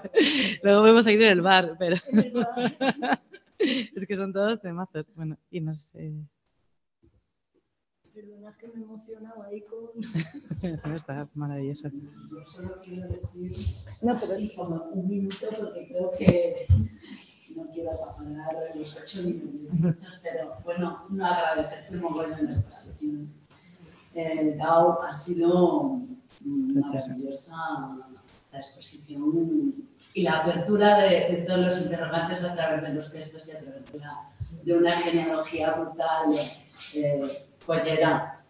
Luego vamos a ir en el bar, pero es que son todos temazos. Bueno, y no sé. Perdona que me emocionaba ahí con. no, está maravilloso. Yo solo quiero decir, no, pero sí, como un minuto, porque creo que no quiero apagar los ocho minutos, pero bueno, no agradecerte un montón la exposición eh, DAO ha sido maravillosa la exposición y la apertura de, todos los interrogantes a través de los textos y a través de, una genealogía brutal, eh, pollera,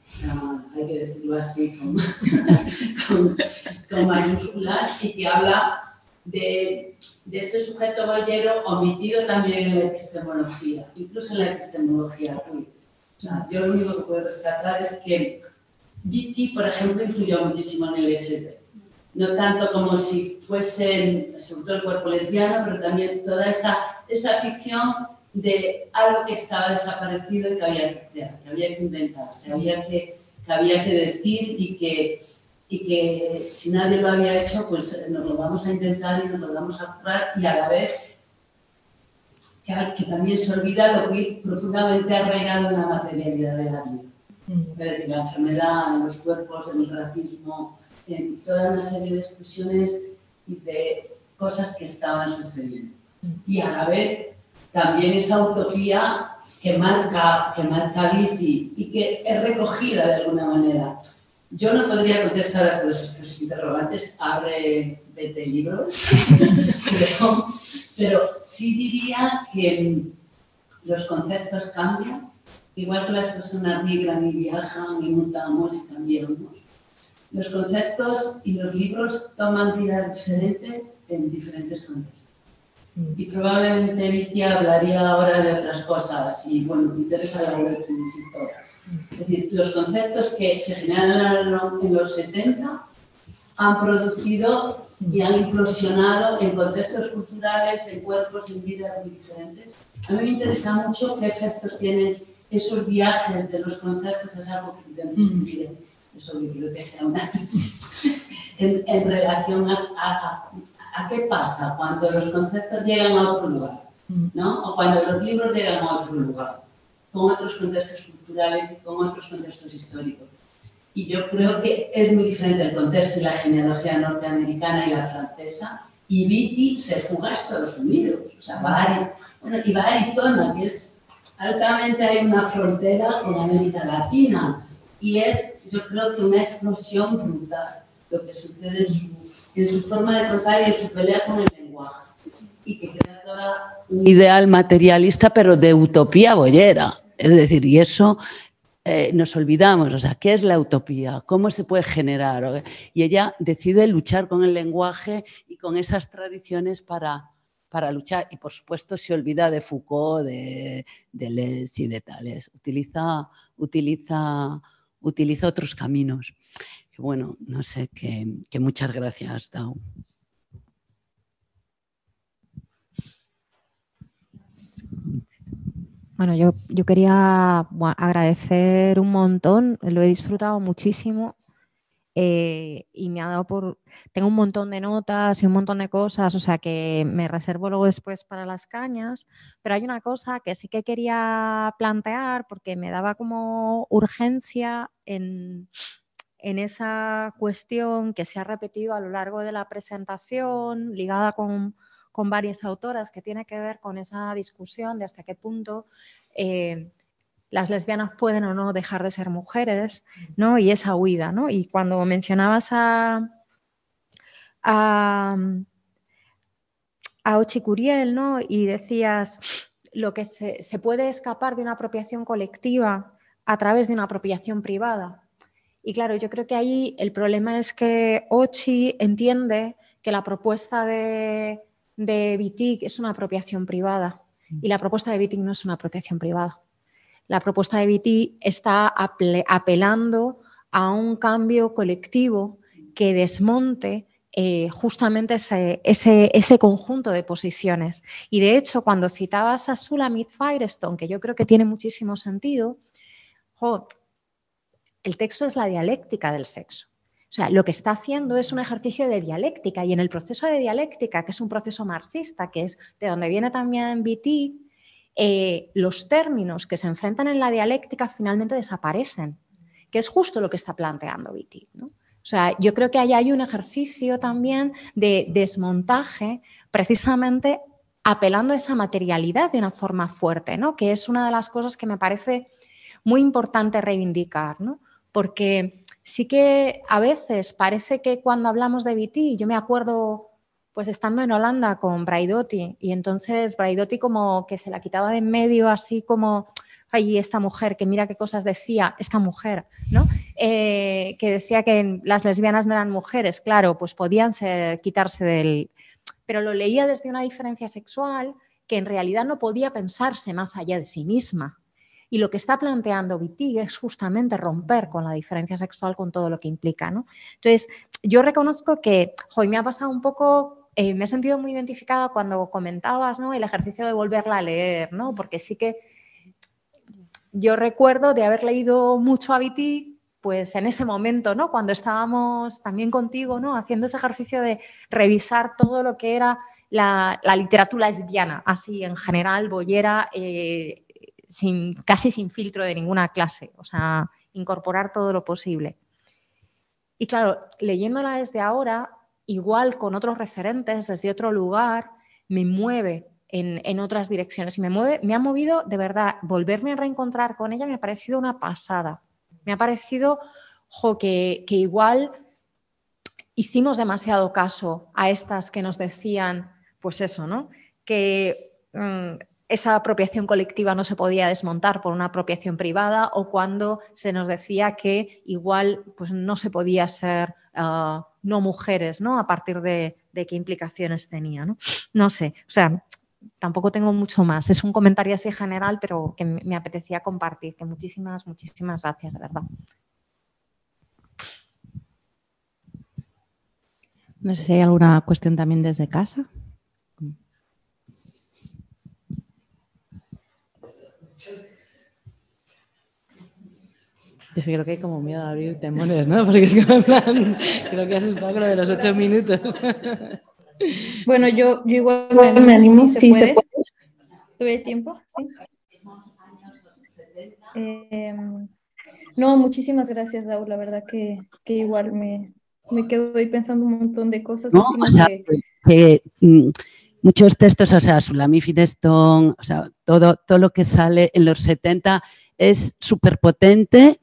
hay que decirlo así con, con, mayúsculas, y que habla de, de, ese sujeto bollero omitido también en la epistemología, incluso en la epistemología. O sea, yo lo único que puedo rescatar es que Vitti, por ejemplo, influyó muchísimo en el ST. No tanto como si fuese, sobre todo el cuerpo lesbiano, pero también toda esa, esa ficción de algo que estaba desaparecido y que había que inventar, que había que, que, había que decir y que, y que si nadie lo había hecho, pues nos lo vamos a inventar y nos lo vamos a currar y a la vez que, que también se olvida lo que profundamente arraigado en la materialidad de la vida la enfermedad, en los cuerpos, en el racismo, en toda una serie de exclusiones y de cosas que estaban sucediendo. Y a la vez también esa utopía que marca, que marca Viti y que es recogida de alguna manera. Yo no podría contestar a todos estos interrogantes, abre 20 libros, pero, pero sí diría que los conceptos cambian Igual que las personas migran y viajan y mutamos y cambiamos, los conceptos y los libros toman vidas diferentes en diferentes contextos. Mm. Y probablemente Vicky hablaría ahora de otras cosas y, bueno, me interesa la web de todas. Es decir, los conceptos que se generaron en los 70 han producido y han implosionado en contextos culturales, en cuerpos, en vidas muy diferentes a mí me interesa mucho qué efectos tienen esos viajes de los conceptos, es algo que intento escribir, eso yo creo que sea una tesis, en, en relación a, a, a, qué pasa cuando los conceptos llegan a otro lugar, ¿no? O cuando los libros llegan a otro lugar, con otros contextos culturales y con otros contextos históricos. Y yo creo que es muy diferente el contexto y la genealogía norteamericana y la francesa. Y Viti se fuga a Estados Unidos, o sea, va a, bueno, y va a Arizona, que es altamente hay una frontera con América Latina. Y es, yo creo que una explosión brutal lo que sucede en su, forma de contar y en su pelea con el lenguaje. Y que crea toda un ideal materialista, pero de utopía boyera. Es decir, y eso eh, nos olvidamos, o sea, ¿qué es la utopía? ¿Cómo se puede generar? Y ella decide luchar con el lenguaje y con esas tradiciones para, para luchar. Y por supuesto se olvida de Foucault, de, de y de Tales. Utiliza, utiliza, utiliza otros caminos. Que bueno, no sé, que, que muchas gracias, Dao. Bueno, yo, yo quería agradecer un montón, lo he disfrutado muchísimo eh, y me ha dado por... Tengo un montón de notas y un montón de cosas, o sea que me reservo luego después para las cañas, pero hay una cosa que sí que quería plantear porque me daba como urgencia en, en esa cuestión que se ha repetido a lo largo de la presentación, ligada con con varias autoras que tiene que ver con esa discusión de hasta qué punto eh, las lesbianas pueden o no dejar de ser mujeres, ¿no? Y esa huida, ¿no? Y cuando mencionabas a, a, a Ochi Curiel, ¿no? Y decías lo que se, se puede escapar de una apropiación colectiva a través de una apropiación privada. Y claro, yo creo que ahí el problema es que Ochi entiende que la propuesta de de BITIC es una apropiación privada y la propuesta de BITIC no es una apropiación privada. La propuesta de BITIC está apelando a un cambio colectivo que desmonte eh, justamente ese, ese, conjunto de posiciones. Y de hecho, cuando citabas a Sulamit Firestone, que yo creo que tiene muchísimo sentido, el texto es la dialéctica del sexo. O sea, lo que está haciendo es un ejercicio de dialéctica y en el proceso de dialéctica, que es un proceso marxista, que es de donde viene también BT, eh, los términos que se enfrentan en la dialéctica finalmente desaparecen, que es justo lo que está planteando BT. O sea, yo creo que ahí hay un ejercicio también de desmontaje precisamente apelando a esa materialidad de una forma fuerte, ¿no? que es una de las cosas que me parece muy importante reivindicar, ¿no? porque sí que a veces parece que cuando hablamos de BT, yo me acuerdo pues estando en Holanda con Braidotti y entonces Braidotti como que se la quitaba de en medio así como, ay, esta mujer, que mira qué cosas decía, esta mujer, ¿no? Eh, que decía que las lesbianas no eran mujeres, claro, pues podían quitarse del... Pero lo leía desde una diferencia sexual que en realidad no podía pensarse más allá de sí misma, y lo que está planteando Wittig es justamente romper con la diferencia sexual con todo lo que implica. ¿no? Entonces, yo reconozco que hoy me ha pasado un poco, eh, me he sentido muy identificada cuando comentabas el ejercicio de volverla a leer, porque sí que yo recuerdo de haber leído mucho a Wittig pues en ese momento. Cuando estábamos también contigo. Haciendo ese ejercicio de revisar todo lo que era la, literatura lesbiana, así en general, boyera, eh, casi sin filtro de ninguna clase, o sea, incorporar todo lo posible. Y claro, leyéndola desde ahora, igual con otros referentes, desde otro lugar, me mueve en, otras direcciones y me, mueve, me ha movido de verdad, volverme a reencontrar con ella me ha parecido una pasada. Me ha parecido que, igual hicimos demasiado caso a estas que nos decían, pues eso, ¿no? Que mm, esa apropiación colectiva no se podía desmontar por una apropiación privada o cuando se nos decía que igual pues, no se podía ser ah, no mujeres, ¿no? A partir de, qué implicaciones tenía, ¿no? No sé, o sea, tampoco tengo mucho más. Es un comentario así general, pero que me apetecía compartir. Que muchísimas, muchísimas gracias, de verdad. No sé si hay alguna cuestión también desde casa. Yo creo que hay como miedo a abrir temores, ¿no? Porque es como en plan, creo que has estado con lo de los ocho minutos. Bueno, yo, yo igual me, animo, si se puede. ¿Tuve tiempo? Sí. Em, no, muchísimas gracias, Raúl. La verdad que, que igual me, me, quedo ahí pensando un montón de cosas. No, o sea, que, mm, muchos textos, o sea, Sulami Fineston, o sea, todo, todo lo que sale en los 70 es súper potente.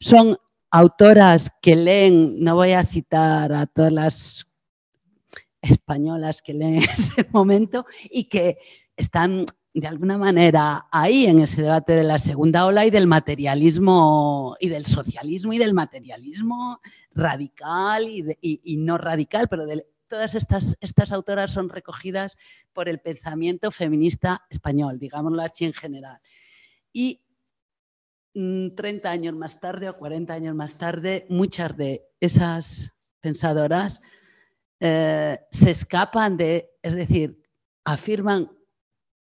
Son autoras que leen, no voy a citar a todas las españolas que leen en ese momento y que están de alguna manera ahí en ese debate de la segunda ola y del materialismo y del socialismo y del materialismo radical y, no radical, pero todas estas, estas autoras son recogidas por el pensamiento feminista español, digámoslo así en general. Y 30 mm, años más tarde o 40 años más tarde, muchas de esas pensadoras eh, se escapan de, es decir, afirman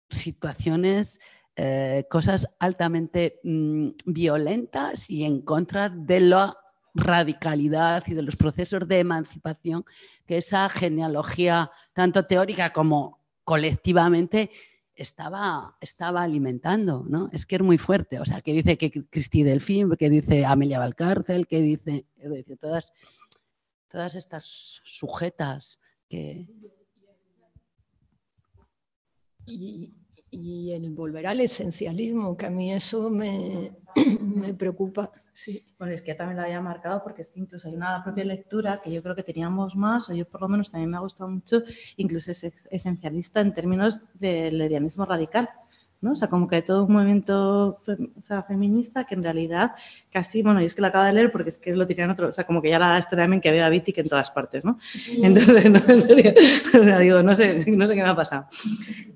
situaciones, eh, cosas altamente mm, violentas y en contra de la radicalidad y de los procesos de emancipación que esa genealogía, tanto teórica como colectivamente, estaba, estaba alimentando, ¿no? Es que es muy fuerte, o sea, que dice que Cristi Delfín, que dice Amelia Valcárcel, que dice, todas, todas estas sujetas que... y el volver al esencialismo, que a mí eso me, me preocupa. Sí. Bueno, es que también lo había marcado porque es que incluso hay una propia lectura que yo creo que teníamos más, o yo por lo menos también me ha gustado mucho, incluso es esencialista en términos del lesbianismo radical. ¿No? O sea, como que todo un movimiento o sea, feminista que en realidad casi, bueno, yo es que lo acabo de leer porque es que lo tiran otro, o sea, como que ya la también que había Vitic en todas partes, ¿no? Entonces, no, en serio, o sea, digo, no sé, no sé qué me ha pasado.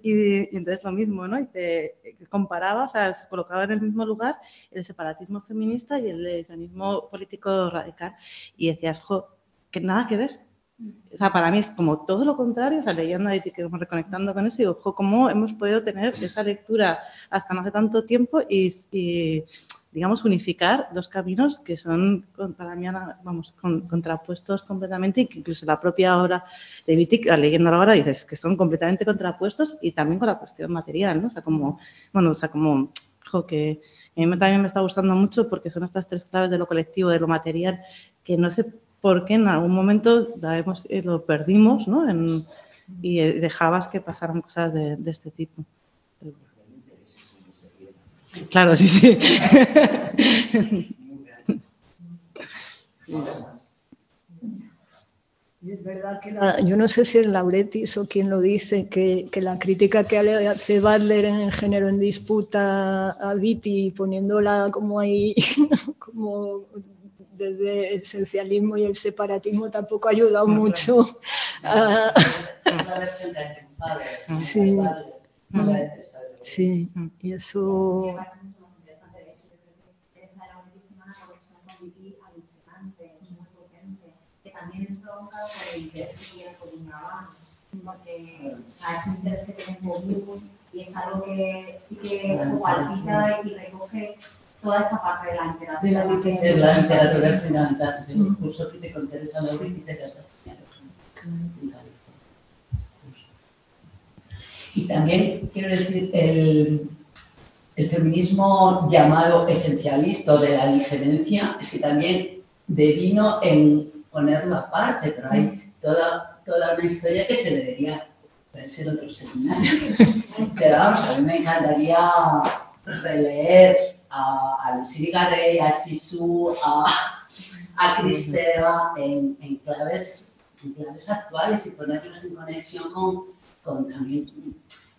Y, entonces lo mismo, ¿no? Y te comparaba, o sea, se colocaba en el mismo lugar el separatismo feminista y el lesbianismo político radical y decías, jo, que nada que ver, o sea, para mí es como todo lo contrario, o sea, leyendo y reconectando con eso, y ojo, cómo hemos podido tener esa lectura hasta no hace tanto tiempo y, digamos, unificar dos caminos que son, para mí, vamos, contrapuestos completamente incluso la propia obra de Wittig, leyendo ahora, dices que son completamente contrapuestos y también con la cuestión material, ¿no? O sea, como, bueno, o sea, como, ojo, que a mí también me está gustando mucho porque son estas tres claves de lo colectivo, de lo material, que no se porque en algún momento eh, lo perdimos ¿no? y eh, dejabas que pasaran cosas de, este tipo. Claro, sí, sí. es verdad que yo no sé si es Lauretis o quien lo dice, que, la crítica que hace Butler en género en disputa a Viti, poniéndola como ahí, como desde el esencialismo y el separatismo tampoco ha ayudado mucho. A... La versión que sí. sí, y eso... también es provocado por el interés que tiene por porque a ese interés que tiene por y es algo que sí que palpita y recoge toda esa parte de la literatura. De la literatura, de la literatura es fundamental. Que te y se casa. Y también quiero decir, el, el feminismo llamado esencialista de la diferencia es que también devino en ponerlo aparte, pero hay toda, toda una historia que se debería ser otro seminario. Pero vamos, a mí me encantaría releer a, a Lucille Garey, a Sisu, a, a Cristeva en, en, claves, en claves actuales y ponerlos en conexión con, con también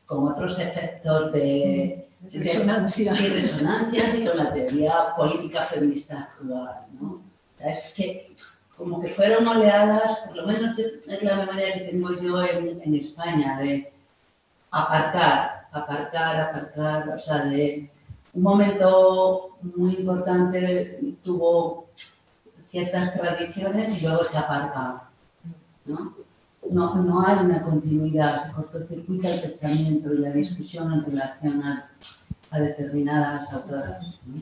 con otros efectos de, de resonancia. de, resonancias y con la teoría política feminista actual. ¿no? Es que como que fueron oleadas, por lo menos yo, es la memoria que tengo yo en, en España, de aparcar, aparcar, aparcar, o sea, de un momento muy importante tuvo ciertas tradiciones y luego se aparca. ¿no? No, no hay una continuidad, se cortocircuita el pensamiento y la discusión en relación a, a determinadas autoras. ¿no?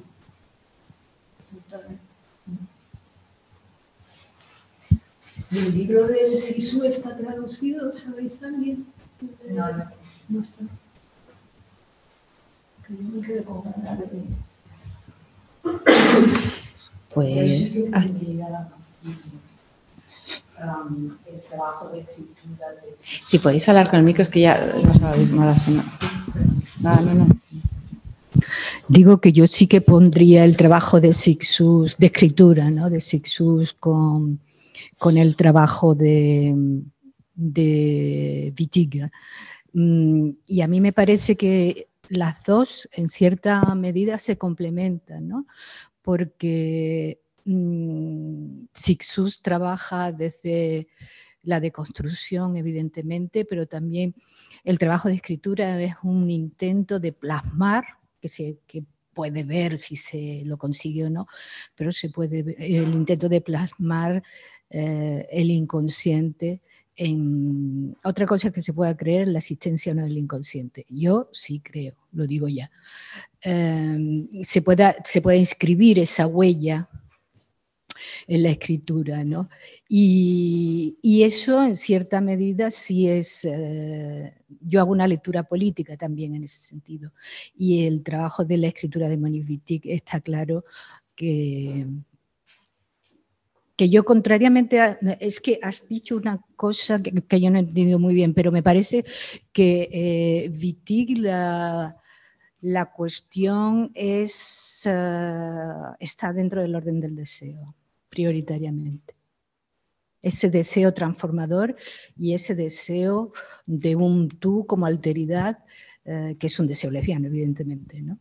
¿El libro de Sisu está traducido? ¿Sabéis? No, no. No está. Que yo me quedé con ganas de- Pues, ah, si podéis hablar con el micro, es que ya no sabéis nada. si no- No, no. Digo que yo sí que pondría el trabajo de Sixus, de escritura, ¿no? De Sixus con, con el trabajo de, de Wittig. Mm, Y a mí me parece que las dos, en cierta medida, se complementan, ¿no? Porque mm, Sixus trabaja desde la deconstrucción, evidentemente, pero también el trabajo de escritura es un intento de plasmar, que, se, que puede ver si se lo consigue o no, pero se puede ver el intento de plasmar eh, el inconsciente en otra cosa que se pueda creer la existencia o no del inconsciente. Yo sí creo, lo digo ya. Eh, se, pueda, se puede inscribir esa huella en la escritura, ¿no? Y, eso en cierta medida sí es, eh, yo hago una lectura política también en ese sentido, y el trabajo de la escritura de Wittig está claro que, que yo contrariamente, a, es que has dicho una cosa que, yo no he entendido muy bien, pero me parece que eh, la, la cuestión es, uh, está dentro del orden del deseo prioritariamente. Ese deseo transformador y ese deseo de un tú como alteridad, eh, que es un deseo lesbiano, evidentemente. ¿no?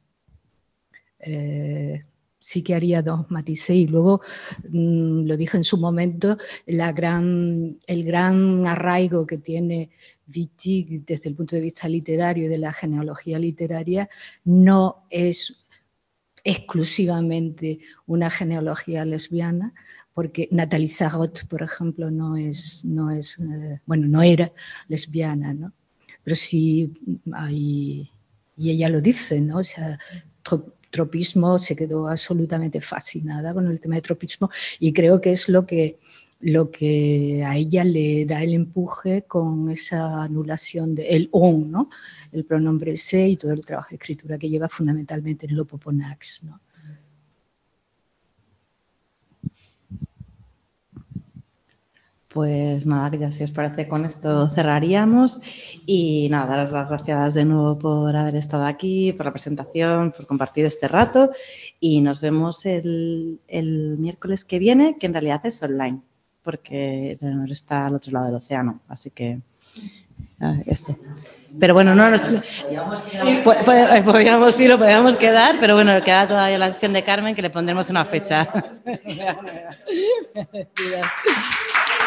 Eh, sí que haría dos matices y luego, mmm, lo dije en su momento, la gran, el gran arraigo que tiene Wittig desde el punto de vista literario y de la genealogía literaria no es exclusivamente una genealogía lesbiana, porque Nathalie Sarraute, por ejemplo, no es, no es eh, bueno, no era lesbiana, ¿no? Pero sí hay, y ella lo dice, ¿no? O sea, tropismo, se quedó absolutamente fascinada con el tema de tropismo y creo que es lo que, lo que a ella le da el empuje con esa anulación del on, ¿no? el pronombre se y todo el trabajo de escritura que lleva fundamentalmente en el opoponax. ¿no? Pues nada, ya si os parece con esto cerraríamos y nada, daros las gracias de nuevo por haber estado aquí, por la presentación, por compartir este rato y nos vemos el, el miércoles que viene, que en realidad es online, porque Leonor está al otro lado del océano, así que eso. Pero bueno, no nos... Podríamos ir o podríamos quedar, pero bueno, queda todavía la sesión de Carmen que le pondremos una fecha.